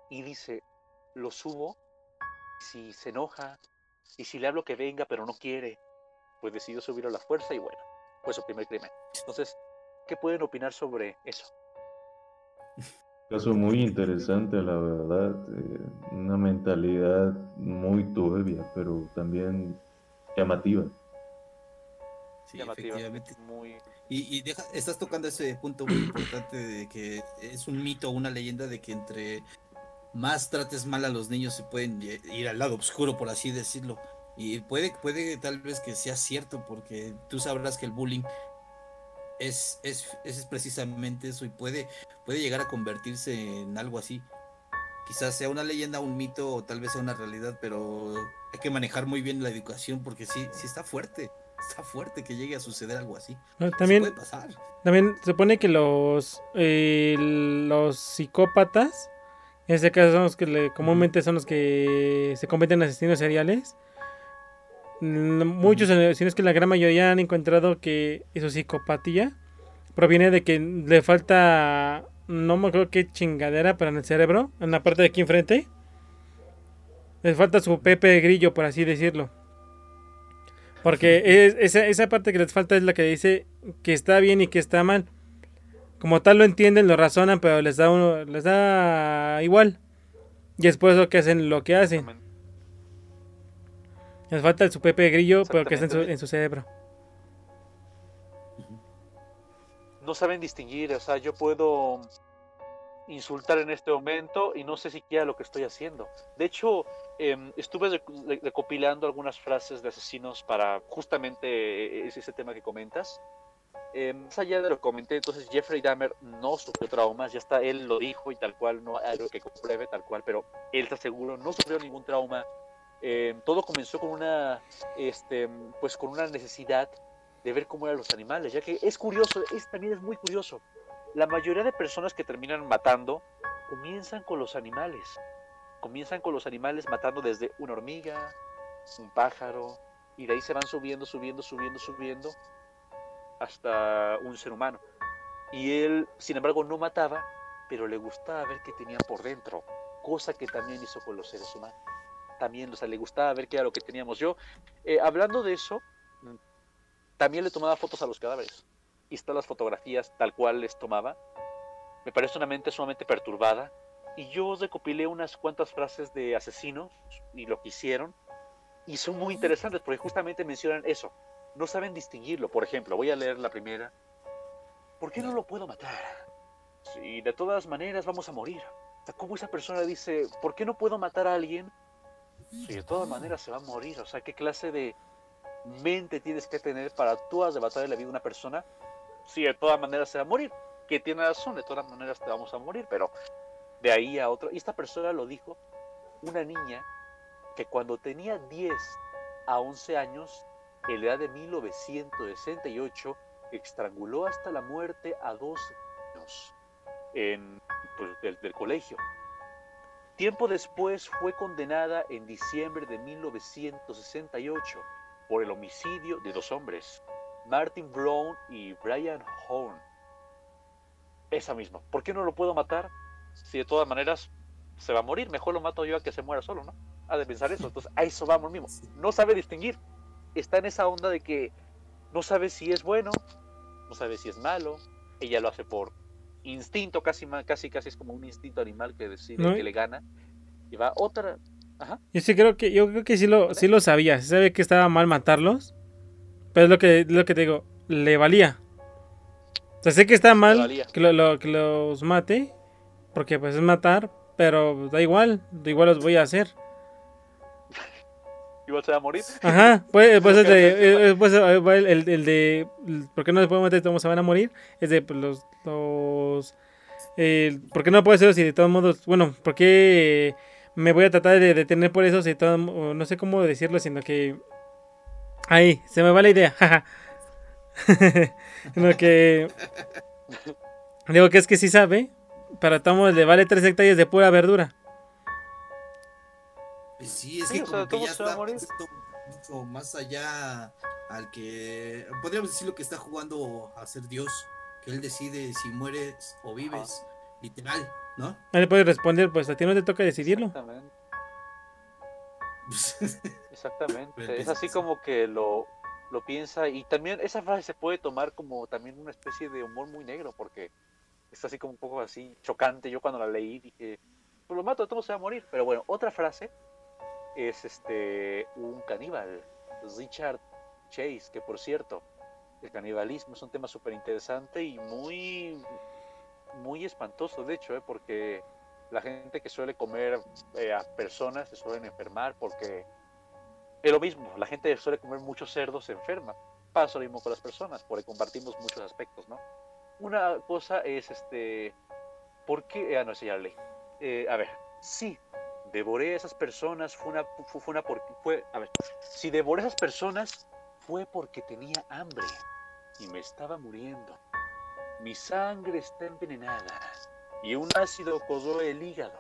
Y dice, lo subo, si se enoja, y si le hablo que venga, pero no quiere, pues decidió subir a la fuerza y bueno, fue su primer crimen. Entonces, ¿qué pueden opinar sobre eso? Caso muy interesante, la verdad. Eh, una mentalidad muy turbia, pero también llamativa. Sí, efectivamente. Y, estás tocando ese punto muy importante de que es un mito, una leyenda de que entre más trates mal a los niños se pueden ir al lado oscuro, por así decirlo. Y puede, puede tal vez que sea cierto, porque tú sabrás que el bullying es, es, es precisamente eso y puede, puede llegar a convertirse en algo así. Quizás sea una leyenda, un mito o tal vez sea una realidad, pero hay que manejar muy bien la educación porque sí, sí está fuerte. Está fuerte que llegue a suceder algo así. también, puede pasar. También se supone que los, eh, los psicópatas, en este caso son los que comúnmente son los que se convierten en asesinos seriales. Muchos, si no es que la gran mayoría han encontrado que su psicopatía proviene de que le falta, no me acuerdo qué chingadera, pero en el cerebro, en la parte de aquí enfrente. Le falta su Pepe Grillo, por así decirlo. Porque esa, esa parte que les falta es la que dice que está bien y que está mal. Como tal lo entienden, lo razonan, pero les da, uno, les da igual. Y es por eso que hacen lo que hacen. Les falta su Pepe Grillo, pero que está en su, en su cerebro. no saben distinguir, o sea, yo puedo insultar en este momento y no sé siquiera lo que estoy haciendo. De hecho, em, estuve rec- re- recopilando algunas frases de asesinos para justamente eh, ese, ese tema que comentas. Em, más allá de lo que comenté, entonces Jeffrey Dahmer no sufrió traumas, ya está, él lo dijo y tal cual, no hay algo que compruebe tal cual, pero él está seguro, no sufrió ningún trauma. Em, todo comenzó con una, este, pues con una necesidad de ver cómo eran los animales, ya que es curioso, es, también es muy curioso. La mayoría de personas que terminan matando comienzan con los animales. Comienzan con los animales matando desde una hormiga, un pájaro, y de ahí se van subiendo, subiendo, subiendo, subiendo, hasta un ser humano. Y él, sin embargo, no mataba, pero le gustaba ver qué tenía por dentro, cosa que también hizo con los seres humanos. También, o sea, le gustaba ver qué era lo que teníamos. Yo, eh, hablando de eso, mm, también le tomaba fotos a los cadáveres. Y están las fotografías tal cual les tomaba. Me parece una mente sumamente perturbada. Y yo recopilé unas cuantas frases de asesinos y lo que hicieron. Y son muy interesantes porque justamente mencionan eso. No saben distinguirlo. Por ejemplo, voy a leer la primera. ¿Por qué no lo puedo matar? Si de todas maneras vamos a morir. ¿cómo esa persona dice, ¿por qué no puedo matar a alguien? Si de todas maneras se va a morir. O sea, ¿qué clase de mente tienes que tener para tú arrebatarle la vida a una persona si de todas maneras se va a morir? Que tiene razón, de todas maneras te vamos a morir, pero de ahí a otro. Y esta persona lo dijo, una niña que cuando tenía 10 a 11 años, en la edad de 1968, estranguló hasta la muerte a dos niños en, pues, del colegio. Tiempo después fue condenada en diciembre de 1968 por el homicidio de dos hombres, Martin Brown y Brian Horn. Esa misma. ¿Por qué no lo puedo matar? Si de todas maneras se va a morir, mejor lo mato yo a que se muera solo, ¿no? Ha de pensar eso. Entonces, a eso vamos mismo. No sabe distinguir. Está en esa onda de que no sabe si es bueno, no sabe si es malo. Ella lo hace por instinto, casi, casi, casi es como un instinto animal que decide No, que le gana. Y va otra. Ajá. Yo sí creo que, yo creo que sí lo, sí lo sabía. Sí sabía que estaba mal matarlos. Pero es lo que, lo que te digo, le valía. O sea, sé que está mal que, lo- lo- que los mate. Porque pues es matar. Pero da igual. Da igual los voy a hacer. Igual se va a morir. Ajá. Pues, pues, de, eh, pues, eh, va el, el- el de. ¿Por qué no se puede matar? Todos se van a morir. Es de pues, los. los eh, ¿Por qué no puedo hacerlo si de todos modos. Bueno, ¿por qué me voy a tratar de detener por eso? Si de todos no sé cómo decirlo, sino que. Ahí, se me va la idea. jaja. Lo que. Digo que es que sí sabe. Para todos le vale 3 hectáreas de pura verdura. Pues sí, es Sí, que o como sea, que ¿cómo ya está mucho más allá al que podríamos decirlo que está jugando a ser Dios, que él decide si mueres o vives, literal, ¿no? No le puedes responder, pues a ti no te toca decidirlo. Exactamente. Exactamente. Pero Es así como que lo, lo piensa y también esa frase se puede tomar como también una especie de humor muy negro porque está así como un poco así chocante. Yo cuando la leí dije, pues lo mato, todo se va a morir. Pero bueno, otra frase es este un caníbal, Richard Chase, que por cierto, el canibalismo es un tema súper interesante y muy, muy espantoso, de hecho, ¿eh? porque la gente que suele comer eh, a personas se suelen enfermar porque es lo mismo, la gente que suele comer muchos cerdos se enferma. Pasa lo mismo con las personas, porque compartimos muchos aspectos, ¿no? Una cosa es este, ¿por qué? Ah, no, esa ya leí. Eh, a ver, sí, devoré a esas personas, fue una, fue, una por- fue, a ver, si devoré a esas personas fue porque tenía hambre y me estaba muriendo. Mi sangre está envenenada y un ácido corroe el hígado.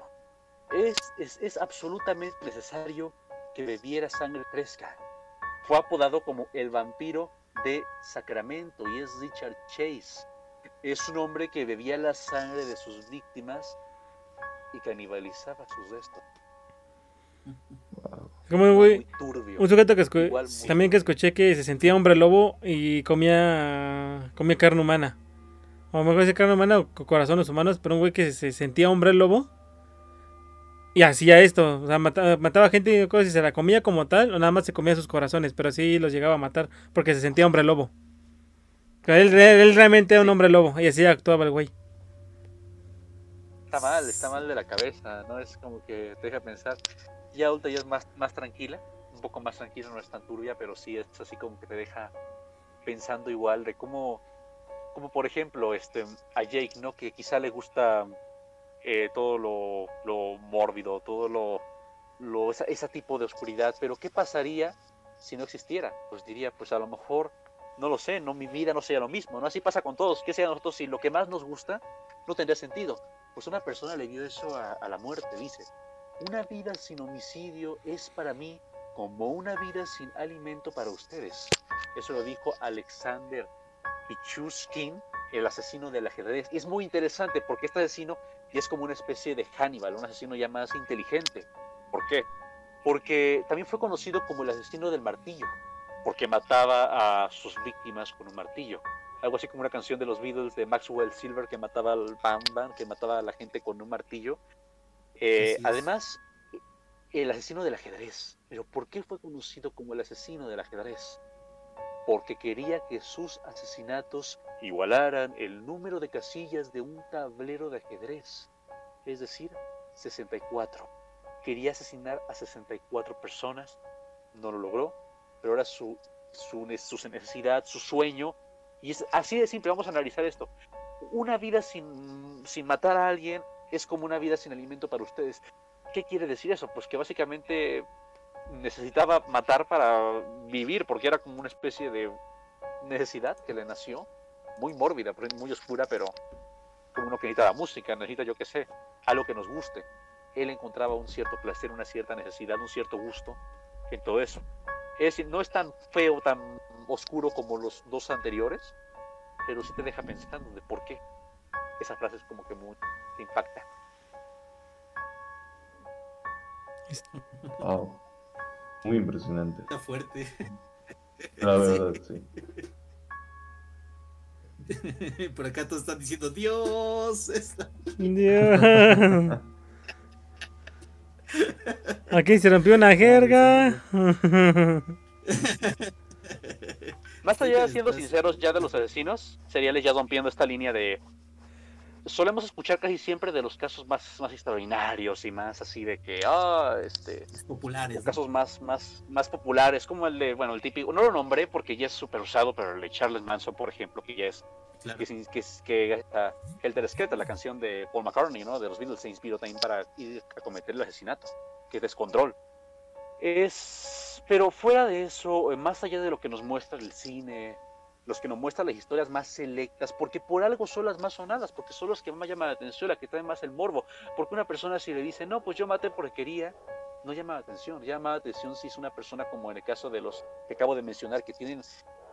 Es, es, es absolutamente necesario que bebiera sangre fresca. Fue apodado como el vampiro de Sacramento y es Richard Chase. Es un hombre que bebía la sangre de sus víctimas y canibalizaba sus restos. Como un güey, un sujeto que escu- Igual muy también que escuché que se sentía hombre lobo y comía comía carne humana. O mejor dice carne humana o co- corazones humanos, pero un güey que se sentía hombre lobo Y hacía esto, o sea, mata- mataba, gente y cosas y se la comía como tal, o nada más se comía sus corazones, pero sí los llegaba a matar porque se sentía hombre lobo. Él- él realmente era un hombre lobo y así actuaba el güey. Está mal, está mal de la cabeza, ¿no? Es como que te deja pensar. Ya adulta ya es más, más tranquila, un poco más tranquila, no es tan turbia, pero sí es así como que te deja pensando igual de cómo, como por ejemplo, este, a Jake, ¿no? Que quizá le gusta eh, todo lo, lo mórbido, todo lo, lo esa, ese tipo de oscuridad, pero ¿qué pasaría si no existiera? Pues diría, pues a lo mejor, no lo sé, no mi vida no sería lo mismo, ¿no? Así pasa con todos, ¿qué sea nosotros si lo que más nos gusta no tendría sentido? Pues una persona le dio eso a, a la muerte, dice. Una vida sin homicidio es para mí como una vida sin alimento para ustedes. Eso lo dijo Alexander Pichushkin, el asesino del ajedrez. Es muy interesante porque este asesino es como una especie de Hannibal, un asesino ya más inteligente. ¿Por qué? Porque también fue conocido como el asesino del martillo, porque mataba a sus víctimas con un martillo. Algo así como una canción de los Beatles de Maxwell Silver que mataba al Bam Bam, que mataba a la gente con un martillo. Eh, además, el asesino del ajedrez. Pero ¿por qué fue conocido como el asesino del ajedrez? Porque quería que sus asesinatos igualaran el número de casillas de un tablero de ajedrez, es decir, 64. Quería asesinar a 64 personas, no lo logró, pero era su, su, su necesidad, su sueño, y es así de simple, vamos a analizar esto. Una vida sin, sin matar a alguien es como una vida sin alimento para ustedes. ¿Qué quiere decir eso? Pues que básicamente necesitaba matar para vivir, porque era como una especie de necesidad que le nació, muy mórbida, muy oscura, pero como uno que necesita la música, necesita yo que sé, algo que nos guste. Él encontraba un cierto placer, una cierta necesidad, un cierto gusto en todo eso. Es decir, no es tan feo, tan oscuro como los dos anteriores, pero sí te deja pensando de por qué. Esa frase es como que muy te impacta. Wow. Muy impresionante. Está fuerte. La verdad, sí. Por acá todos están diciendo, Dios. está-". Dios. Aquí se rompió una jerga. Más allá, siendo sinceros, ya de los asesinos, seriales ya rompiendo esta línea de... Solemos escuchar casi siempre de los casos más, más extraordinarios y más así de que, ah, este, populares. ¿no? casos más, más, más populares, como el de, bueno, el típico, no lo nombré porque ya es súper usado, pero el de Charles Manson, por ejemplo, que ya es, Claro. que, que, que ah, Helter Skelter, la canción de Paul McCartney, ¿no? De los Beatles se inspiró también para ir a cometer el asesinato, que es descontrol. Es, pero fuera de eso, eh, más allá de lo que nos muestra el cine, los que nos muestran las historias más selectas, porque por algo son las más sonadas, porque son los que más llaman la atención, las que traen más el morbo, porque una persona si le dice, no, pues yo maté porque quería, no llama la atención, llama la atención si es una persona como en el caso de los que acabo de mencionar, que tienen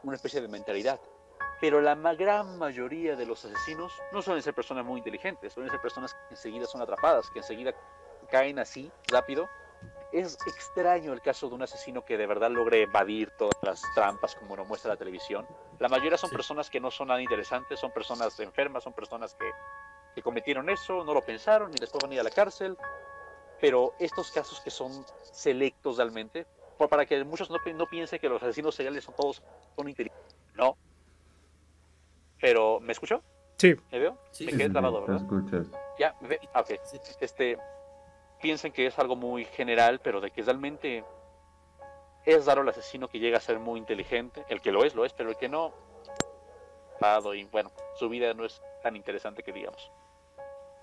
una especie de mentalidad. Pero la gran mayoría de los asesinos no suelen ser personas muy inteligentes, suelen ser personas que enseguida son atrapadas, que enseguida caen así, rápido. Es extraño el caso de un asesino que de verdad logre evadir todas las trampas como nos muestra la televisión. La mayoría son Sí. personas que no son nada interesantes, son personas enfermas, son personas que, que cometieron eso, no lo pensaron y después van a ir a la cárcel. Pero estos casos que son selectos realmente, por- para que muchos no, no piensen que los asesinos seriales son todos son inteligentes. No. Pero, ¿me escuchó? Sí. ¿Me veo? Sí, me quedé trabado, te ¿verdad? escuchas. Ya, me ve. Ah, ok. Este, piensen que es algo muy general, pero de que realmente es raro el asesino que llega a ser muy inteligente. El que lo es, lo es, pero el que no, dado y bueno, su vida no es tan interesante que digamos.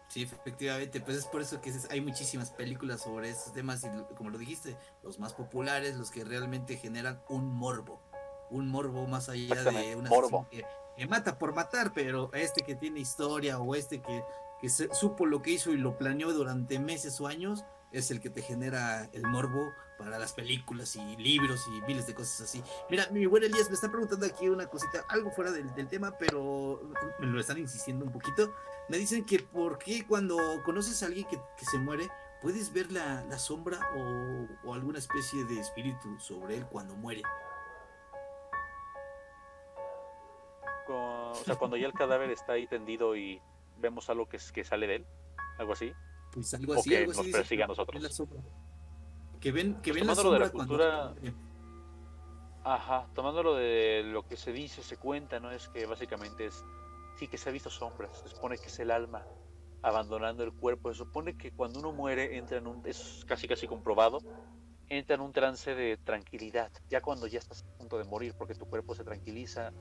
Sí, efectivamente, pues es por eso que hay muchísimas películas sobre estos temas y como lo dijiste, los más populares, los que realmente generan un morbo, un morbo más allá de Exactamente, un morbo. que mata por matar, pero este que tiene historia o este que, que se- supo lo que hizo y lo planeó durante meses o años, es el que te genera el morbo para las películas y libros y miles de cosas así. Mira, mi buen Elías me está preguntando aquí una cosita, algo fuera del, tema, pero me lo están insistiendo un poquito. Me dicen que por qué cuando conoces a alguien que, se muere, puedes ver la, la sombra o, alguna especie de espíritu sobre él cuando muere. O sea, cuando ya el cadáver está ahí tendido y vemos algo que, es- que sale de él, algo así. Pues algo O que algo así nos dice, persiga a nosotros. la. Que ven, que Pues ven la tomándolo de la sombra cuando- cultura- Ajá, tomándolo de lo que se dice, se cuenta, ¿no? Es que básicamente es, sí que se ha visto sombras, se supone que es el alma abandonando el cuerpo, se supone que cuando uno muere entra en un, es casi casi comprobado, entra en un trance de tranquilidad, ya cuando ya estás a punto de morir, porque tu cuerpo se tranquiliza,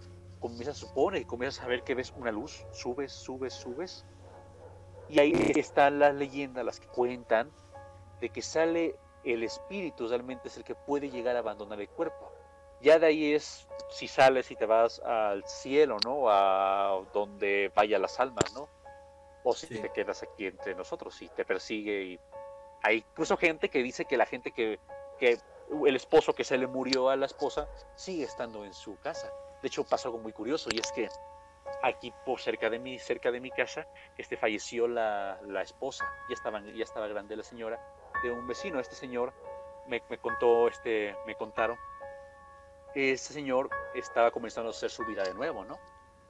comienzas, supone, comienzas a ver que ves una luz, subes, subes, subes, y ahí están las leyendas, las que cuentan, de que sale el espíritu, realmente es el que puede llegar a abandonar el cuerpo. Ya de ahí es si sales y te vas al cielo, ¿no? A donde vayan las almas, ¿no? O si Sí. te quedas aquí entre nosotros y te persigue. Y hay incluso gente que dice que la gente que, que el esposo que se le murió a la esposa sigue estando en su casa. De hecho, pasó algo muy curioso y es que aquí por cerca de mí, cerca de mi casa, este falleció la, la esposa. Ya estaba, ya estaba grande la señora de un vecino. Este señor me, me contó, este, me contaron este señor estaba comenzando a hacer su vida de nuevo, ¿no?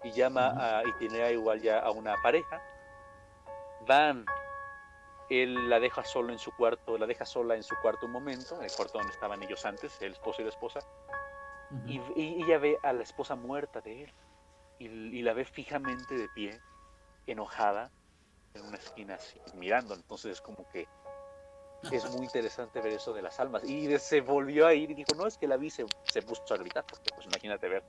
Y llama a, y tiene igual ya a una pareja. Van, él la deja solo en su cuarto, la deja sola en su cuarto un momento, en el cuarto donde estaban ellos antes, el esposo y la esposa, Ujú. y, y ella ve a la esposa muerta de él, y, y la ve fijamente de pie, enojada, en una esquina así, mirando, entonces es como que es muy interesante ver eso de las almas. Y se volvió a ir y dijo, no, es que la vi, se, se puso a gritar, porque pues imagínate ver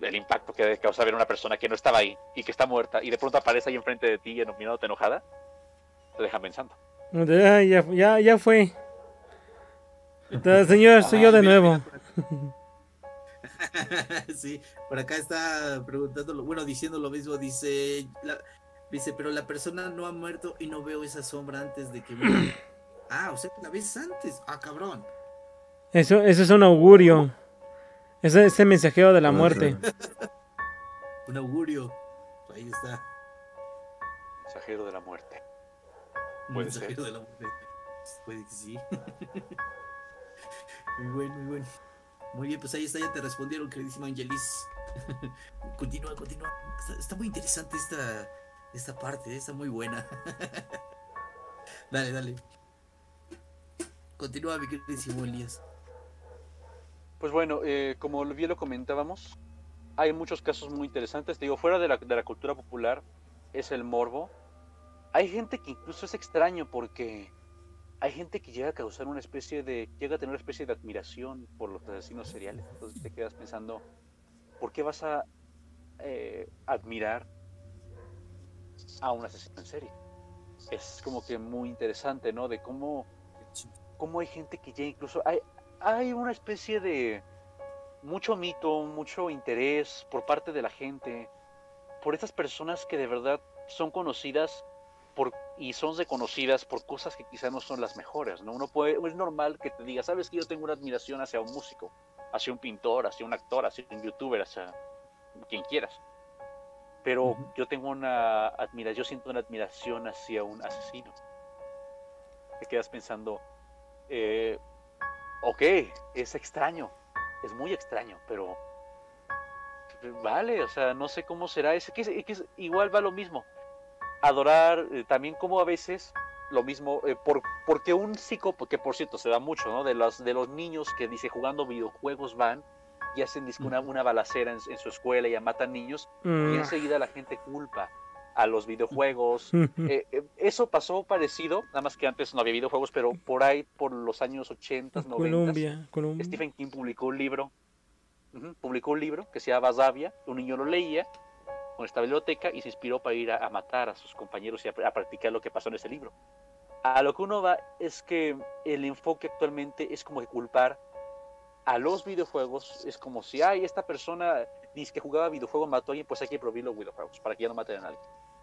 el impacto que causa ver una persona que no estaba ahí y que está muerta y de pronto aparece ahí enfrente de ti mirándote enojada, te deja pensando. Ya, ya, ya fue. Entonces, señor, soy yo de Mira, nuevo. sí, por acá está preguntándolo, bueno, diciendo lo mismo, dice, la- dice, pero la persona no ha muerto y no veo esa sombra antes de que muera. ah, o sea que la ves antes. Ah, cabrón. Eso, eso es un augurio. Ese es el mensajero de la Ah, muerte. Un augurio. Ahí está. Mensajero de la muerte. Puede mensajero ser. de la muerte. Puede que sí. muy bueno, muy bueno. Muy bien, pues ahí está, ya te respondieron, queridísima Angelis. continúa, continúa. Está, muy interesante esta, esta parte, eh, está muy buena. dale, dale. Continúa, mi queridísimo Elías. Pues bueno, eh, como bien lo comentábamos, hay muchos casos muy interesantes. Te digo, fuera de la, de la cultura popular es el morbo. Hay gente que incluso es extraño porque hay gente que llega a causar una especie de, llega a tener una especie de admiración por los asesinos seriales. Entonces te quedas pensando, ¿por qué vas a eh, admirar a un asesino en serie? Es como que muy interesante, ¿no? De cómo, cómo hay gente que ya incluso hay, hay una especie de mucho mito, mucho interés por parte de la gente, por estas personas que de verdad son conocidas por, y son reconocidas por cosas que quizás no son las mejores, ¿no? Uno puede, es normal que te diga, sabes que yo tengo una admiración hacia un músico, hacia un pintor, hacia un actor, hacia un youtuber, hacia quien quieras. Pero Ujú. yo tengo una admiración, yo siento una admiración hacia un asesino. Te quedas pensando, eh, ok, es extraño, es muy extraño, pero vale, o sea, no sé cómo será, es que, es- es- igual va lo mismo, adorar, eh, también como a veces lo mismo, eh, por, porque un psico, que por cierto se da mucho, ¿no? De los, de los niños que dice jugando videojuegos van y hacen una, una balacera en, en su escuela y ya matan niños, y Mm. enseguida la gente culpa a los videojuegos, eh, eh, eso pasó parecido, nada más que antes no había videojuegos, pero por ahí, por los años 80, 90, Colombia, Colombia. Stephen King publicó un libro, publicó un libro que se llama Basavia, un niño lo leía con esta biblioteca y se inspiró para ir a, a matar a sus compañeros y a, a practicar lo que pasó en ese libro. A lo que uno va es que el enfoque actualmente es como que culpar a los videojuegos, es como si, ay, esta persona dice que jugaba videojuegos, mató a alguien, pues hay que prohibir los videojuegos para que ya no maten a nadie.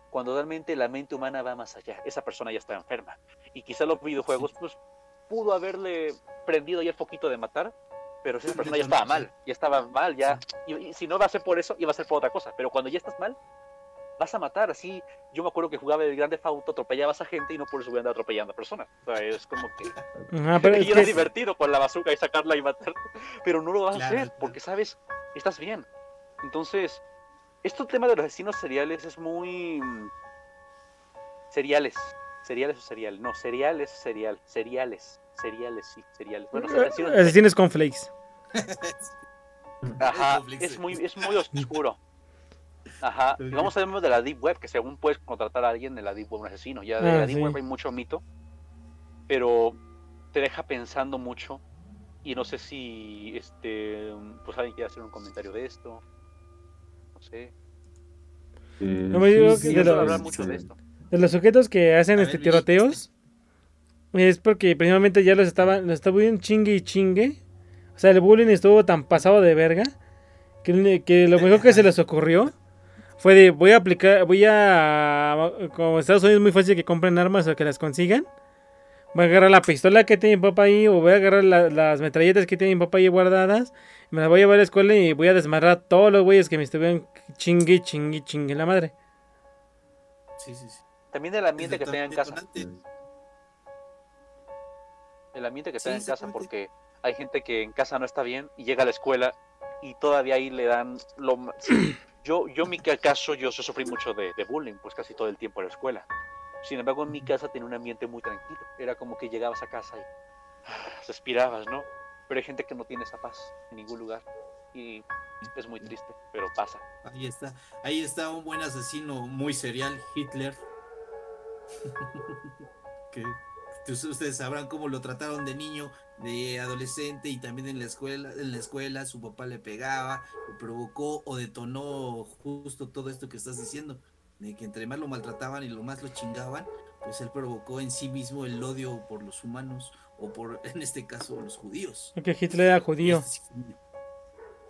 Cuando realmente la mente humana va más allá, esa persona ya está enferma. Y quizá los videojuegos, pues, pudo haberle prendido ya el foquito de matar, pero esa persona ya estaba mal, ya estaba mal, ya. Y, y si no va a ser por eso, iba a ser por otra cosa. Pero cuando ya estás mal, vas a matar. Así, yo me acuerdo que jugaba el grande Fauto, atropellabas a gente y no por eso voy a andar atropellando a personas. O sea, es como que Ajá, pero es y era que- divertido con la bazooka y sacarla y matar. Pero no lo vas a hacer claro. porque sabes, estás bien. Entonces, este tema de los asesinos seriales es muy. mm, Seriales. ¿Cereales o cereal? No, cereales, cereal. Cereales. Cereales, sí, cereales. Bueno, Eh, Asesinos con flakes. Ajá, es muy, es muy oscuro. Ajá, y vamos a ver de la Deep Web, que según puedes contratar a alguien de la Deep Web, un asesino. Ya de Ah, la Deep sí. Web hay mucho mito, pero te deja pensando mucho. Y no sé si, este, pues alguien quiere hacer un comentario de esto. No sé. Eh, No me digo sí, que Sí, de los- hablar mucho de esto. De los sujetos que hacen A este ver, tiroteos. Es porque precisamente ya los estaban, los estaba bien chingue y chingue. O sea, el bullying estuvo tan pasado de verga. Que, que lo mejor que se les ocurrió fue de voy a aplicar, voy a como Estados Unidos es muy fácil que compren armas o que las consigan. Voy a agarrar la pistola que tiene mi papá ahí, o voy a agarrar la- las metralletas que tiene mi papá ahí guardadas. Me las voy a llevar a la escuela y voy a desmadrar a todos los güeyes que me estuvieron chingue, chingue, chingue la madre. Sí, sí, sí. También el ambiente que tenga en casa. El ambiente que Sí, tenga en casa, porque hay gente que en casa no está bien y llega a la escuela y todavía ahí le dan lo yo yo en mi ca- caso yo, sufrí mucho de, de bullying pues casi todo el tiempo en la escuela. Sin embargo en mi casa tenía un ambiente muy tranquilo. Era como que llegabas a casa y ah, respirabas no pero hay gente que no tiene esa paz en ningún lugar y es muy triste pero pasa. Ahí está. Ahí está un buen asesino muy serial, Hitler. que ustedes sabrán cómo lo trataron de niño, de adolescente y también en la escuela, en la escuela su papá le pegaba, lo provocó o detonó justo todo esto que estás diciendo, de que entre más lo maltrataban y lo más lo chingaban, pues él provocó en sí mismo el odio por los humanos o por en este caso los judíos. Que Hitler era judío. Este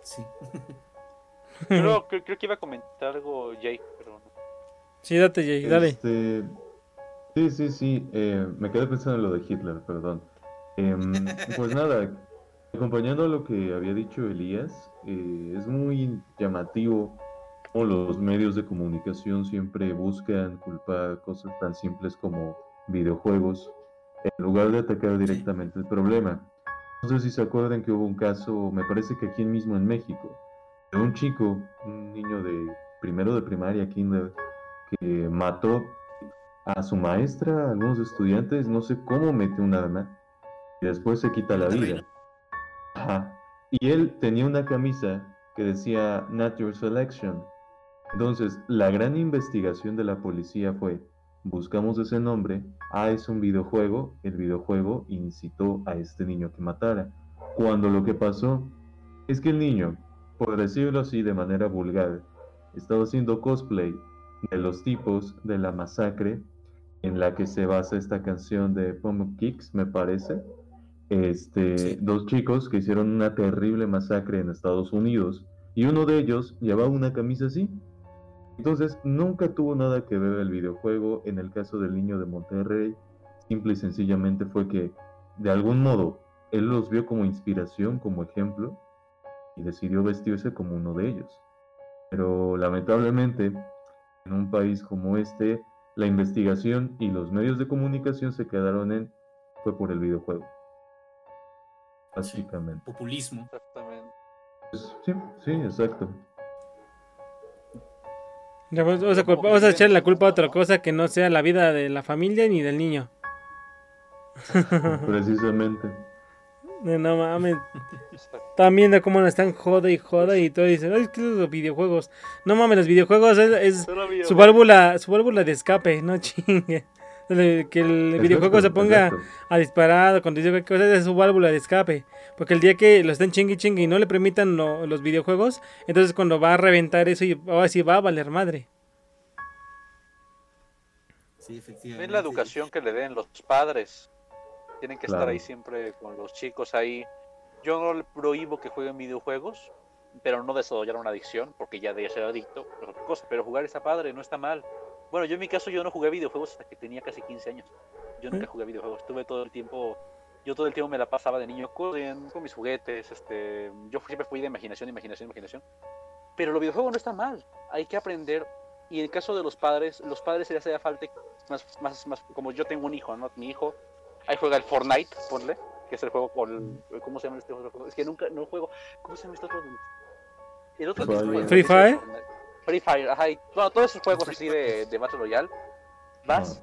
sí creo que iba a comentar algo Jay pero no. Sí, date, Jay, dale. Este, sí, sí, sí. eh, me quedé pensando en lo de Hitler, perdón. Em, pues nada, acompañando a lo que había dicho Elías, eh, es muy llamativo cómo los medios de comunicación siempre buscan culpar cosas tan simples como videojuegos en lugar de atacar directamente el problema. No sé si se acuerdan que hubo un caso, me parece que aquí mismo en México, de un chico, un niño de primero de primaria, kinder, que mató a su maestra, a algunos estudiantes, no sé cómo metió un arma y después se quita la vida. Ajá. Y él tenía una camisa que decía Not Your Selection. Entonces, la gran investigación de la policía fue, buscamos ese nombre, ah, es un videojuego, el videojuego incitó a este niño que matara. Cuando lo que pasó es que el niño, por decirlo así de manera vulgar, estaba haciendo cosplay de los tipos de la masacre en la que se basa esta canción de Pump Kicks, me parece. Este, Sí. dos chicos que hicieron una terrible masacre en Estados Unidos y uno de ellos llevaba una camisa así. Entonces, nunca tuvo nada que ver el videojuego. En el caso del niño de Monterrey, simple y sencillamente fue que, de algún modo, él los vio como inspiración, como ejemplo, y decidió vestirse como uno de ellos. Pero lamentablemente, en un país como este, la investigación y los medios de comunicación se quedaron en fue por el videojuego. Básicamente. Populismo. exactamente Pues, sí, sí, exacto. Ya, pues, Vamos a, culpa- vamos a echarle la culpa a otra cosa que no sea la vida de la familia ni del niño. Precisamente. No mames. Están viendo cómo nos están joda y joda y todo. Dicen, ay, es que los videojuegos. No mames, los videojuegos es, es su válvula, su válvula de escape, no chingue. Que el videojuego se ponga exacto. a disparar cuando dice cualquier cosa es su válvula de escape. Porque el día que lo estén chingue y chingue y no le permitan lo- los videojuegos, entonces cuando va a reventar eso y ahora sí va a valer madre. Sí, efectivamente. Es la educación que le den los padres. Tienen que estar Claro. ahí siempre con los chicos ahí. Yo no le prohíbo que jueguen videojuegos, pero no desarrollar una adicción, porque ya de ser adicto es otra cosa. Pero jugar está padre, no está mal. Bueno, yo en mi caso yo no jugué videojuegos hasta que tenía casi 15 años. Yo nunca jugué videojuegos. Tuve todo el tiempo, yo todo el tiempo me la pasaba de niño con, con mis juguetes. Este, yo siempre fui de imaginación, imaginación, imaginación. Pero los videojuegos no están mal. Hay que aprender. Y en el caso de los padres, los padres les hace falta más, más, más, como yo tengo un hijo, ¿no? Mi hijo, ahí juega el Fortnite, ponle, que es el juego con, ¿cómo se llama este otro juego? Es que nunca, no juego, ¿cómo se llama este otro? El otro que Free. Free Fire. Free Fire, ajá, y, bueno, todos esos juegos así de, de Battle Royale, vas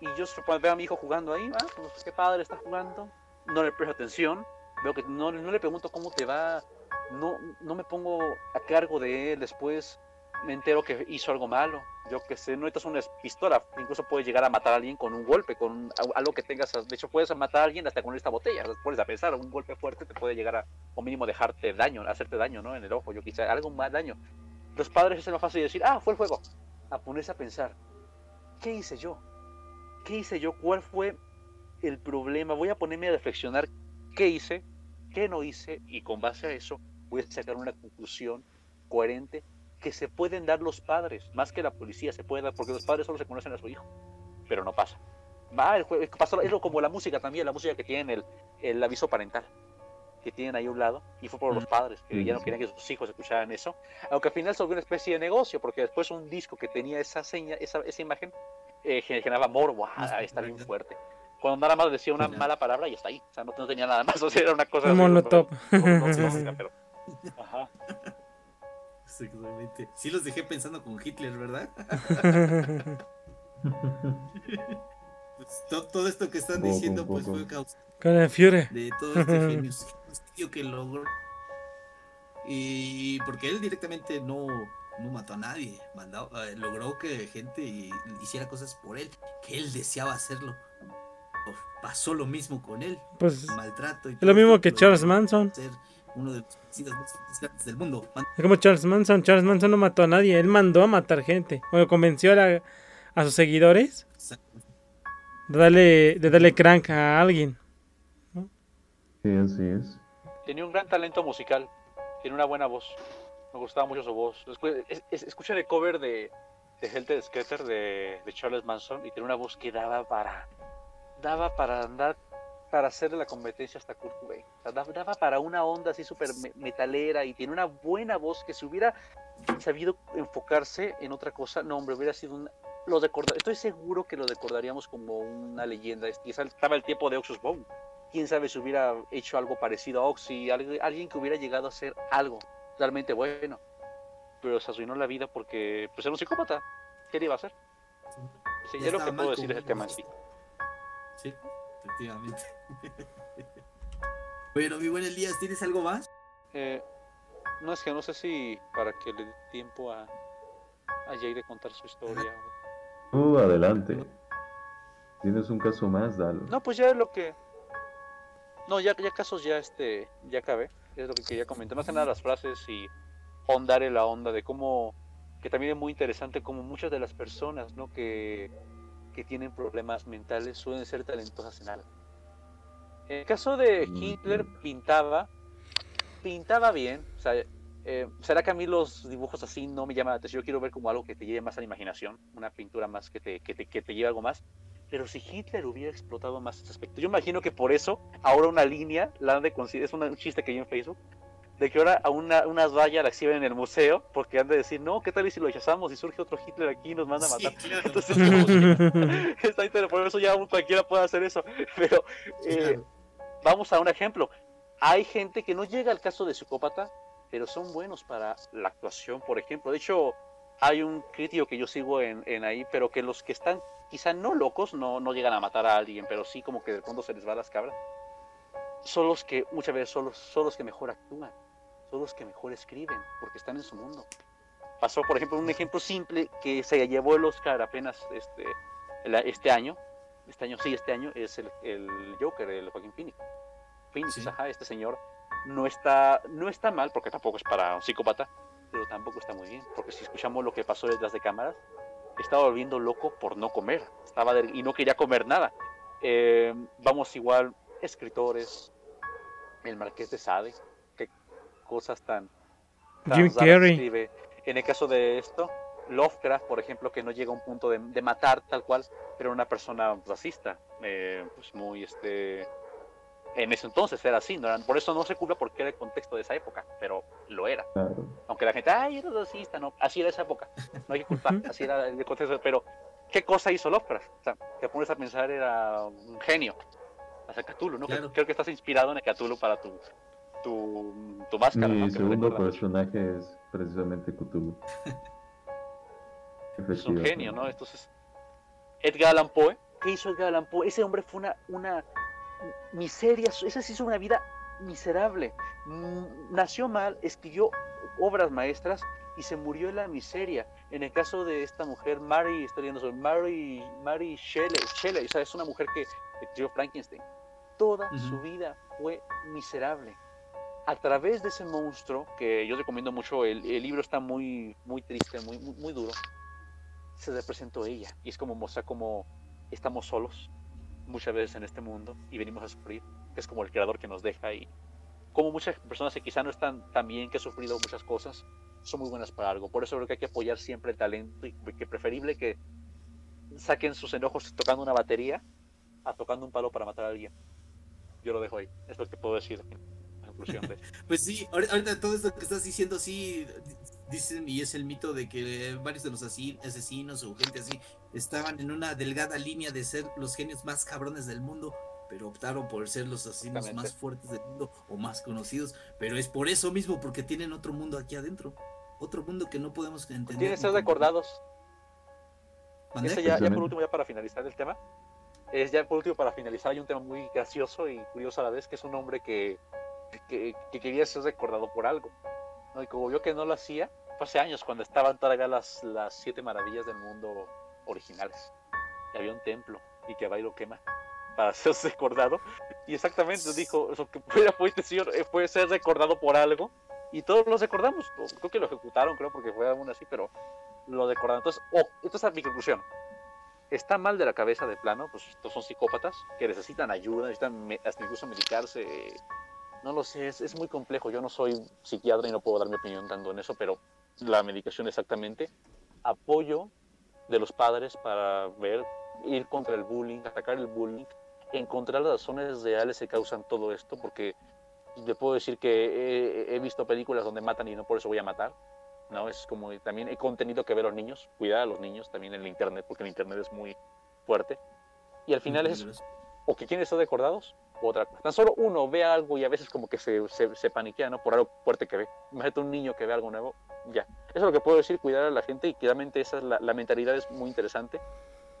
y yo supongo- veo a mi hijo jugando ahí, ah, pues qué padre está jugando, no le presto atención, veo que no, no le pregunto cómo te va, no, no me pongo a cargo de él, después me entero que hizo algo malo, yo que sé, no necesitas una pistola, incluso puedes llegar a matar a alguien con un golpe, con algo que tengas, de hecho puedes matar a alguien hasta con esta botella, puedes a pensar, un golpe fuerte te puede llegar a, o mínimo dejarte daño, hacerte daño, ¿no? En el ojo, yo quizá, algo más daño. Los padres es más fácil de decir, ah, fue el fuego, a ponerse a pensar, ¿qué hice yo? ¿Qué hice yo? ¿Cuál fue el problema? Voy a ponerme a reflexionar qué hice, qué no hice y con base a eso voy a sacar una conclusión coherente que se pueden dar los padres, más que la policía se puede dar, porque los padres solo se conocen a su hijo, pero no pasa. Va, el jue- pasó, es como la música también, la música que tienen el, el aviso parental, que tienen ahí a un lado, y fue por los padres, que ya no querían que sus hijos escucharan eso, aunque al final se volvió una especie de negocio, porque después un disco que tenía esa seña, esa, esa imagen, eh, generaba morbo, ah, está bien fuerte. Cuando nada más decía una mala palabra y está ahí, o sea, no, no tenía nada más, o sea, era una cosa... Un así, molotov. no- no- no- no- pero- Ajá. Exactamente. Sí los dejé pensando con Hitler, ¿verdad? Pues, to- todo esto que están Poco, diciendo pues poco. fue causa Con el Führer. de todo este genocidio que logró. Y porque él directamente no, no mató a nadie, mandó- eh, logró que gente hiciera cosas por él, que él deseaba hacerlo. Uf, Pasó lo mismo con él, Pues maltrato y es lo mismo que Charles Manson. Uno de los suicidas más grandes del mundo. Es como Charles Manson. Charles Manson no mató a nadie. Él mandó a matar gente. Bueno, convenció a, la- a sus seguidores de darle, de darle crank a alguien. Sí, así es. Tenía un gran talento musical, tiene una buena voz. Me gustaba mucho su voz. Después, es- es- escuchen el cover de, de Helter Skelter de, de Charles Manson y tiene una voz que daba para daba para andar para hacerle la competencia hasta Kurt Cobain. O sea, daba, para una onda así súper me- metalera y tiene una buena voz que si hubiera sabido enfocarse en otra cosa, no hombre, hubiera sido un lo recorda- estoy seguro que lo recordaríamos como una leyenda. Quizá estaba el tiempo de Oxus Bone. Quién sabe si hubiera hecho algo parecido a Oxy, alguien que hubiera llegado a hacer algo realmente bueno. Pero se arruinó la vida porque pues era un psicópata. ¿Qué le iba a hacer? Sí, Ya es lo que puedo decir de como ese tema en sí. Sí, efectivamente. Bueno, mi buen Elías, ¿tienes algo más? Eh, no es que no sé si para que le dé tiempo a, a Jay de contar su historia. Tú adelante. Tienes un caso más, dale. No, pues ya es lo que. No, ya, ya casos ya este, ya acabé. Es lo que quería comentar. Más que nada las frases y ahondar en la onda de cómo, que también es muy interesante como muchas de las personas, ¿no? Que, que tienen problemas mentales suelen ser talentosas en algo. En el caso de Mm, Hitler pintaba, pintaba bien. O sea, eh, será que a mí los dibujos así no me llaman la atención. Yo quiero ver como algo que te lleve más a la imaginación, una pintura más que te, que te, que te lleve algo más. Pero si Hitler hubiera explotado más ese aspecto, yo imagino que por eso ahora una línea la de es un chiste que hay en Facebook, de que ahora a una, una raya la exhiben en el museo, porque han de decir, no, ¿qué tal y si lo rechazamos y surge otro Hitler aquí y nos manda a Sí, matar? claro. Entonces, que- está interesante, por eso ya cualquiera puede hacer eso. Pero Sí, eh, claro. vamos a un ejemplo. Hay gente que no llega al caso de psicópata, pero son buenos para la actuación, por ejemplo. De hecho, hay un crítico que yo sigo en, en ahí, pero que los que están quizá no locos, no, no llegan a matar a alguien, pero sí como que de fondo se les va las cabras, son los que muchas veces son los, son los que mejor actúan, son los que mejor escriben, porque están en su mundo. Pasó, por ejemplo, un ejemplo simple que se llevó el Oscar apenas este, este año, este año, sí, este año, es el, el Joker, el Joaquín Phoenix. Phoenix, Sí. ajá, este señor no está, no está mal, porque tampoco es para un psicópata, pero tampoco está muy bien, porque si escuchamos lo que pasó detrás de cámaras, estaba volviendo loco por no comer, estaba de- y no quería comer nada. Eh, vamos igual, escritores, el Marqués de Sade, cosas tan, tan Jim Carrey. escribe. En el caso de esto, Lovecraft, por ejemplo, que no llega a un punto de, de matar tal cual, pero una persona racista, eh, pues muy este en ese entonces era así, ¿no? Era- por eso no se culpa porque era el contexto de esa época, pero lo era. Claro. Aunque la gente, ay, era racista, no, así era esa época, no hay que culpar, así era el contexto, pero ¿qué cosa hizo Lovecraft? O sea, te pones a pensar, era un genio, hasta Cthulhu, ¿no? Claro. Creo que estás inspirado en el Cthulhu para tu, tu, tu máscara. Mi segundo personaje es precisamente Cthulhu. es un genio, ¿no? Entonces, Edgar Allan Poe, que hizo Edgar Allan Poe, ese hombre fue una, una miseria, ese sí hizo una vida miserable. Mm, Nació mal, escribió obras maestras y se murió en la miseria. En el caso de esta mujer, Mary, estoy viendo sobre Mary, Mary Shelley, Shelley, o sea, es una mujer que escribió Frankenstein. Toda su vida fue miserable. A través de ese monstruo, que yo recomiendo mucho, el, el libro está muy, muy triste, muy, muy, muy duro, se representó ella. Y es como mostrar cómo estamos solos muchas veces en este mundo y venimos a sufrir, es como el creador que nos deja y como muchas personas que quizá no están tan bien, que han sufrido muchas cosas, son muy buenas para algo. Por eso creo que hay que apoyar siempre el talento y que preferible que saquen sus enojos tocando una batería a tocando un palo para matar a alguien. Yo lo dejo ahí. Es lo que puedo decir conclusión de Pues sí, ahori- ahorita todo esto que estás diciendo, sí, di- dicen, y es el mito de que varios de los asesinos o gente así estaban en una delgada línea de ser los genios más cabrones del mundo, pero optaron por ser los asesinos más fuertes del mundo o más conocidos. Pero es por eso mismo, porque tienen otro mundo aquí adentro. Otro mundo que no podemos entender. Tienen que ser recordados. Ese ya, ya por último, ya para finalizar el tema, es ya por último para finalizar, hay un tema muy gracioso y curioso a la vez, que es un hombre que, que, que quería ser recordado por algo. ¿no? Y como vio que no lo hacía, fue hace años cuando estaban todavía las, las siete maravillas del mundo originales. Y había un templo y que va y lo quema para ser recordado. Y exactamente dijo, eso que puede, puede, decir, eh, puede ser recordado por algo. Y todos lo recordamos. Creo que lo ejecutaron, creo, porque fue aún así, pero lo recordaron. Entonces, oh, esta es mi conclusión. Está mal de la cabeza de plano, pues estos son psicópatas que necesitan ayuda, necesitan me- hasta incluso medicarse. No lo sé, es, es muy complejo. Yo no soy psiquiatra y no puedo dar mi opinión tanto en eso, pero la medicación exactamente. Apoyo de los padres para ver, ir contra el bullying, atacar el bullying, encontrar las razones reales que causan todo esto, porque le puedo decir que he, he visto películas donde matan y no por eso voy a matar. ¿no? Es como también hay contenido que ver a los niños, cuidar a los niños también en el internet, porque el internet es muy fuerte. Y al final es o que quieren ser recordados otra cosa. Tan solo uno ve algo y a veces como que se, se, se paniquea, ¿no? Por algo fuerte que ve. Imagínate un niño que ve algo nuevo, ya. Eso es lo que puedo decir, cuidar a la gente y claramente esa es la, la mentalidad es muy interesante.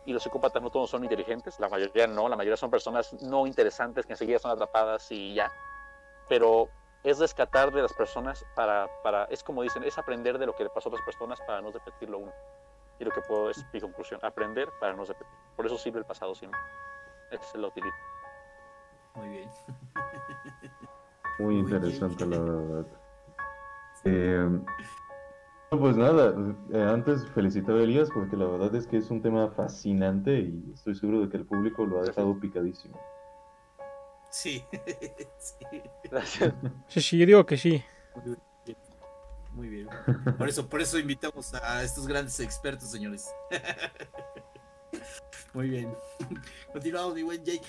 Y los psicópatas no todos son inteligentes, la mayoría no, la mayoría son personas no interesantes que enseguida son atrapadas y ya. Pero es rescatar de las personas para, para, es como dicen, es aprender de lo que le pasó a otras personas para no repetirlo uno. Y lo que puedo es mi conclusión, aprender para no repetir. Por eso sirve el pasado siempre. Esa es la utilidad. Muy bien. Muy Muy interesante, bien. la verdad. Eh, no, pues nada, eh, antes felicitar a Elías porque la verdad es que es un tema fascinante y estoy seguro de que el público lo ha dejado picadísimo. Sí. sí. Gracias. Sí, sí, yo digo que sí. Muy bien. Por eso, por eso invitamos a estos grandes expertos, señores. Muy bien. Continuamos, mi buen Jake.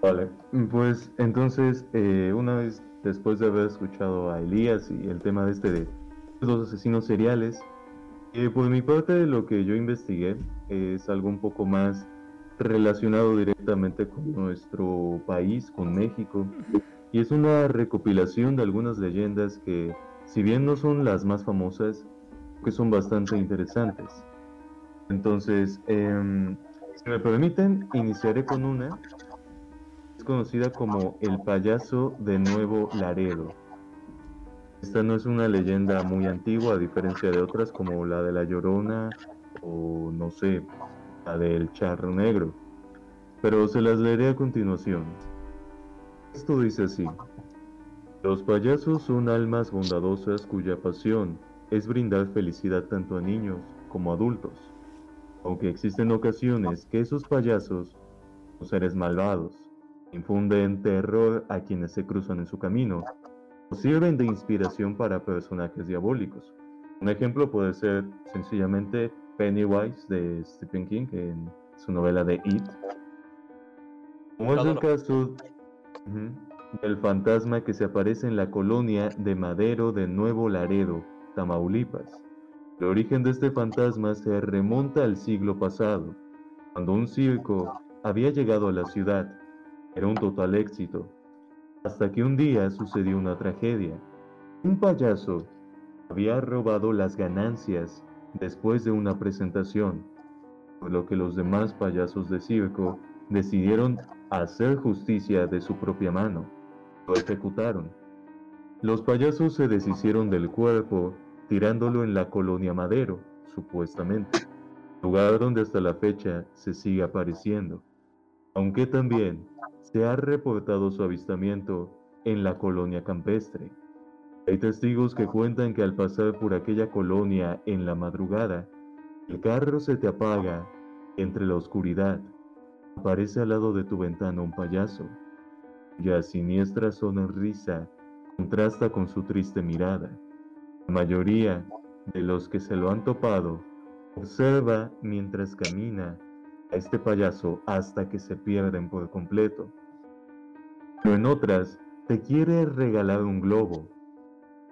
Vale, pues entonces, eh, una vez después de haber escuchado a Elías y el tema de este de los asesinos seriales, eh, por mi parte lo que yo investigué es algo un poco más relacionado directamente con nuestro país, con México, y es una recopilación de algunas leyendas que, si bien no son las más famosas, que son bastante interesantes. Entonces, em, si me permiten, iniciaré con una conocida como el payaso de Nuevo Laredo. Esta no es una leyenda muy antigua, a diferencia de otras como la de la Llorona o no sé, la del Charro Negro, pero se las leeré a continuación. Esto dice así. Los payasos son almas bondadosas cuya pasión es brindar felicidad tanto a niños como a adultos, aunque existen ocasiones que esos payasos son seres malvados, infunden terror a quienes se cruzan en su camino o sirven de inspiración para personajes diabólicos. Un ejemplo puede ser sencillamente Pennywise de Stephen King en su novela de It. Como es el caso del fantasma que se aparece en la colonia de Madero de Nuevo Laredo, Tamaulipas. El origen de este fantasma se remonta al siglo pasado, cuando un circo había llegado a la ciudad. Era un total éxito, hasta que un día sucedió una tragedia. Un payaso había robado las ganancias después de una presentación. por lo que los demás payasos de circo decidieron hacer justicia de su propia mano. Lo ejecutaron. Los payasos se deshicieron del cuerpo tirándolo en la colonia Madero, supuestamente, lugar donde hasta la fecha se sigue apareciendo, aunque también se ha reportado su avistamiento en la colonia campestre. Hay testigos que cuentan que al pasar por aquella colonia en la madrugada, el carro se te apaga entre la oscuridad. Aparece al lado de tu ventana un payaso, cuya siniestra sonrisa contrasta con su triste mirada. La mayoría de los que se lo han topado observa mientras camina a este payaso hasta que se pierden por completo. Pero en otras te quiere regalar un globo.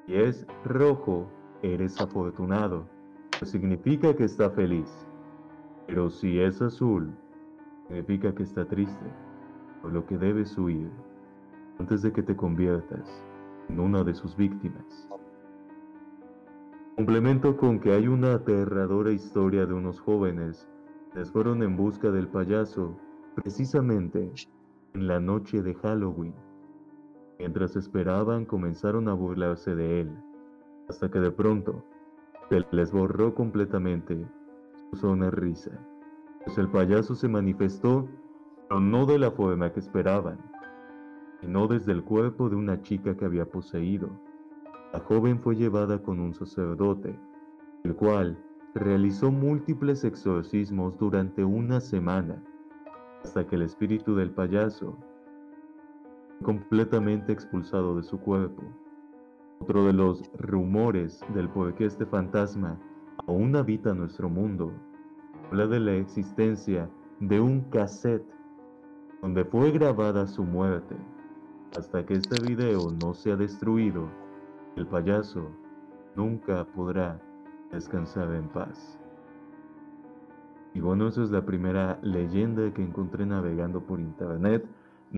Si es rojo, eres afortunado, pues significa que está feliz. Pero si es azul, significa que está triste, por lo que debes huir antes de que te conviertas en una de sus víctimas. Complemento con que hay una aterradora historia de unos jóvenes que fueron en busca del payaso precisamente en la noche de Halloween. Mientras esperaban comenzaron a burlarse de él, hasta que de pronto se les borró completamente su sonrisa, pues el payaso se manifestó, pero no de la forma que esperaban, sino desde el cuerpo de una chica que había poseído. La joven fue llevada con un sacerdote, el cual realizó múltiples exorcismos durante una semana, hasta que el espíritu del payaso fue completamente expulsado de su cuerpo. Otro de los rumores del por qué este fantasma aún habita nuestro mundo habla de la existencia de un cassette donde fue grabada su muerte. Hasta que este video no sea destruido, el payaso nunca podrá descansar en paz. Y bueno, esa es la primera leyenda que encontré navegando por internet.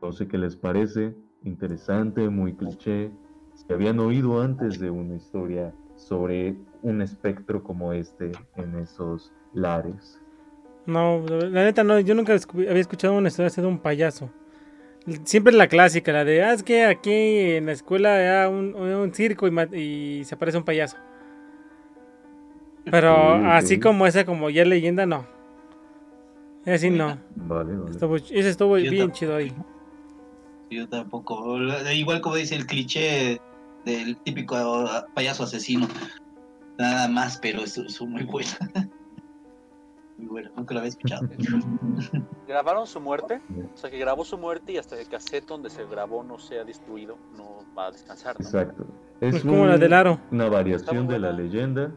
No sé qué les parece, interesante, muy cliché. Si habían oído antes de una historia sobre un espectro como este en esos lares. No, la neta no, yo nunca había escuchado una historia de un payaso. Siempre la clásica, la de, ah, es que aquí en la escuela hay un, circo y, y, se aparece un payaso. Pero así como esa, como ya leyenda, no. Así no. Vale, vale. Estuvo, ese estuvo bien chido ahí. Yo tampoco. Igual como dice el cliché del típico payaso asesino. Nada más, pero es, es muy buena. muy buena, nunca lo había escuchado. ¿Grabaron su muerte? O sea, que grabó su muerte y hasta el cassette donde se grabó no sea destruido, no va a descansar. ¿no? Exacto. Es, es como la del aro. Una variación de la leyenda.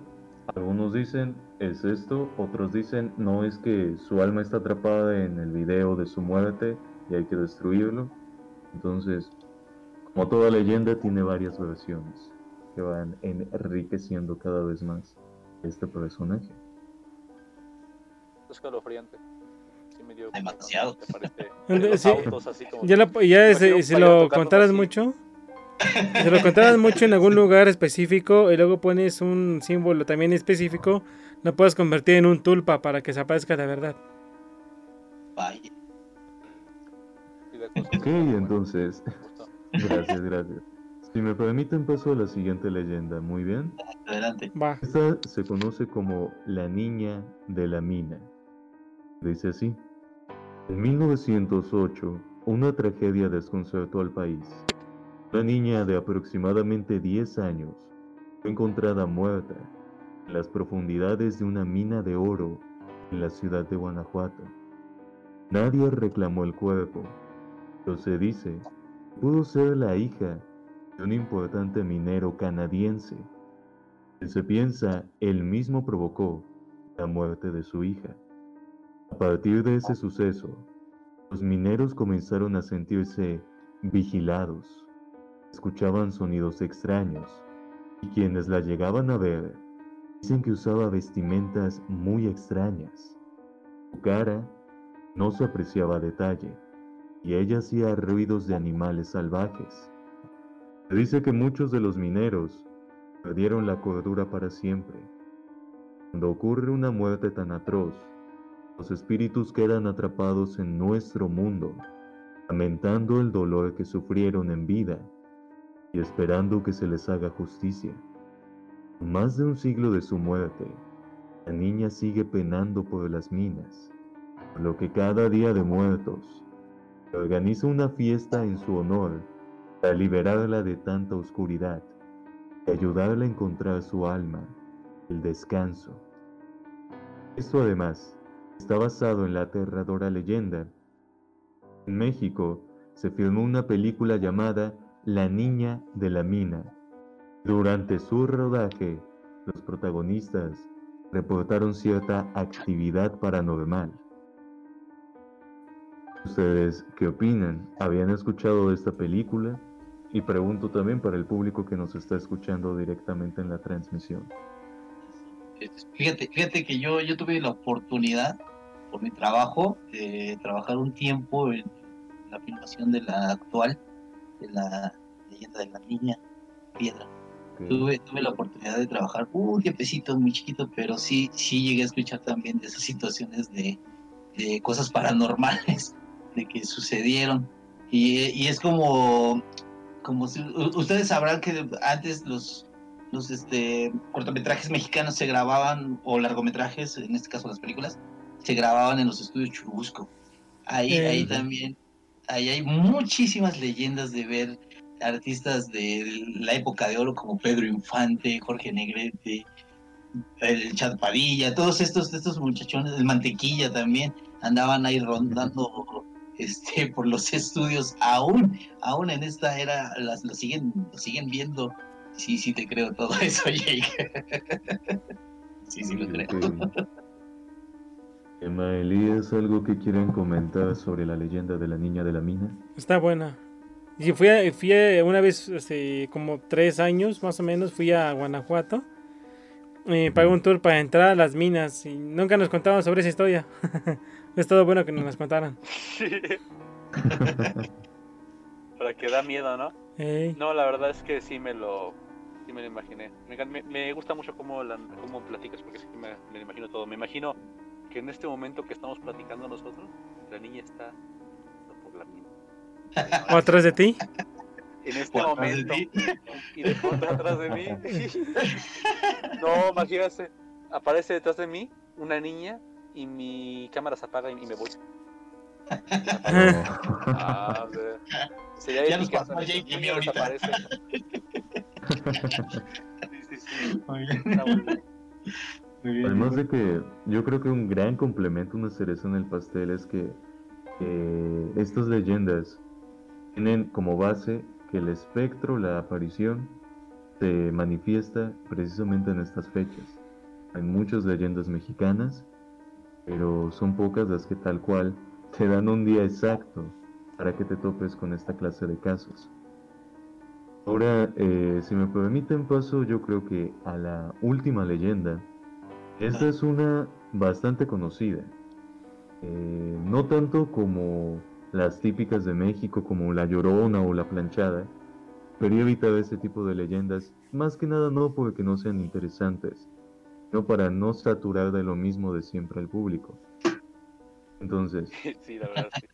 Algunos dicen es esto, otros dicen no es que su alma está atrapada en el video de su muerte y hay que destruirlo. Entonces, como toda leyenda tiene varias versiones que van enriqueciendo cada vez más este personaje. Es escalofriante. Sí me dio Demasiado. ¿Te parece? Sí. Autos, así como Ya, la, ya si, si lo contaras mucho, si lo contaras mucho en algún lugar específico y luego pones un símbolo también específico, lo puedes convertir en un tulpa para que se aparezca de verdad. Vaya. Ok, entonces, gracias, gracias. Si me permiten paso a la siguiente leyenda, muy bien. Adelante. Va. Esta se conoce como la niña de la mina. Dice así. En 1908, una tragedia desconcertó al país. Una niña de aproximadamente 10 años fue encontrada muerta en las profundidades de una mina de oro en la ciudad de Guanajuato. Nadie reclamó el cuerpo, pero se dice que pudo ser la hija de un importante minero canadiense. Se piensa él mismo provocó la muerte de su hija. A partir de ese suceso, los mineros comenzaron a sentirse vigilados. Escuchaban sonidos extraños y quienes la llegaban a ver dicen que usaba vestimentas muy extrañas. Su cara no se apreciaba detalle y ella hacía ruidos de animales salvajes. Se dice que muchos de los mineros perdieron la cordura para siempre. Cuando ocurre una muerte tan atroz, Los espíritus quedan atrapados en nuestro mundo, lamentando el dolor que sufrieron en vida y esperando que se les haga justicia. Más de un siglo de su muerte, la niña sigue penando por las minas, por lo que cada día de muertos organiza una fiesta en su honor para liberarla de tanta oscuridad y ayudarla a encontrar su alma, el descanso. Esto además está basado en la aterradora leyenda. En México se filmó una película llamada La Niña de la Mina. Durante su rodaje, los protagonistas reportaron cierta actividad paranormal. ¿Ustedes qué opinan? ¿Habían escuchado de esta película? Y pregunto también para el público que nos está escuchando directamente en la transmisión. Fíjate, fíjate que yo, yo tuve la oportunidad, por mi trabajo, de trabajar un tiempo en la filmación de la actual, de la leyenda de la niña piedra. Tuve, tuve la oportunidad de trabajar un tiempecito muy chiquito, pero sí, sí llegué a escuchar también de esas situaciones de, de cosas paranormales de que sucedieron. Y, y es como, como si, ustedes sabrán que antes los, los este, cortometrajes mexicanos se grababan, o largometrajes, en este caso las películas, se grababan en los estudios Churubusco. Ahí, ahí también, ahí hay muchísimas leyendas de ver artistas de la época de oro como Pedro Infante, Jorge Negrete, el Chad Padilla, todos estos, estos muchachones, el Mantequilla también, andaban ahí rondando este, por los estudios, aún, aún en esta era, las, lo, siguen, lo siguen viendo. Sí, sí te creo todo eso, Jake. sí, sí lo creo. Emma Elías, ¿algo que quieran comentar sobre la leyenda de la niña de la mina? Está buena. Y fui, a, fui a- una vez, hace como tres años más o menos, fui a Guanajuato. Eh, pagué un tour para entrar a las minas y nunca nos contaban sobre esa historia. es todo bueno que nos las contaran. Para que da miedo, ¿no? No, la verdad es que sí me lo, sí me lo imaginé. Me, encan- me- me gusta mucho cómo, la- cómo platicas, porque sí me, me lo imagino todo. Me imagino que en este momento que estamos platicando nosotros, la niña está por la mina. ¿O atrás de ti? En este de momento. Y de pronto atrás de mí. no, imagínate. Aparece detrás de mí una niña y mi cámara se apaga y, me voy. Ah, sería Ya nos pasó. Jake y mí ahorita. desaparece. Sí, sí, sí. Está muy bien. Además de que yo creo que un gran complemento, una cereza en el pastel es que eh, estas leyendas tienen como base que el espectro, la aparición, se manifiesta precisamente en estas fechas. Hay muchas leyendas mexicanas, pero son pocas las que tal cual te dan un día exacto para que te topes con esta clase de casos. Ahora, eh, si me permiten paso, yo creo que a la última leyenda. Esta es una bastante conocida. Eh, no tanto como las típicas de México, como la Llorona o la Planchada. Pero he evitado este tipo de leyendas, más que nada no porque no sean interesantes, sino para no saturar de lo mismo de siempre al público. Entonces, Sí, la verdad, sí.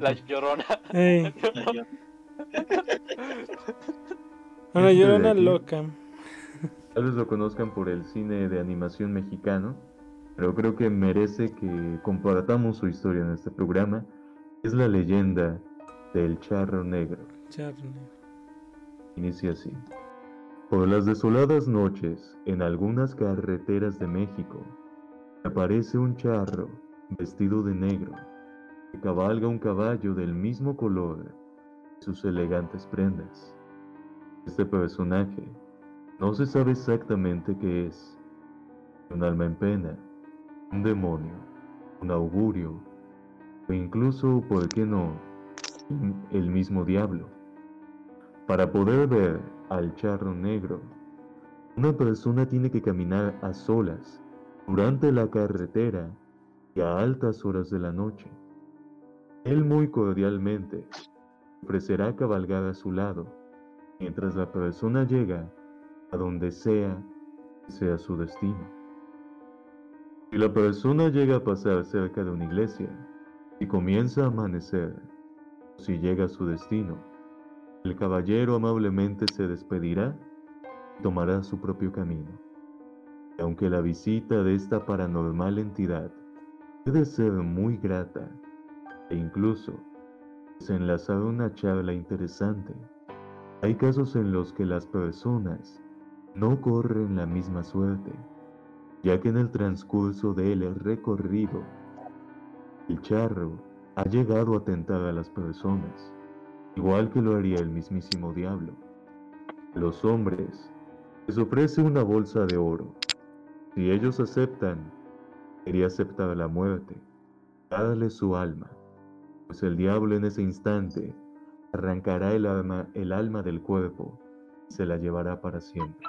La llorona. Una Este llorona aquí. loca. Tal vez lo conozcan por el cine de animación mexicano, pero creo que merece que compartamos su historia en este programa. Es la leyenda del charro negro. Charne. Inicia así. Por las desoladas noches, en algunas carreteras de México, aparece un charro vestido de negro, que cabalga un caballo del mismo color que sus elegantes prendas. Este personaje no se sabe exactamente qué es. Un alma en pena, un demonio, un augurio, o incluso, ¿por qué no?, el mismo diablo. Para poder ver al charro negro, una persona tiene que caminar a solas durante la carretera y a altas horas de la noche. Él muy cordialmente ofrecerá cabalgar a su lado mientras la persona llega a donde sea sea su destino. Si la persona llega a pasar cerca de una iglesia y comienza a amanecer, si llega a su destino, el caballero amablemente se despedirá y tomará su propio camino. Y aunque la visita de esta paranormal entidad puede ser muy grata e incluso desenlazar una charla interesante, hay casos en los que las personas no corren la misma suerte, ya que en el transcurso del recorrido, el charro ha llegado a tentar a las personas, igual que lo haría el mismísimo diablo. A los hombres les ofrece una bolsa de oro. Si ellos aceptan, quería aceptar la muerte, darle su alma, pues el diablo en ese instante arrancará el alma, el alma del cuerpo y se la llevará para siempre.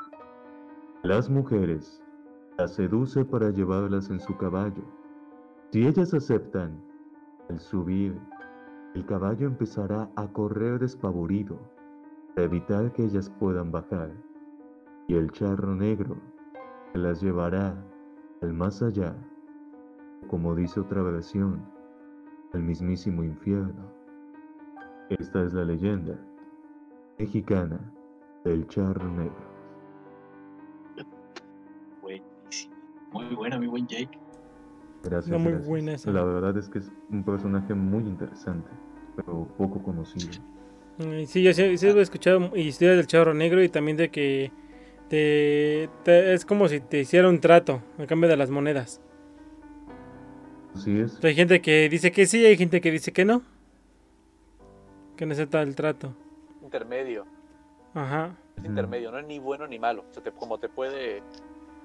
Las mujeres las seduce para llevarlas en su caballo. Si ellas aceptan, al subir, el caballo empezará a correr despavorido para evitar que ellas puedan bajar, y el charro negro se las llevará al más allá, como dice otra versión, al mismísimo infierno. Esta es la leyenda mexicana del charro negro. Muy buena, mi buen Jake. Gracias. No, muy gracias. buena esa. La verdad es que es un personaje muy interesante, pero poco conocido. Sí, yo sí, sí he escuchado historias del charro negro y también de que te, te- es como si te hiciera un trato a cambio de las monedas. Así es. Hay gente que dice que sí, hay gente que dice que no. Que no acepta el trato. Intermedio. Ajá. Es intermedio, no es ni bueno ni malo. O sea, te- como te puede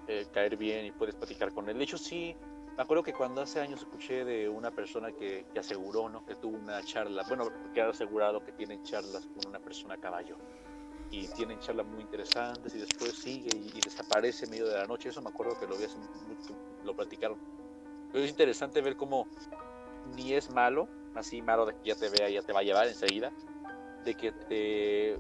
eh, caer bien y puedes platicar con él. De hecho, sí, me acuerdo que cuando hace años escuché de una persona que, que aseguró, ¿no? Que tuvo una charla, bueno, que ha asegurado que tienen charlas con una persona a caballo. Y tienen charlas muy interesantes y después sigue y, y desaparece en medio de la noche. Eso me acuerdo que lo vi hace mucho, lo platicaron. Pero es interesante ver cómo ni es malo, así malo de que ya te vea ya te va a llevar enseguida, de que te,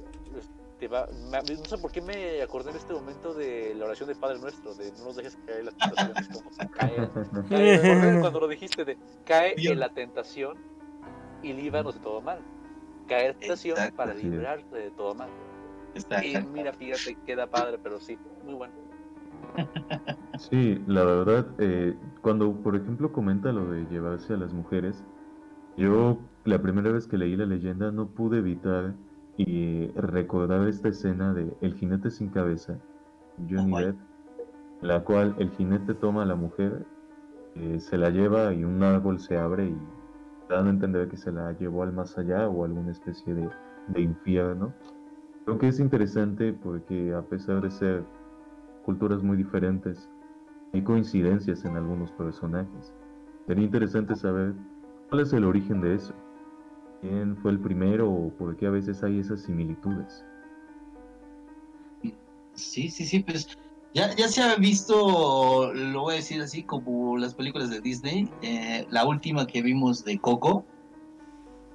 te va, me- no sé por qué me acordé en este momento de la oración del Padre Nuestro, de no nos dejes caer en las tentaciones, como cuando lo dijiste de cae en la tentación y líbranos de todo mal. Caer en tentación Exacto, para librarte de todo mal. Y mira, fíjate, queda padre, pero sí, muy bueno. Sí, la verdad, eh, cuando por ejemplo comenta lo de llevarse a las mujeres, yo la primera vez que leí la leyenda no pude evitar y recordar esta escena de El jinete sin cabeza, Johnny Oh. Depp, la cual el jinete toma a la mujer, eh, se la lleva y un árbol se abre y dan a entender que se la llevó al más allá o a alguna especie de, de infierno. Creo que es interesante porque a pesar de ser culturas muy diferentes, hay coincidencias en algunos personajes. Sería interesante saber cuál es el origen de eso. ¿Quién fue el primero o por qué a veces hay esas similitudes? Sí, sí, sí, pues ya, ya se ha visto, lo voy a decir así, como las películas de Disney, eh, la última que vimos de Coco,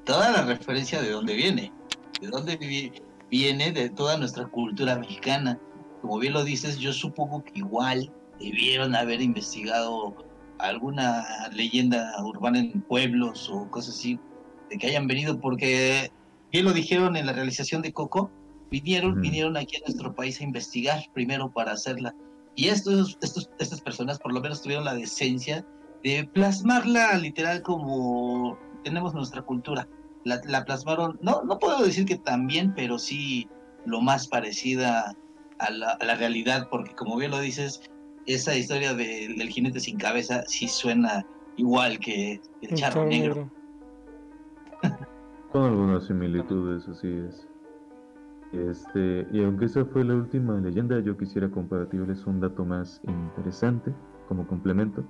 toda la referencia de dónde viene, de dónde vi- viene de toda nuestra cultura mexicana. Como bien lo dices, yo supongo que igual debieron haber investigado alguna leyenda urbana en pueblos o cosas así, de que hayan venido, porque bien lo dijeron en la realización de Coco, vinieron, vinieron aquí a nuestro país a investigar primero para hacerla. Y estos, estos, estas personas por lo menos tuvieron la decencia de plasmarla literal como tenemos nuestra cultura. La, la plasmaron, no, no puedo decir que también, pero sí lo más parecida a la, a la realidad, porque como bien lo dices, esa historia de- del jinete sin cabeza sí suena igual que el El charro charro negro. negro. Con algunas similitudes, así es. Este, y aunque esa fue la última leyenda, yo quisiera compartirles un dato más interesante como complemento.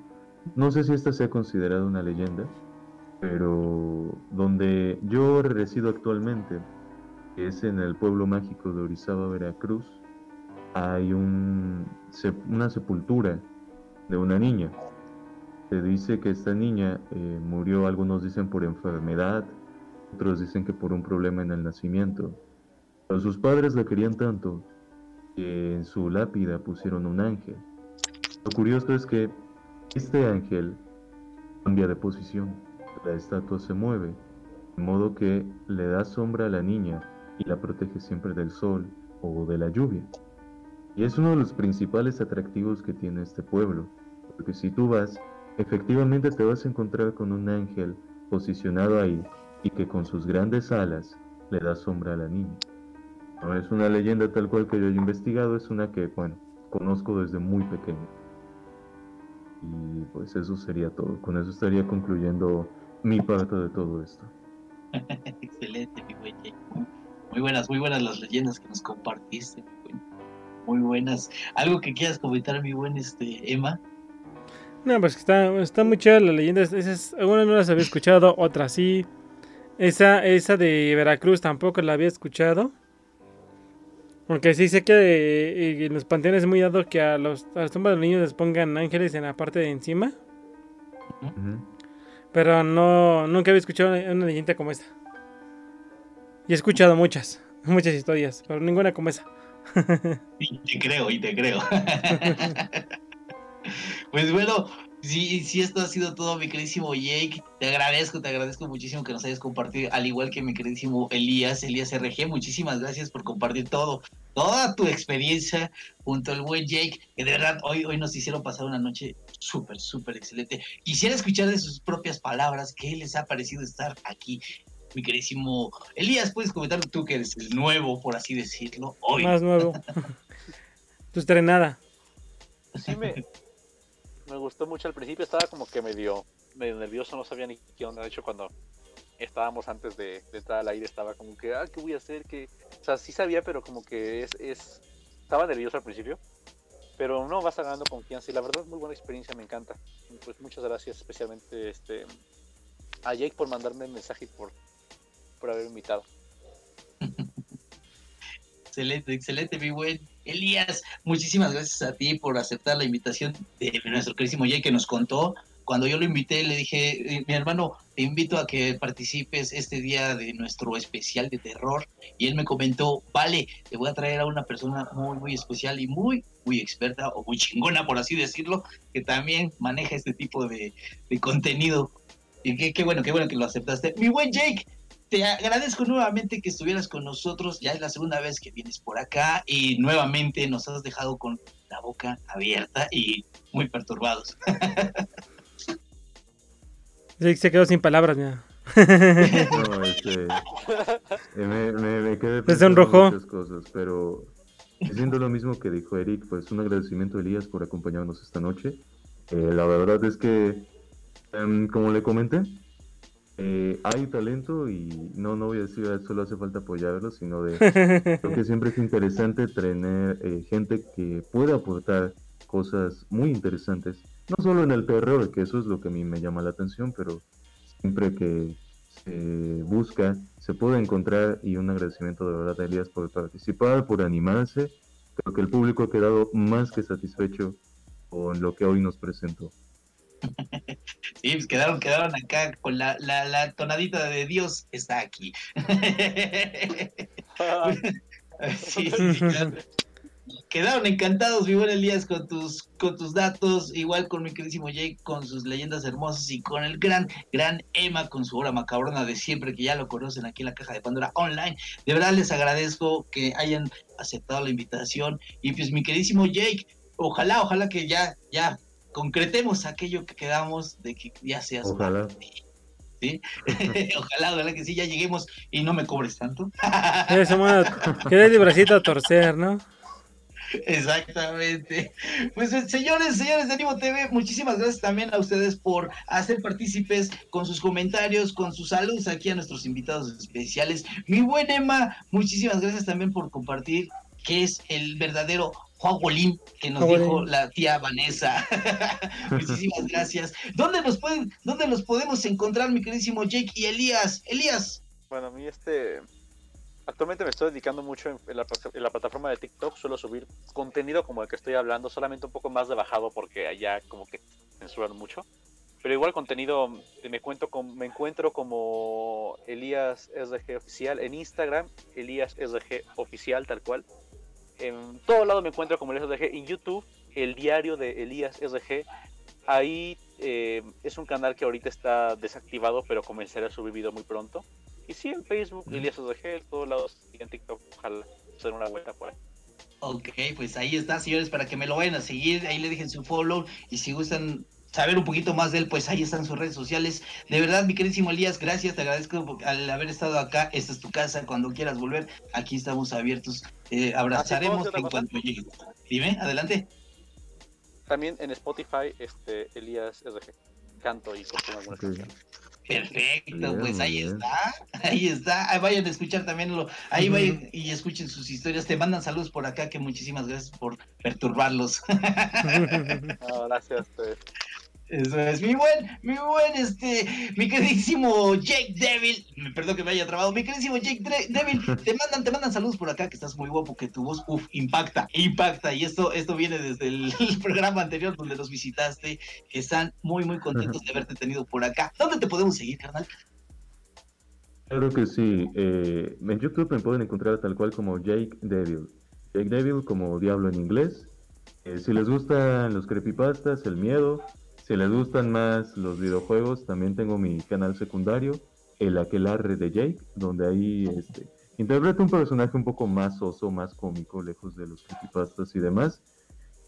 No sé si esta sea considerada una leyenda, pero donde yo resido actualmente, que es en el pueblo mágico de Orizaba, Veracruz, hay un, una sepultura de una niña. Se dice que esta niña eh, murió, algunos dicen por enfermedad, otros dicen que por un problema en el nacimiento. Pero sus padres la querían tanto que en su lápida pusieron un ángel. Lo curioso es que Este ángel cambia de posición, la estatua se mueve, de modo que le da sombra a la niña y la protege siempre del sol o de la lluvia. Y es uno de los principales atractivos que tiene este pueblo, porque si tú vas, efectivamente te vas a encontrar con un ángel posicionado ahí y que con sus grandes alas le da sombra a la niña. No es una leyenda tal cual que yo haya investigado, es una que, bueno, conozco desde muy pequeño. Y pues eso sería todo. Con eso estaría concluyendo mi parte de todo esto. Excelente, mi buen Jake. Muy, buenas, muy buenas las leyendas que nos compartiste, mi buen. Muy buenas. ¿Algo que quieras comentar, mi buen este, Emma? No, pues que está, está muy chida la leyenda. Esas, algunas no las había escuchado, otras sí. Esa, esa de Veracruz tampoco la había escuchado. Aunque sí sé que eh, en los panteones es muy dado que a, los, a las tumbas de los niños les pongan ángeles en la parte de encima. Pero no, nunca había escuchado una, una leyenda como esta. Y he escuchado muchas, muchas historias, pero ninguna como esa. Y te creo, y te creo. pues bueno, si, si esto ha sido todo, mi queridísimo Jake, te agradezco, te agradezco muchísimo que nos hayas compartido, al igual que mi queridísimo Elías, Elías RG, muchísimas gracias por compartir todo, toda tu experiencia junto al buen Jake, que de verdad hoy, hoy nos hicieron pasar una noche súper, súper excelente. Quisiera escuchar de sus propias palabras qué les ha parecido estar aquí. Mi queridísimo Elías, puedes comentar tú que eres el nuevo, por así decirlo, hoy. Más nuevo. tu estrenada. Sí me, me gustó mucho al principio, estaba como que medio, medio nervioso, no sabía ni qué onda. De hecho, cuando estábamos antes de, entrar al aire, estaba como que, ah, ¿qué voy a hacer? que O sea, sí sabía, pero como que es, es... Estaba nervioso al principio, pero no, vas ganando confianza y la verdad, muy buena experiencia, me encanta. Pues muchas gracias, especialmente este, a Jake por mandarme el mensaje y por, por haber invitado. Excelente, excelente, mi buen Elías. Muchísimas gracias a ti por aceptar la invitación de nuestro queridísimo Jay que nos contó. Cuando yo lo invité, le dije, "Eh, mi hermano, te invito a que participes este día de nuestro especial de terror. Y él me comentó, vale, te voy a traer a una persona muy, muy especial y muy, muy experta o muy chingona, por así decirlo, que también maneja este tipo de, de contenido. Y qué, qué bueno, qué bueno que lo aceptaste. Mi buen Jake, te agradezco nuevamente que estuvieras con nosotros. Ya es la segunda vez que vienes por acá y nuevamente nos has dejado con la boca abierta y muy perturbados. Sí, se quedó sin palabras, mira. No, este, eh, me, me, me quedé pensando en muchas cosas, pero diciendo lo mismo que dijo Eric, pues un agradecimiento a Elías por acompañarnos esta noche. Eh, la verdad es que, em, como le comenté, eh, hay talento y no, no voy a decir "Ah, solo hace falta apoyarlo, sino de creo que siempre es interesante tener eh, gente que pueda aportar cosas muy interesantes, no solo en el terror, que eso es lo que a mí me llama la atención, pero siempre que se busca, se puede encontrar y un agradecimiento de verdad a Elías por participar, por animarse. Creo que el público ha quedado más que satisfecho con lo que hoy nos presentó. Sí, pues quedaron, quedaron acá con la, la, la tonadita de Dios está aquí. Sí, sí, claro. Quedaron encantados, mi buen Elías, con tus, con tus datos, igual con mi queridísimo Jake, con sus leyendas hermosas y con el gran, gran Emma, con su hora macabrona de siempre, que ya lo conocen aquí en la caja de Pandora Online. De verdad les agradezco que hayan aceptado la invitación. Y pues mi queridísimo Jake, ojalá, ojalá que ya, ya concretemos aquello que quedamos de que ya seas Ojalá. ¿sí? ojalá, ojalá que sí, ya lleguemos y no me cobres tanto. Eso, mano, que dé el bracito a torcer, ¿no? Exactamente. Pues eh, señores, señores de Animo TV, muchísimas gracias también a ustedes por hacer partícipes con sus comentarios, con sus saludos aquí a nuestros invitados especiales. Mi buen Emma, muchísimas gracias también por compartir que es el verdadero Juan Golín que nos Juan dijo la tía Vanessa. muchísimas gracias. ¿Dónde nos pueden, dónde los podemos encontrar, mi queridísimo Jake y Elías? Elías. Bueno, a mí este... Actualmente me estoy dedicando mucho la, en la plataforma de TikTok. Suelo subir contenido como el que estoy hablando, solamente un poco más de bajado porque allá como que censuran mucho. Pero igual contenido eh, me, cuento con, me encuentro como Elías SDG Oficial en Instagram, Elías SDG Oficial tal cual. En todo lado me encuentro como Elías SDG. En YouTube, el diario de Elías SDG. Ahí eh, es un canal que ahorita está desactivado, pero comenzaré a subir video muy pronto. Y sí, en Facebook, Elías ODG, en todos lados, y en TikTok, ojalá hacer una vuelta por ahí. Ok, pues ahí está, señores, para que me lo vayan a seguir. Ahí le dejen su follow. Y si gustan saber un poquito más de él, pues ahí están sus redes sociales. De verdad, mi queridísimo Elías, gracias, te agradezco por- al haber estado acá. Esta es tu casa, cuando quieras volver, aquí estamos abiertos. Eh, abrazaremos ¿puedo hacer en cuanto llegue. Dime, adelante. También en Spotify, este, Elías RG. Canto y algunas. Perfecto, Bien, pues ahí bien. está, ahí está. Ahí vayan a escuchar también lo, ahí vayan y escuchen sus historias. Te mandan saludos por acá, que muchísimas gracias por perturbarlos. No, gracias ustedes. Eso es, mi buen, mi buen, este, mi queridísimo Jake Devil, me perdón que me haya trabado, mi queridísimo Jake Dre- Devil, te mandan, te mandan saludos por acá, que estás muy guapo, que tu voz, uff, impacta, impacta, y esto, esto viene desde el, programa anterior donde los visitaste, que están muy, muy contentos de haberte tenido por acá. ¿Dónde te podemos seguir, carnal? Claro que sí. eh, en YouTube me pueden encontrar tal cual como Jake Devil. Jake Devil como diablo en inglés. Eh, si les gustan los creepypastas, el miedo, si les gustan más los videojuegos, también tengo mi canal secundario, El Aquelarre de Jake, donde ahí este, interpreto un personaje un poco más oso, más cómico, lejos de los creepypastas y demás.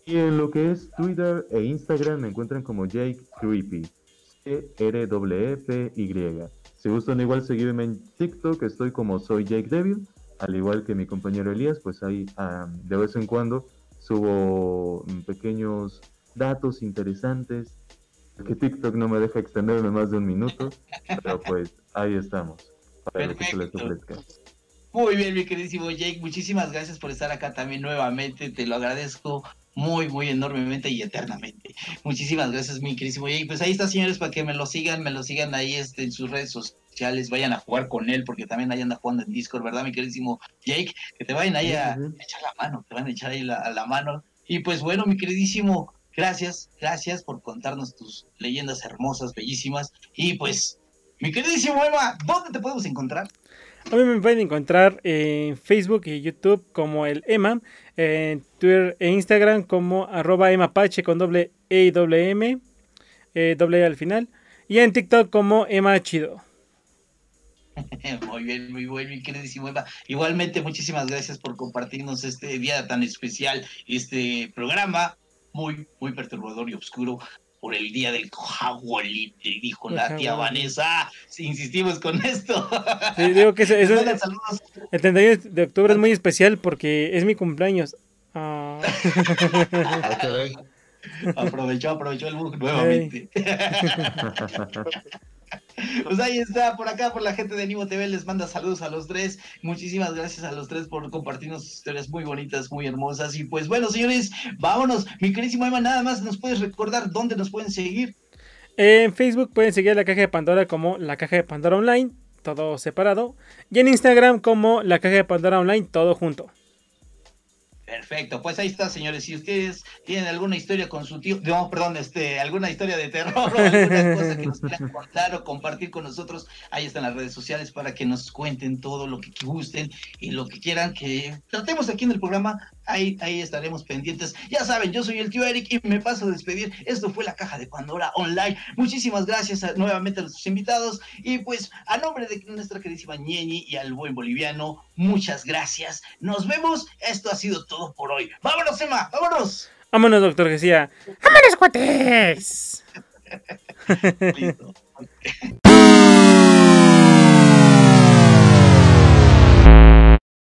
Y en lo que es Twitter e Instagram me encuentran como Jake Creepy. C-R-E-P-Y. Si gustan igual seguirme en TikTok, estoy como soy Jake Devil, al igual que mi compañero Elías, pues ahí de vez en cuando subo mm, pequeños datos interesantes, que TikTok no me deja extenderme más de un minuto, pero pues ahí estamos, para lo que se les ofrezca. Muy bien, mi queridísimo Jake, muchísimas gracias por estar acá también nuevamente, te lo agradezco muy, muy enormemente y eternamente. Muchísimas gracias, mi queridísimo Jake. Pues ahí está, señores, para que me lo sigan, me lo sigan ahí este, en sus redes sociales, vayan a jugar con él, porque también ahí anda jugando en Discord, ¿verdad, mi queridísimo Jake? Que te vayan ahí a echar la mano, te van a echar ahí la, la mano. Y pues bueno, mi queridísimo, gracias, gracias por contarnos tus leyendas hermosas, bellísimas. Y pues, mi queridísimo Eva, ¿dónde te podemos encontrar? A mí me pueden encontrar en Facebook y YouTube como el EMA, en Twitter e Instagram como arroba emapache con doble E y doble M, eh, doble E al final, y en TikTok como Ema Chido. Muy bien, muy bueno, mi queridísimo Eva. Igualmente, muchísimas gracias por compartirnos este día tan especial, este programa muy, muy perturbador y oscuro por el día del jagualite, dijo la tía. Vanessa. Si insistimos con esto. Sí, digo que el 31 de octubre es muy especial porque es mi cumpleaños. Ah, Ah. Aprovechó, aprovechó el bug nuevamente. Pues ahí está, por acá, por la gente de Animo TV, les manda saludos a los tres. Muchísimas gracias a los tres por compartirnos sus historias muy bonitas, muy hermosas. Y pues bueno, señores, vámonos. Mi queridísimo Emma, nada más nos puedes recordar dónde nos pueden seguir. En Facebook pueden seguir la caja de Pandora como la caja de Pandora Online, todo separado. Y en Instagram como la caja de Pandora Online, todo junto. Perfecto, pues ahí está, señores. Si ustedes tienen alguna historia con su tío, no, perdón, este, alguna historia de terror o alguna cosa que nos quieran contar o compartir con nosotros, ahí están las redes sociales para que nos cuenten todo lo que gusten y lo que quieran que tratemos aquí en el programa. Ahí, ahí estaremos pendientes. Ya saben, yo soy el tío Eric y me paso a despedir. Esto fue la caja de Pandora Online. Muchísimas gracias a- nuevamente a nuestros invitados. Y pues, a nombre de nuestra queridísima Ñeñi y al buen boliviano, muchas gracias. Nos vemos. Esto ha sido todo por hoy. ¡Vámonos, Emma! ¡Vámonos! Vámonos, doctor García. ¡Vámonos, cuates! Listo.